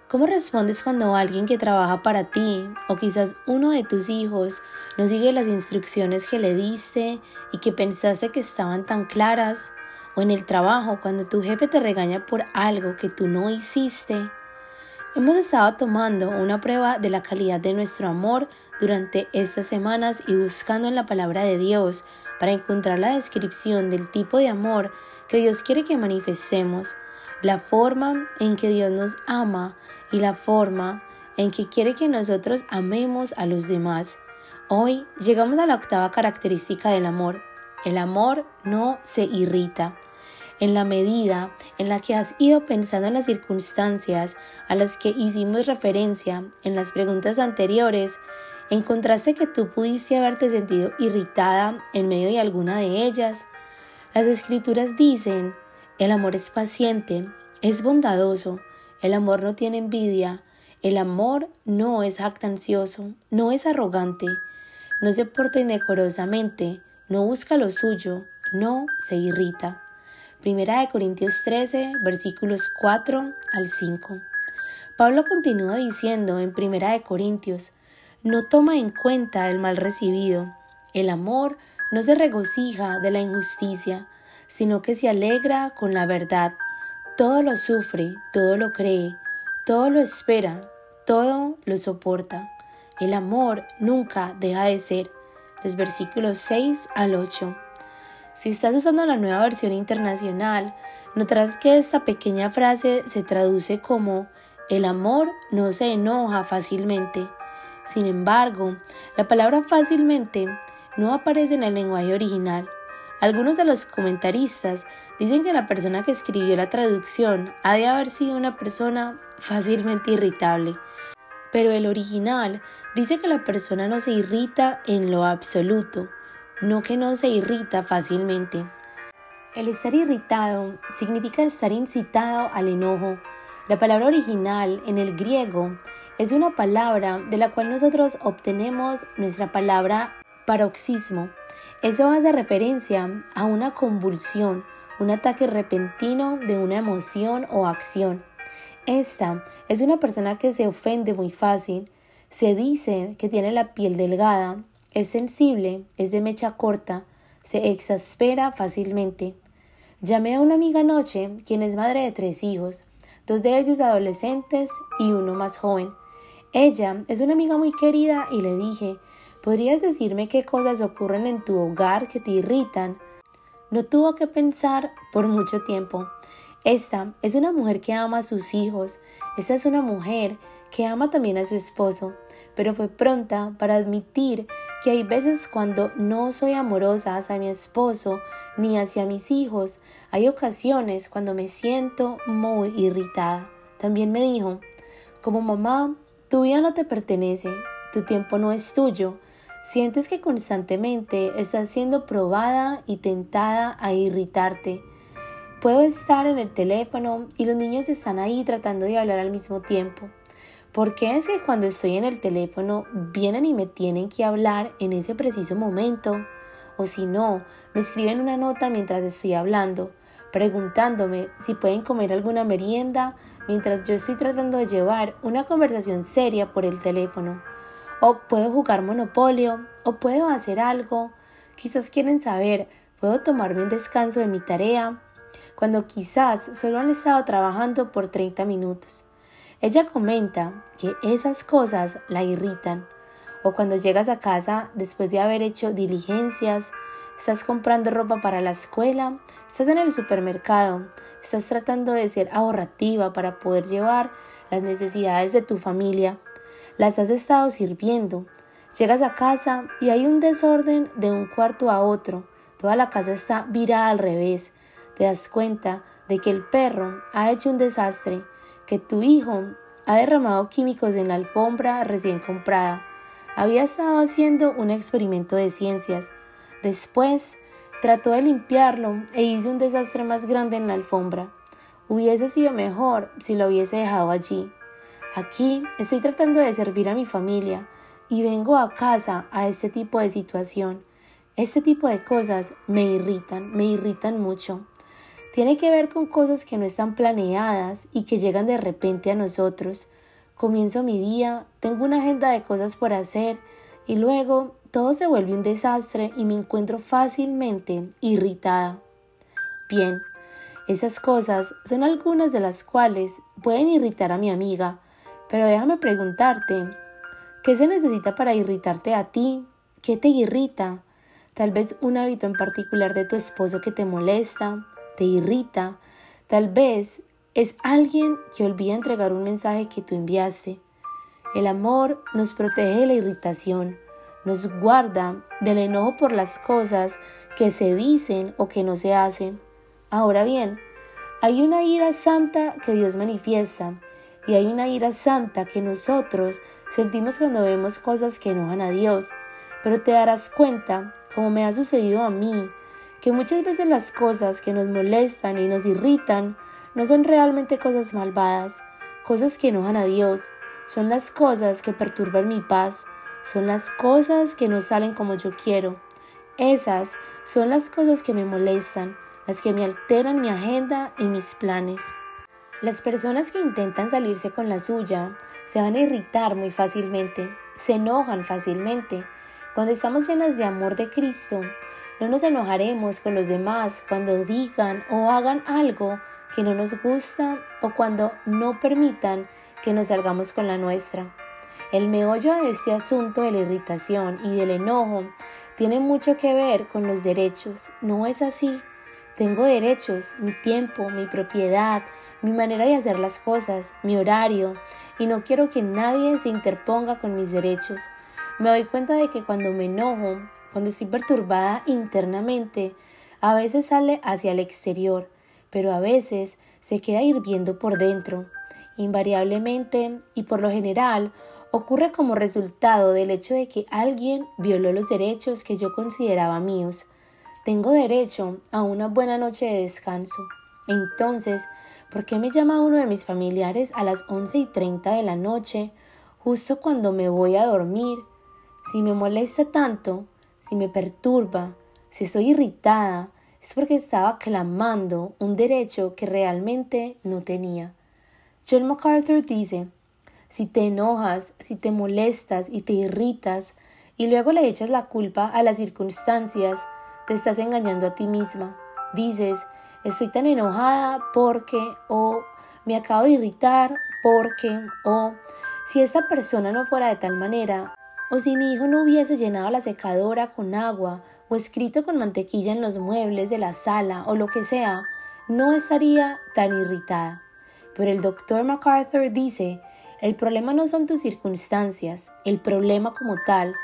¿Cómo respondes cuando alguien que trabaja para ti o quizás uno de tus hijos no sigue las instrucciones que le diste y que pensaste que estaban tan claras? O en el trabajo cuando tu jefe te regaña por algo que tú no hiciste. Hemos estado tomando una prueba de la calidad de nuestro amor durante estas semanas y buscando en la palabra de Dios para encontrar la descripción del tipo de amor que Dios quiere que manifestemos, la forma en que Dios nos ama y la forma en que quiere que nosotros amemos a los demás. Hoy llegamos a la octava característica del amor. El amor no se irrita. En la medida en la que has ido pensando en las circunstancias a las que hicimos referencia en las preguntas anteriores, encontraste que tú pudiste haberte sentido irritada en medio de alguna de ellas. Las escrituras dicen, el amor es paciente, es bondadoso, el amor no tiene envidia. El amor no es jactancioso, no es arrogante, no se porta indecorosamente, no busca lo suyo, no se irrita. Primera de Corintios 13, versículos 4 al 5. Pablo continúa diciendo en Primera de Corintios, no toma en cuenta el mal recibido. El amor no se regocija de la injusticia, sino que se alegra con la verdad. Todo lo sufre, todo lo cree, todo lo espera, todo lo soporta. El amor nunca deja de ser. Los versículos 6 al 8. Si estás usando la nueva versión internacional, notarás que esta pequeña frase se traduce como el amor no se enoja fácilmente. Sin embargo, la palabra fácilmente no aparece en el lenguaje original. Algunos de los comentaristas dicen que la persona que escribió la traducción ha de haber sido una persona fácilmente irritable, pero el original dice que la persona no se irrita en lo absoluto, no que no se irrita fácilmente. El estar irritado significa estar incitado al enojo. La palabra original en el griego es una palabra de la cual nosotros obtenemos nuestra palabra paroxismo. Eso hace referencia a una convulsión, un ataque repentino de una emoción o acción. Esta es una persona que se ofende muy fácil, se dice que tiene la piel delgada, es sensible, es de mecha corta, se exaspera fácilmente. Llamé a una amiga anoche, quien es madre de tres hijos. dos de ellos adolescentes y uno más joven. Ella es una amiga muy querida y le dije, ¿podrías decirme qué cosas ocurren en tu hogar que te irritan? No tuvo que pensar por mucho tiempo. Esta es una mujer que ama a sus hijos. Esta es una mujer que ama también a su esposo, pero fue pronta para admitir que hay veces cuando no soy amorosa hacia mi esposo ni hacia mis hijos, hay ocasiones cuando me siento muy irritada. También me dijo, como mamá, tu vida no te pertenece, tu tiempo no es tuyo, sientes que constantemente estás siendo probada y tentada a irritarte. Puedo estar en el teléfono y los niños están ahí tratando de hablar al mismo tiempo. ¿Por qué es que cuando estoy en el teléfono vienen y me tienen que hablar en ese preciso momento? O si no, me escriben una nota mientras estoy hablando, preguntándome si pueden comer alguna merienda mientras yo estoy tratando de llevar una conversación seria por el teléfono. O puedo jugar monopolio, o puedo hacer algo. Quizás quieren saber, ¿puedo tomarme un descanso de mi tarea? Cuando quizás solo han estado trabajando por 30 minutos. Ella comenta que esas cosas la irritan. O cuando llegas a casa después de haber hecho diligencias, estás comprando ropa para la escuela, estás en el supermercado, estás tratando de ser ahorrativa para poder llevar las necesidades de tu familia, las has estado sirviendo. Llegas a casa y hay un desorden de un cuarto a otro, toda la casa está virada al revés. Te das cuenta de que el perro ha hecho un desastre que tu hijo ha derramado químicos en la alfombra recién comprada. Había estado haciendo un experimento de ciencias. Después trató de limpiarlo e hizo un desastre más grande en la alfombra. Hubiese sido mejor si lo hubiese dejado allí. Aquí estoy tratando de servir a mi familia y vengo a casa a este tipo de situación. Este tipo de cosas me irritan, me irritan mucho. Tiene que ver con cosas que no están planeadas y que llegan de repente a nosotros. Comienzo mi día, tengo una agenda de cosas por hacer y luego todo se vuelve un desastre y me encuentro fácilmente irritada. Bien, esas cosas son algunas de las cuales pueden irritar a mi amiga, pero déjame preguntarte, ¿qué se necesita para irritarte a ti? ¿Qué te irrita? Tal vez un hábito en particular de tu esposo que te molesta, te irrita, tal vez es alguien que olvida entregar un mensaje que tú enviaste. El amor nos protege de la irritación, nos guarda del enojo por las cosas que se dicen o que no se hacen. Ahora bien, hay una ira santa que Dios manifiesta y hay una ira santa que nosotros sentimos cuando vemos cosas que enojan a Dios. Pero te darás cuenta, como me ha sucedido a mí, que muchas veces las cosas que nos molestan y nos irritan no son realmente cosas malvadas, cosas que enojan a Dios, son las cosas que perturban mi paz, son las cosas que no salen como yo quiero. Esas son las cosas que me molestan, las que me alteran mi agenda y mis planes. Las personas que intentan salirse con la suya se van a irritar muy fácilmente, se enojan fácilmente. Cuando estamos llenas de amor de Cristo, no nos enojaremos con los demás cuando digan o hagan algo que no nos gusta o cuando no permitan que nos salgamos con la nuestra. El meollo de este asunto de la irritación y del enojo tiene mucho que ver con los derechos. No es así. Tengo derechos, mi tiempo, mi propiedad, mi manera de hacer las cosas, mi horario, y no quiero que nadie se interponga con mis derechos. Me doy cuenta de que cuando me enojo, cuando estoy perturbada internamente, a veces sale hacia el exterior, pero a veces se queda hirviendo por dentro. Invariablemente y por lo general ocurre como resultado del hecho de que alguien violó los derechos que yo consideraba míos. Tengo derecho a una buena noche de descanso. Entonces, ¿por qué me llama uno de mis familiares a las once y treinta de la noche, justo cuando me voy a dormir? Si me molesta tanto, si me perturba, si estoy irritada, es porque estaba clamando un derecho que realmente no tenía. John MacArthur dice, si te enojas, si te molestas y te irritas, y luego le echas la culpa a las circunstancias, te estás engañando a ti misma. Dices, estoy tan enojada porque o me acabo de irritar porque, o si esta persona no fuera de tal manera, o si mi hijo no hubiese llenado la secadora con agua o escrito con mantequilla en los muebles de la sala o lo que sea, no estaría tan irritada. Pero el doctor MacArthur dice, el problema no son tus circunstancias, el problema como tal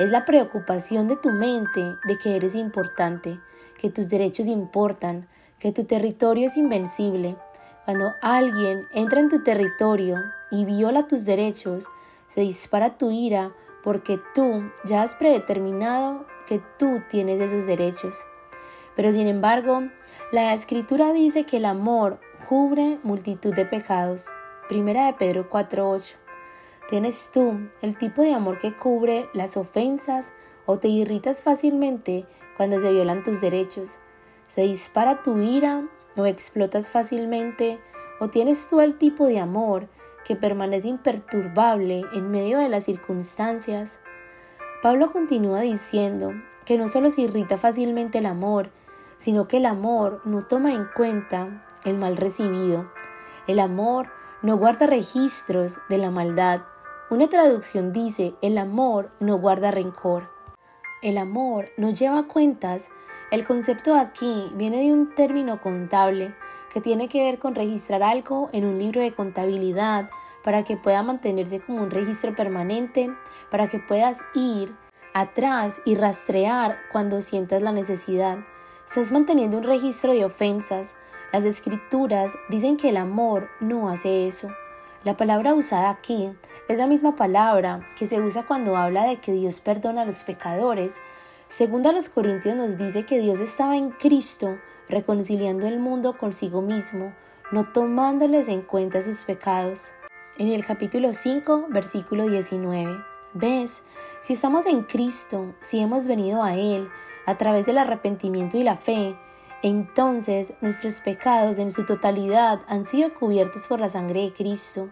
es la preocupación de tu mente de que eres importante, que tus derechos importan, que tu territorio es invencible. Cuando alguien entra en tu territorio y viola tus derechos, se dispara tu ira porque tú ya has predeterminado que tú tienes esos derechos. Pero sin embargo, la escritura dice que el amor cubre multitud de pecados. Primera de Pedro 4:8. ¿Tienes tú el tipo de amor que cubre las ofensas o te irritas fácilmente cuando se violan tus derechos? ¿Se dispara tu ira o explotas fácilmente? ¿O tienes tú el tipo de amor que permanece imperturbable en medio de las circunstancias? Pablo continúa diciendo que no solo se irrita fácilmente el amor, sino que el amor no toma en cuenta el mal recibido. El amor no guarda registros de la maldad. Una traducción dice, el amor no guarda rencor. El amor no lleva cuentas. El concepto aquí viene de un término contable que tiene que ver con registrar algo en un libro de contabilidad para que pueda mantenerse como un registro permanente, para que puedas ir atrás y rastrear cuando sientas la necesidad. Estás manteniendo un registro de ofensas. Las escrituras dicen que el amor no hace eso. La palabra usada aquí es la misma palabra que se usa cuando habla de que Dios perdona a los pecadores. Según a los Corintios nos dice que Dios estaba en Cristo reconciliando el mundo consigo mismo, no tomándoles en cuenta sus pecados. En el capítulo 5, versículo 19. ¿Ves? Si estamos en Cristo, si hemos venido a Él a través del arrepentimiento y la fe, entonces nuestros pecados en su totalidad han sido cubiertos por la sangre de Cristo.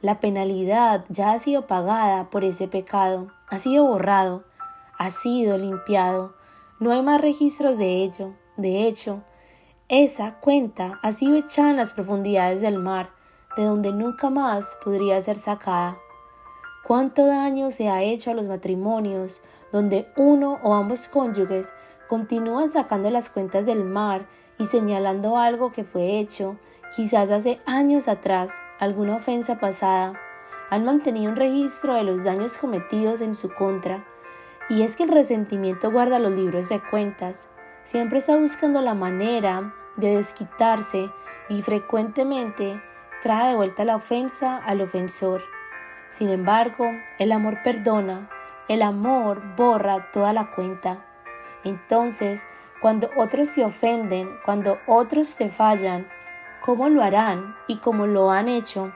La penalidad ya ha sido pagada por ese pecado, ha sido borrado, ha sido limpiado. No hay más registros de ello. De hecho, esa cuenta ha sido echada en las profundidades del mar, de donde nunca más podría ser sacada. ¿Cuánto daño se ha hecho a los matrimonios donde uno o ambos cónyuges continúan sacando las cuentas del mar y señalando algo que fue hecho, quizás hace años atrás, alguna ofensa pasada? Han mantenido un registro de los daños cometidos en su contra. Y es que el resentimiento guarda los libros de cuentas. Siempre está buscando la manera de desquitarse y frecuentemente trae de vuelta la ofensa al ofensor. Sin embargo, el amor perdona, el amor borra toda la cuenta. Entonces, cuando otros te ofenden, cuando otros te fallan, ¿cómo lo harán y cómo lo han hecho?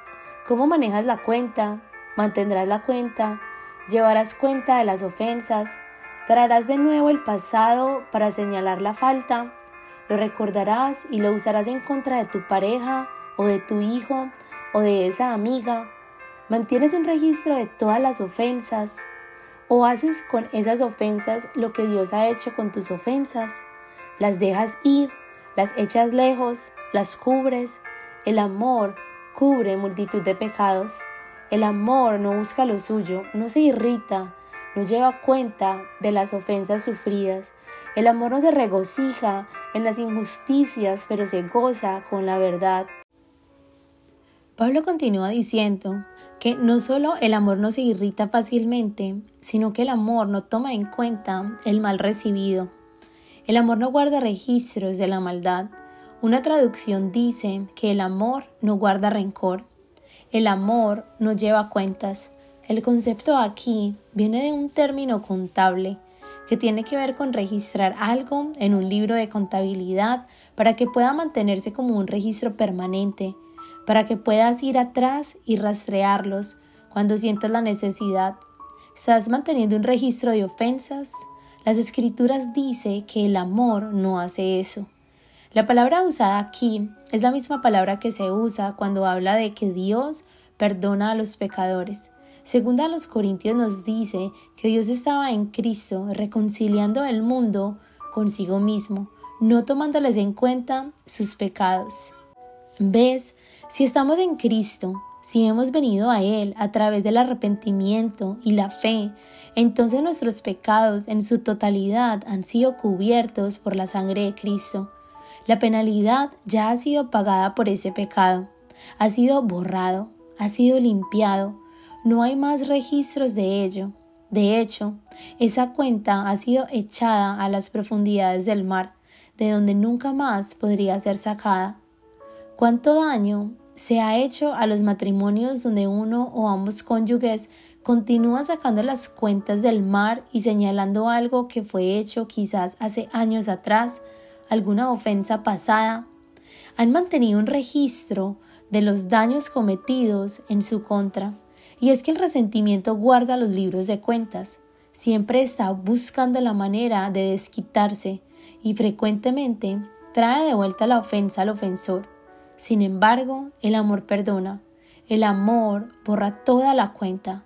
¿Cómo manejas la cuenta? ¿Mantendrás la cuenta? ¿Llevarás cuenta de las ofensas? ¿Traerás de nuevo el pasado para señalar la falta? ¿Lo recordarás y lo usarás en contra de tu pareja o de tu hijo o de esa amiga ¿Mantienes un registro de todas las ofensas? ¿O haces con esas ofensas lo que Dios ha hecho con tus ofensas? ¿Las dejas ir? ¿Las echas lejos? ¿Las cubres? El amor cubre multitud de pecados. El amor no busca lo suyo, no se irrita, no lleva cuenta de las ofensas sufridas. El amor no se regocija en las injusticias, pero se goza con la verdad. Pablo continúa diciendo que no solo el amor no se irrita fácilmente, sino que el amor no toma en cuenta el mal recibido. El amor no guarda registros de la maldad. Una traducción dice que el amor no guarda rencor. El amor no lleva cuentas. El concepto aquí viene de un término contable que tiene que ver con registrar algo en un libro de contabilidad para que pueda mantenerse como un registro permanente para que puedas ir atrás y rastrearlos cuando sientas la necesidad. ¿Estás manteniendo un registro de ofensas? Las escrituras dicen que el amor no hace eso. La palabra usada aquí es la misma palabra que se usa cuando habla de que Dios perdona a los pecadores. Segunda a los Corintios nos dice que Dios estaba en Cristo reconciliando el mundo consigo mismo, no tomándoles en cuenta sus pecados. ¿Ves? Si estamos en Cristo, si hemos venido a Él a través del arrepentimiento y la fe, entonces nuestros pecados en su totalidad han sido cubiertos por la sangre de Cristo. La penalidad ya ha sido pagada por ese pecado, ha sido borrado, ha sido limpiado, no hay más registros de ello. De hecho, esa cuenta ha sido echada a las profundidades del mar, de donde nunca más podría ser sacada. ¿Cuánto daño se ha hecho a los matrimonios donde uno o ambos cónyuges continúa sacando las cuentas del mar y señalando algo que fue hecho quizás hace años atrás, alguna ofensa pasada? Han mantenido un registro de los daños cometidos en su contra. Y es que el resentimiento guarda los libros de cuentas. Siempre está buscando la manera de desquitarse y frecuentemente trae de vuelta la ofensa al ofensor. Sin embargo, el amor perdona, el amor borra toda la cuenta.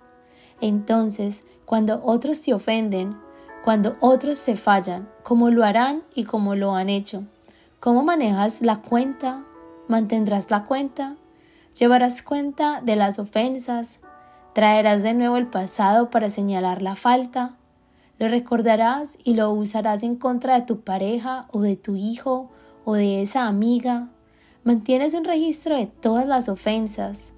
Entonces, cuando otros te ofenden, cuando otros se fallan, ¿cómo lo harán y cómo lo han hecho? ¿Cómo manejas la cuenta? ¿Mantendrás la cuenta? ¿Llevarás cuenta de las ofensas? ¿Traerás de nuevo el pasado para señalar la falta? ¿Lo recordarás y lo usarás en contra de tu pareja o de tu hijo o de esa amiga ¿Mantienes un registro de todas las ofensas?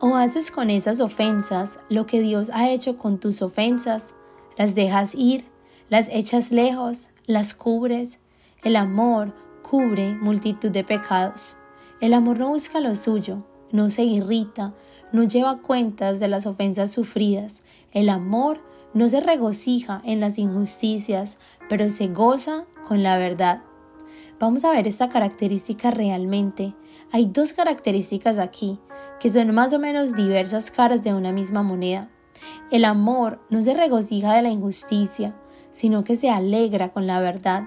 ¿O haces con esas ofensas lo que Dios ha hecho con tus ofensas? ¿Las dejas ir? ¿Las echas lejos? ¿Las cubres? El amor cubre multitud de pecados. El amor no busca lo suyo, no se irrita, no lleva cuentas de las ofensas sufridas. El amor no se regocija en las injusticias, pero se goza con la verdad. Vamos a ver esta característica realmente. Hay dos características aquí, que son más o menos diversas caras de una misma moneda. El amor no se regocija de la injusticia, sino que se alegra con la verdad.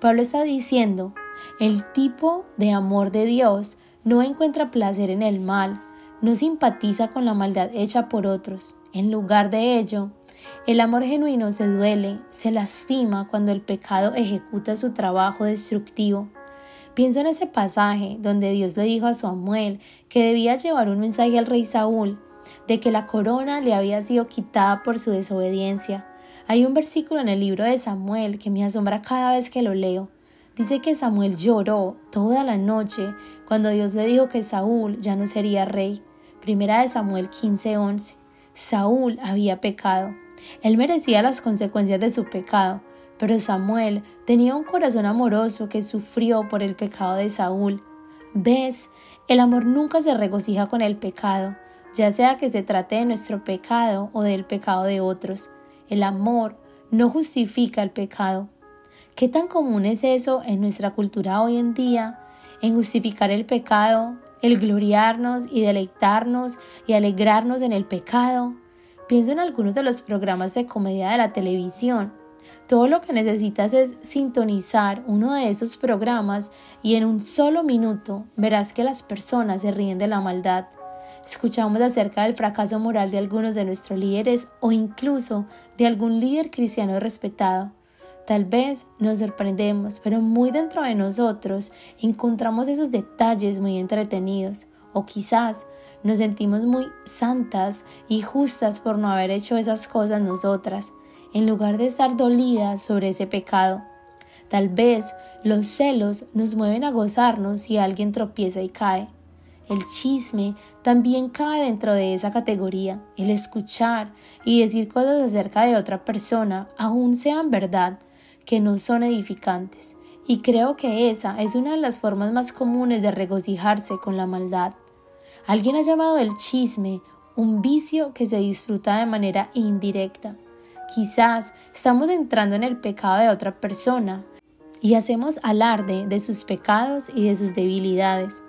Pablo está diciendo, el tipo de amor de Dios no encuentra placer en el mal, no simpatiza con la maldad hecha por otros. En lugar de ello, el amor genuino se duele, se lastima cuando el pecado ejecuta su trabajo destructivo. Pienso en ese pasaje donde Dios le dijo a Samuel que debía llevar un mensaje al rey Saúl de que la corona le había sido quitada por su desobediencia. Hay un versículo en el libro de Samuel que me asombra cada vez que lo leo. Dice que Samuel lloró toda la noche cuando Dios le dijo que Saúl ya no sería rey. Primera de Samuel 15:11. Saúl había pecado. Él merecía las consecuencias de su pecado, pero Samuel tenía un corazón amoroso que sufrió por el pecado de Saúl. ¿Ves? El amor nunca se regocija con el pecado, ya sea que se trate de nuestro pecado o del pecado de otros. El amor no justifica el pecado. ¿Qué tan común es eso en nuestra cultura hoy en día? En justificar el pecado, el gloriarnos y deleitarnos y alegrarnos en el pecado. Pienso en algunos de los programas de comedia de la televisión. Todo lo que necesitas es sintonizar uno de esos programas y en un solo minuto verás que las personas se ríen de la maldad. Escuchamos acerca del fracaso moral de algunos de nuestros líderes o incluso de algún líder cristiano respetado. Tal vez nos sorprendemos, pero muy dentro de nosotros encontramos esos detalles muy entretenidos o quizás nos sentimos muy santas y justas por no haber hecho esas cosas nosotras, en lugar de estar dolidas sobre ese pecado. Tal vez los celos nos mueven a gozarnos si alguien tropieza y cae. El chisme también cae dentro de esa categoría. El escuchar y decir cosas acerca de otra persona, aun sean verdad, que no son edificantes. Y creo que esa es una de las formas más comunes de regocijarse con la maldad. Alguien ha llamado el chisme un vicio que se disfruta de manera indirecta. Quizás estamos entrando en el pecado de otra persona y hacemos alarde de sus pecados y de sus debilidades.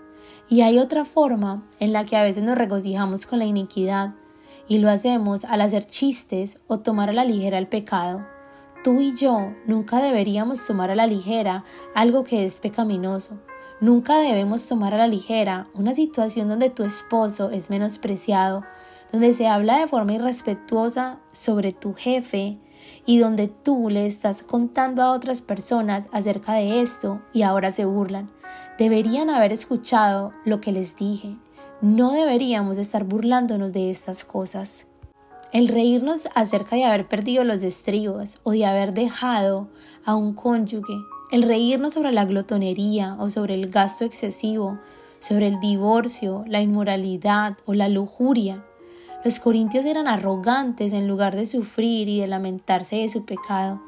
Y hay otra forma en la que a veces nos regocijamos con la iniquidad y lo hacemos al hacer chistes o tomar a la ligera el pecado. Tú y yo nunca deberíamos tomar a la ligera algo que es pecaminoso. Nunca debemos tomar a la ligera una situación donde tu esposo es menospreciado, donde se habla de forma irrespetuosa sobre tu jefe, y donde tú le estás contando a otras personas acerca de esto y ahora se burlan. Deberían haber escuchado lo que les dije. No deberíamos estar burlándonos de estas cosas. El reírnos acerca de haber perdido los estribos o de haber dejado a un cónyuge, el reírnos sobre la glotonería o sobre el gasto excesivo, sobre el divorcio, la inmoralidad o la lujuria, los corintios eran arrogantes en lugar de sufrir y de lamentarse de su pecado,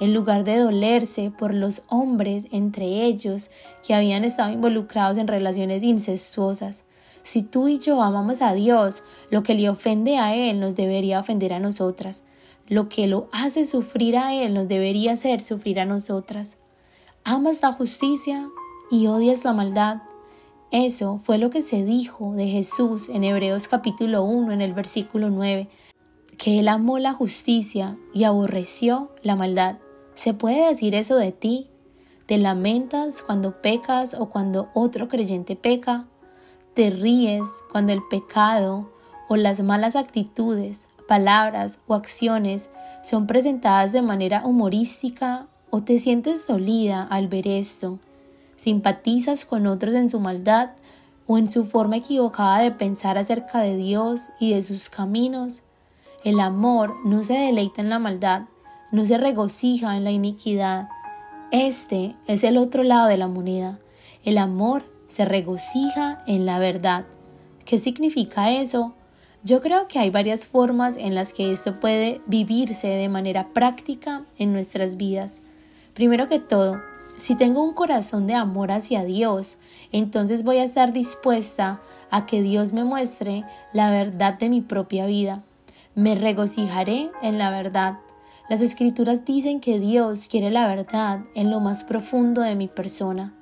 en lugar de dolerse por los hombres entre ellos que habían estado involucrados en relaciones incestuosas. Si tú y yo amamos a Dios, lo que le ofende a Él nos debería ofender a nosotras. Lo que lo hace sufrir a Él nos debería hacer sufrir a nosotras. Amas la justicia y odias la maldad. Eso fue lo que se dijo de Jesús en Hebreos capítulo 1 en el versículo 9, que Él amó la justicia y aborreció la maldad. ¿Se puede decir eso de ti? ¿Te lamentas cuando pecas o cuando otro creyente peca? ¿Te ríes cuando el pecado o las malas actitudes, palabras o acciones son presentadas de manera humorística o te sientes dolida al ver esto? simpatizas con otros en su maldad o en su forma equivocada de pensar acerca de Dios y de sus caminos. El amor no se deleita en la maldad, no se regocija en la iniquidad. Este es el otro lado de la moneda. El amor se regocija en la verdad. ¿Qué significa eso? Yo creo que hay varias formas en las que esto puede vivirse de manera práctica en nuestras vidas. Primero que todo, si tengo un corazón de amor hacia Dios, entonces voy a estar dispuesta a que Dios me muestre la verdad de mi propia vida. Me regocijaré en la verdad. Las escrituras dicen que Dios quiere la verdad en lo más profundo de mi persona.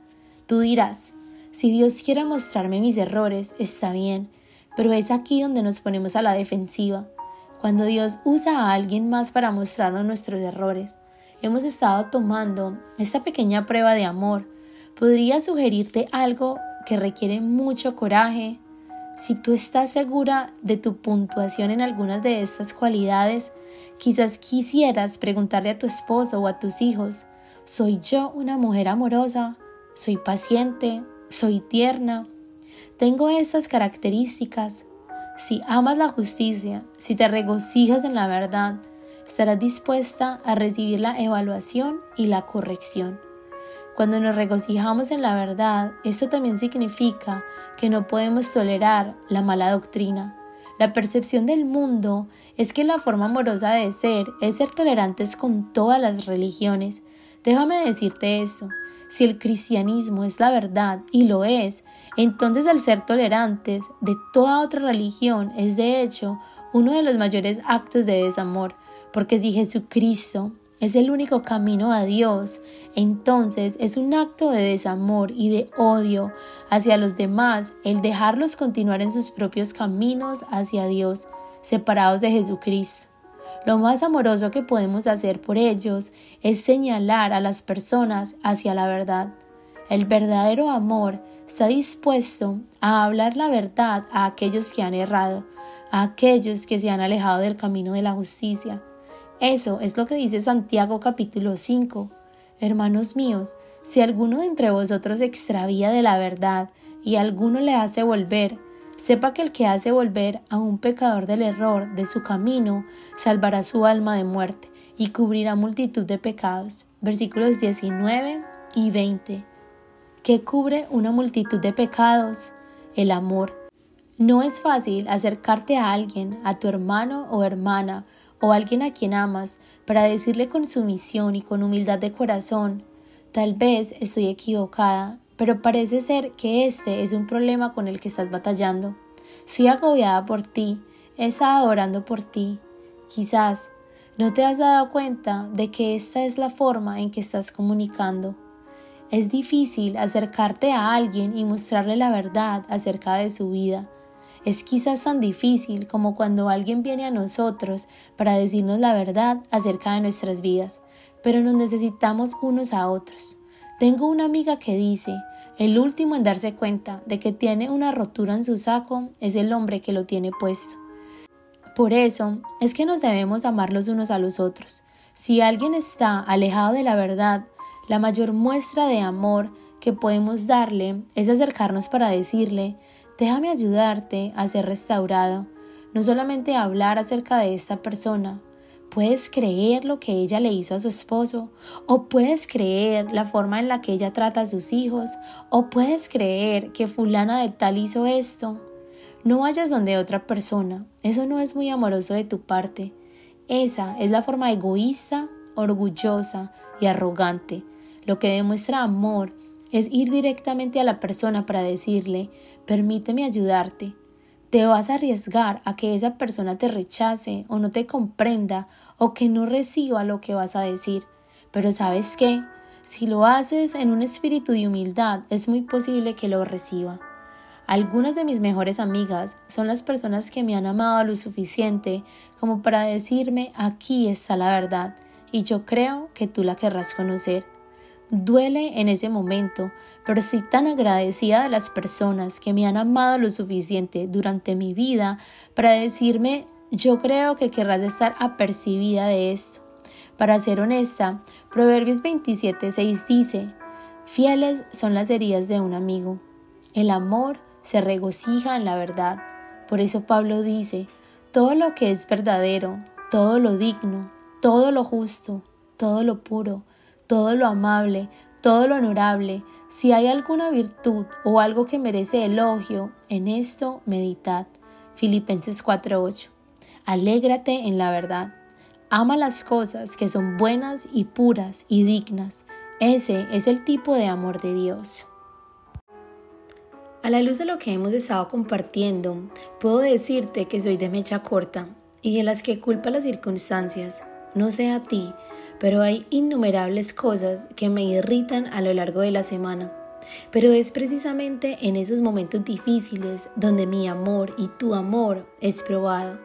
Tú dirás, si Dios quiere mostrarme mis errores, está bien, pero es aquí donde nos ponemos a la defensiva, cuando Dios usa a alguien más para mostrarnos nuestros errores hemos estado tomando esta pequeña prueba de amor, podría sugerirte algo que requiere mucho coraje. Si tú estás segura de tu puntuación en algunas de estas cualidades, quizás quisieras preguntarle a tu esposo o a tus hijos, ¿soy yo una mujer amorosa? ¿Soy paciente? ¿Soy tierna? ¿Tengo estas características? Si amas la justicia, si te regocijas en la verdad, estarás dispuesta a recibir la evaluación y la corrección. Cuando nos regocijamos en la verdad, esto también significa que no podemos tolerar la mala doctrina. La percepción del mundo es que la forma amorosa de ser es ser tolerantes con todas las religiones. Déjame decirte eso. Si el cristianismo es la verdad, y lo es, entonces el ser tolerantes de toda otra religión es de hecho uno de los mayores actos de desamor, porque si Jesucristo es el único camino a Dios, entonces es un acto de desamor y de odio hacia los demás el dejarlos continuar en sus propios caminos hacia Dios, separados de Jesucristo. Lo más amoroso que podemos hacer por ellos es señalar a las personas hacia la verdad. El verdadero amor está dispuesto a hablar la verdad a aquellos que han errado, a aquellos que se han alejado del camino de la justicia eso es lo que dice Santiago capítulo 5. Hermanos míos, si alguno de entre vosotros extravía de la verdad y alguno le hace volver, sepa que el que hace volver a un pecador del error de su camino salvará su alma de muerte y cubrirá multitud de pecados. Versículos 19 y 20. ¿Qué cubre una multitud de pecados? El amor. No es fácil acercarte a alguien, a tu hermano o hermana, o alguien a quien amas para decirle con sumisión y con humildad de corazón, tal vez estoy equivocada, pero parece ser que este es un problema con el que estás batallando. Soy agobiada por ti, he estado orando por ti. Quizás no te has dado cuenta de que esta es la forma en que estás comunicando. Es difícil acercarte a alguien y mostrarle la verdad acerca de su vida es quizás tan difícil como cuando alguien viene a nosotros para decirnos la verdad acerca de nuestras vidas, pero nos necesitamos unos a otros. Tengo una amiga que dice, el último en darse cuenta de que tiene una rotura en su saco es el hombre que lo tiene puesto. Por eso es que nos debemos amar los unos a los otros. Si alguien está alejado de la verdad, la mayor muestra de amor que podemos darle es acercarnos para decirle, déjame ayudarte a ser restaurado, no solamente hablar acerca de esta persona, puedes creer lo que ella le hizo a su esposo, o puedes creer la forma en la que ella trata a sus hijos, o puedes creer que fulana de tal hizo esto. No vayas donde otra persona, eso no es muy amoroso de tu parte. Esa es la forma egoísta, orgullosa y arrogante. Lo que demuestra amor es ir directamente a la persona para decirle, permíteme ayudarte, te vas a arriesgar a que esa persona te rechace o no te comprenda o que no reciba lo que vas a decir. Pero sabes qué? Si lo haces en un espíritu de humildad, es muy posible que lo reciba. Algunas de mis mejores amigas son las personas que me han amado lo suficiente como para decirme aquí está la verdad y yo creo que tú la querrás conocer. Duele en ese momento, pero estoy tan agradecida de las personas que me han amado lo suficiente durante mi vida para decirme, yo creo que querrás estar apercibida de esto. Para ser honesta, Proverbios 27.6 dice, fieles son las heridas de un amigo. El amor se regocija en la verdad. Por eso Pablo dice, todo lo que es verdadero, todo lo digno, todo lo justo, todo lo puro, todo lo amable, todo lo honorable, si hay alguna virtud o algo que merece elogio, en esto meditad. Filipenses 4:8. Alégrate en la verdad. Ama las cosas que son buenas y puras y dignas. Ese es el tipo de amor de Dios. A la luz de lo que hemos estado compartiendo, puedo decirte que soy de mecha corta y de las que culpa las circunstancias. No sé a ti, pero hay innumerables cosas que me irritan a lo largo de la semana. Pero es precisamente en esos momentos difíciles donde mi amor y tu amor es probado.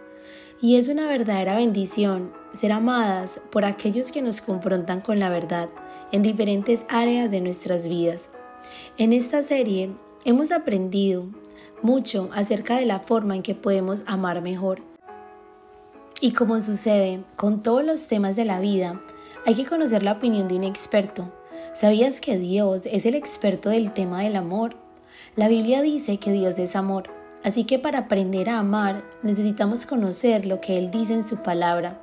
Y es una verdadera bendición ser amadas por aquellos que nos confrontan con la verdad en diferentes áreas de nuestras vidas. En esta serie hemos aprendido mucho acerca de la forma en que podemos amar mejor. Y como sucede con todos los temas de la vida, hay que conocer la opinión de un experto. ¿Sabías que Dios es el experto del tema del amor? La Biblia dice que Dios es amor, así que para aprender a amar necesitamos conocer lo que Él dice en su palabra.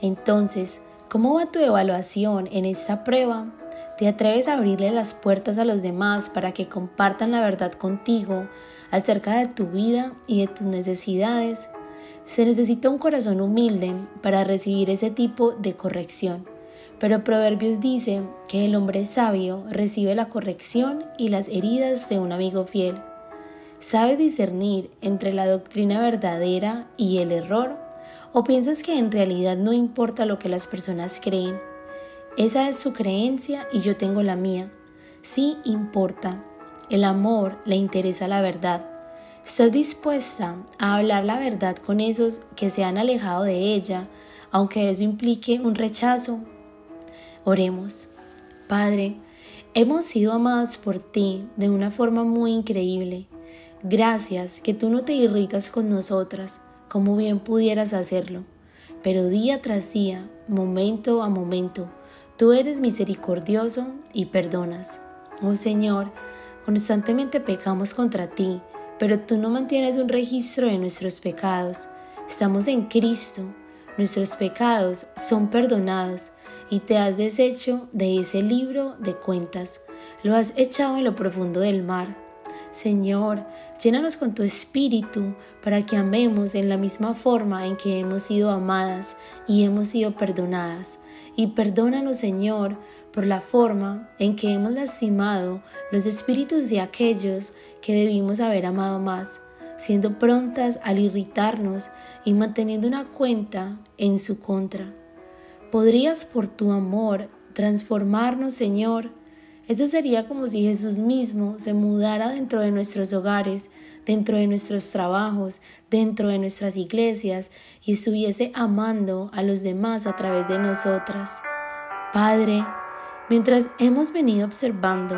Entonces, ¿cómo va tu evaluación en esta prueba? ¿Te atreves a abrirle las puertas a los demás para que compartan la verdad contigo acerca de tu vida y de tus necesidades? Se necesita un corazón humilde para recibir ese tipo de corrección. Pero Proverbios dice que el hombre sabio recibe la corrección y las heridas de un amigo fiel. ¿Sabe discernir entre la doctrina verdadera y el error? ¿O piensas que en realidad no importa lo que las personas creen? Esa es su creencia y yo tengo la mía. Sí importa. El amor le interesa la verdad. ¿Estás dispuesta a hablar la verdad con esos que se han alejado de ella, aunque eso implique un rechazo? Oremos. Padre, hemos sido amadas por ti de una forma muy increíble. Gracias que tú no te irritas con nosotras como bien pudieras hacerlo, pero día tras día, momento a momento, tú eres misericordioso y perdonas. Oh Señor, constantemente pecamos contra ti pero tú no mantienes un registro de nuestros pecados. Estamos en Cristo, nuestros pecados son perdonados y te has deshecho de ese libro de cuentas, lo has echado en lo profundo del mar. Señor, llénanos con tu espíritu para que amemos en la misma forma en que hemos sido amadas y hemos sido perdonadas. Y perdónanos, Señor, por la forma en que hemos lastimado los espíritus de aquellos que debimos haber amado más, siendo prontas al irritarnos y manteniendo una cuenta en su contra. ¿Podrías por tu amor transformarnos, Señor? Eso sería como si Jesús mismo se mudara dentro de nuestros hogares, dentro de nuestros trabajos, dentro de nuestras iglesias y estuviese amando a los demás a través de nosotras. Padre, Mientras hemos venido observando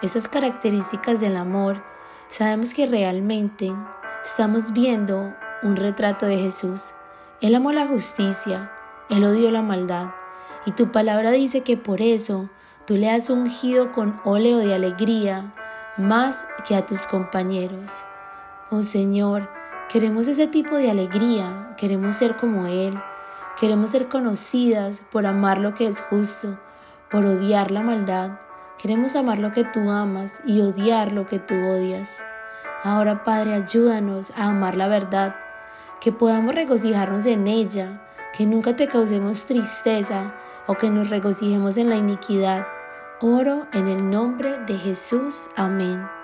esas características del amor, sabemos que realmente estamos viendo un retrato de Jesús. Él amó la justicia, Él odió la maldad. Y tu palabra dice que por eso tú le has ungido con óleo de alegría más que a tus compañeros. Oh Señor, queremos ese tipo de alegría, queremos ser como Él, queremos ser conocidas por amar lo que es justo, por odiar la maldad. Queremos amar lo que tú amas y odiar lo que tú odias. Ahora, Padre, ayúdanos a amar la verdad, que podamos regocijarnos en ella, que nunca te causemos tristeza o que nos regocijemos en la iniquidad. Oro en el nombre de Jesús. Amén.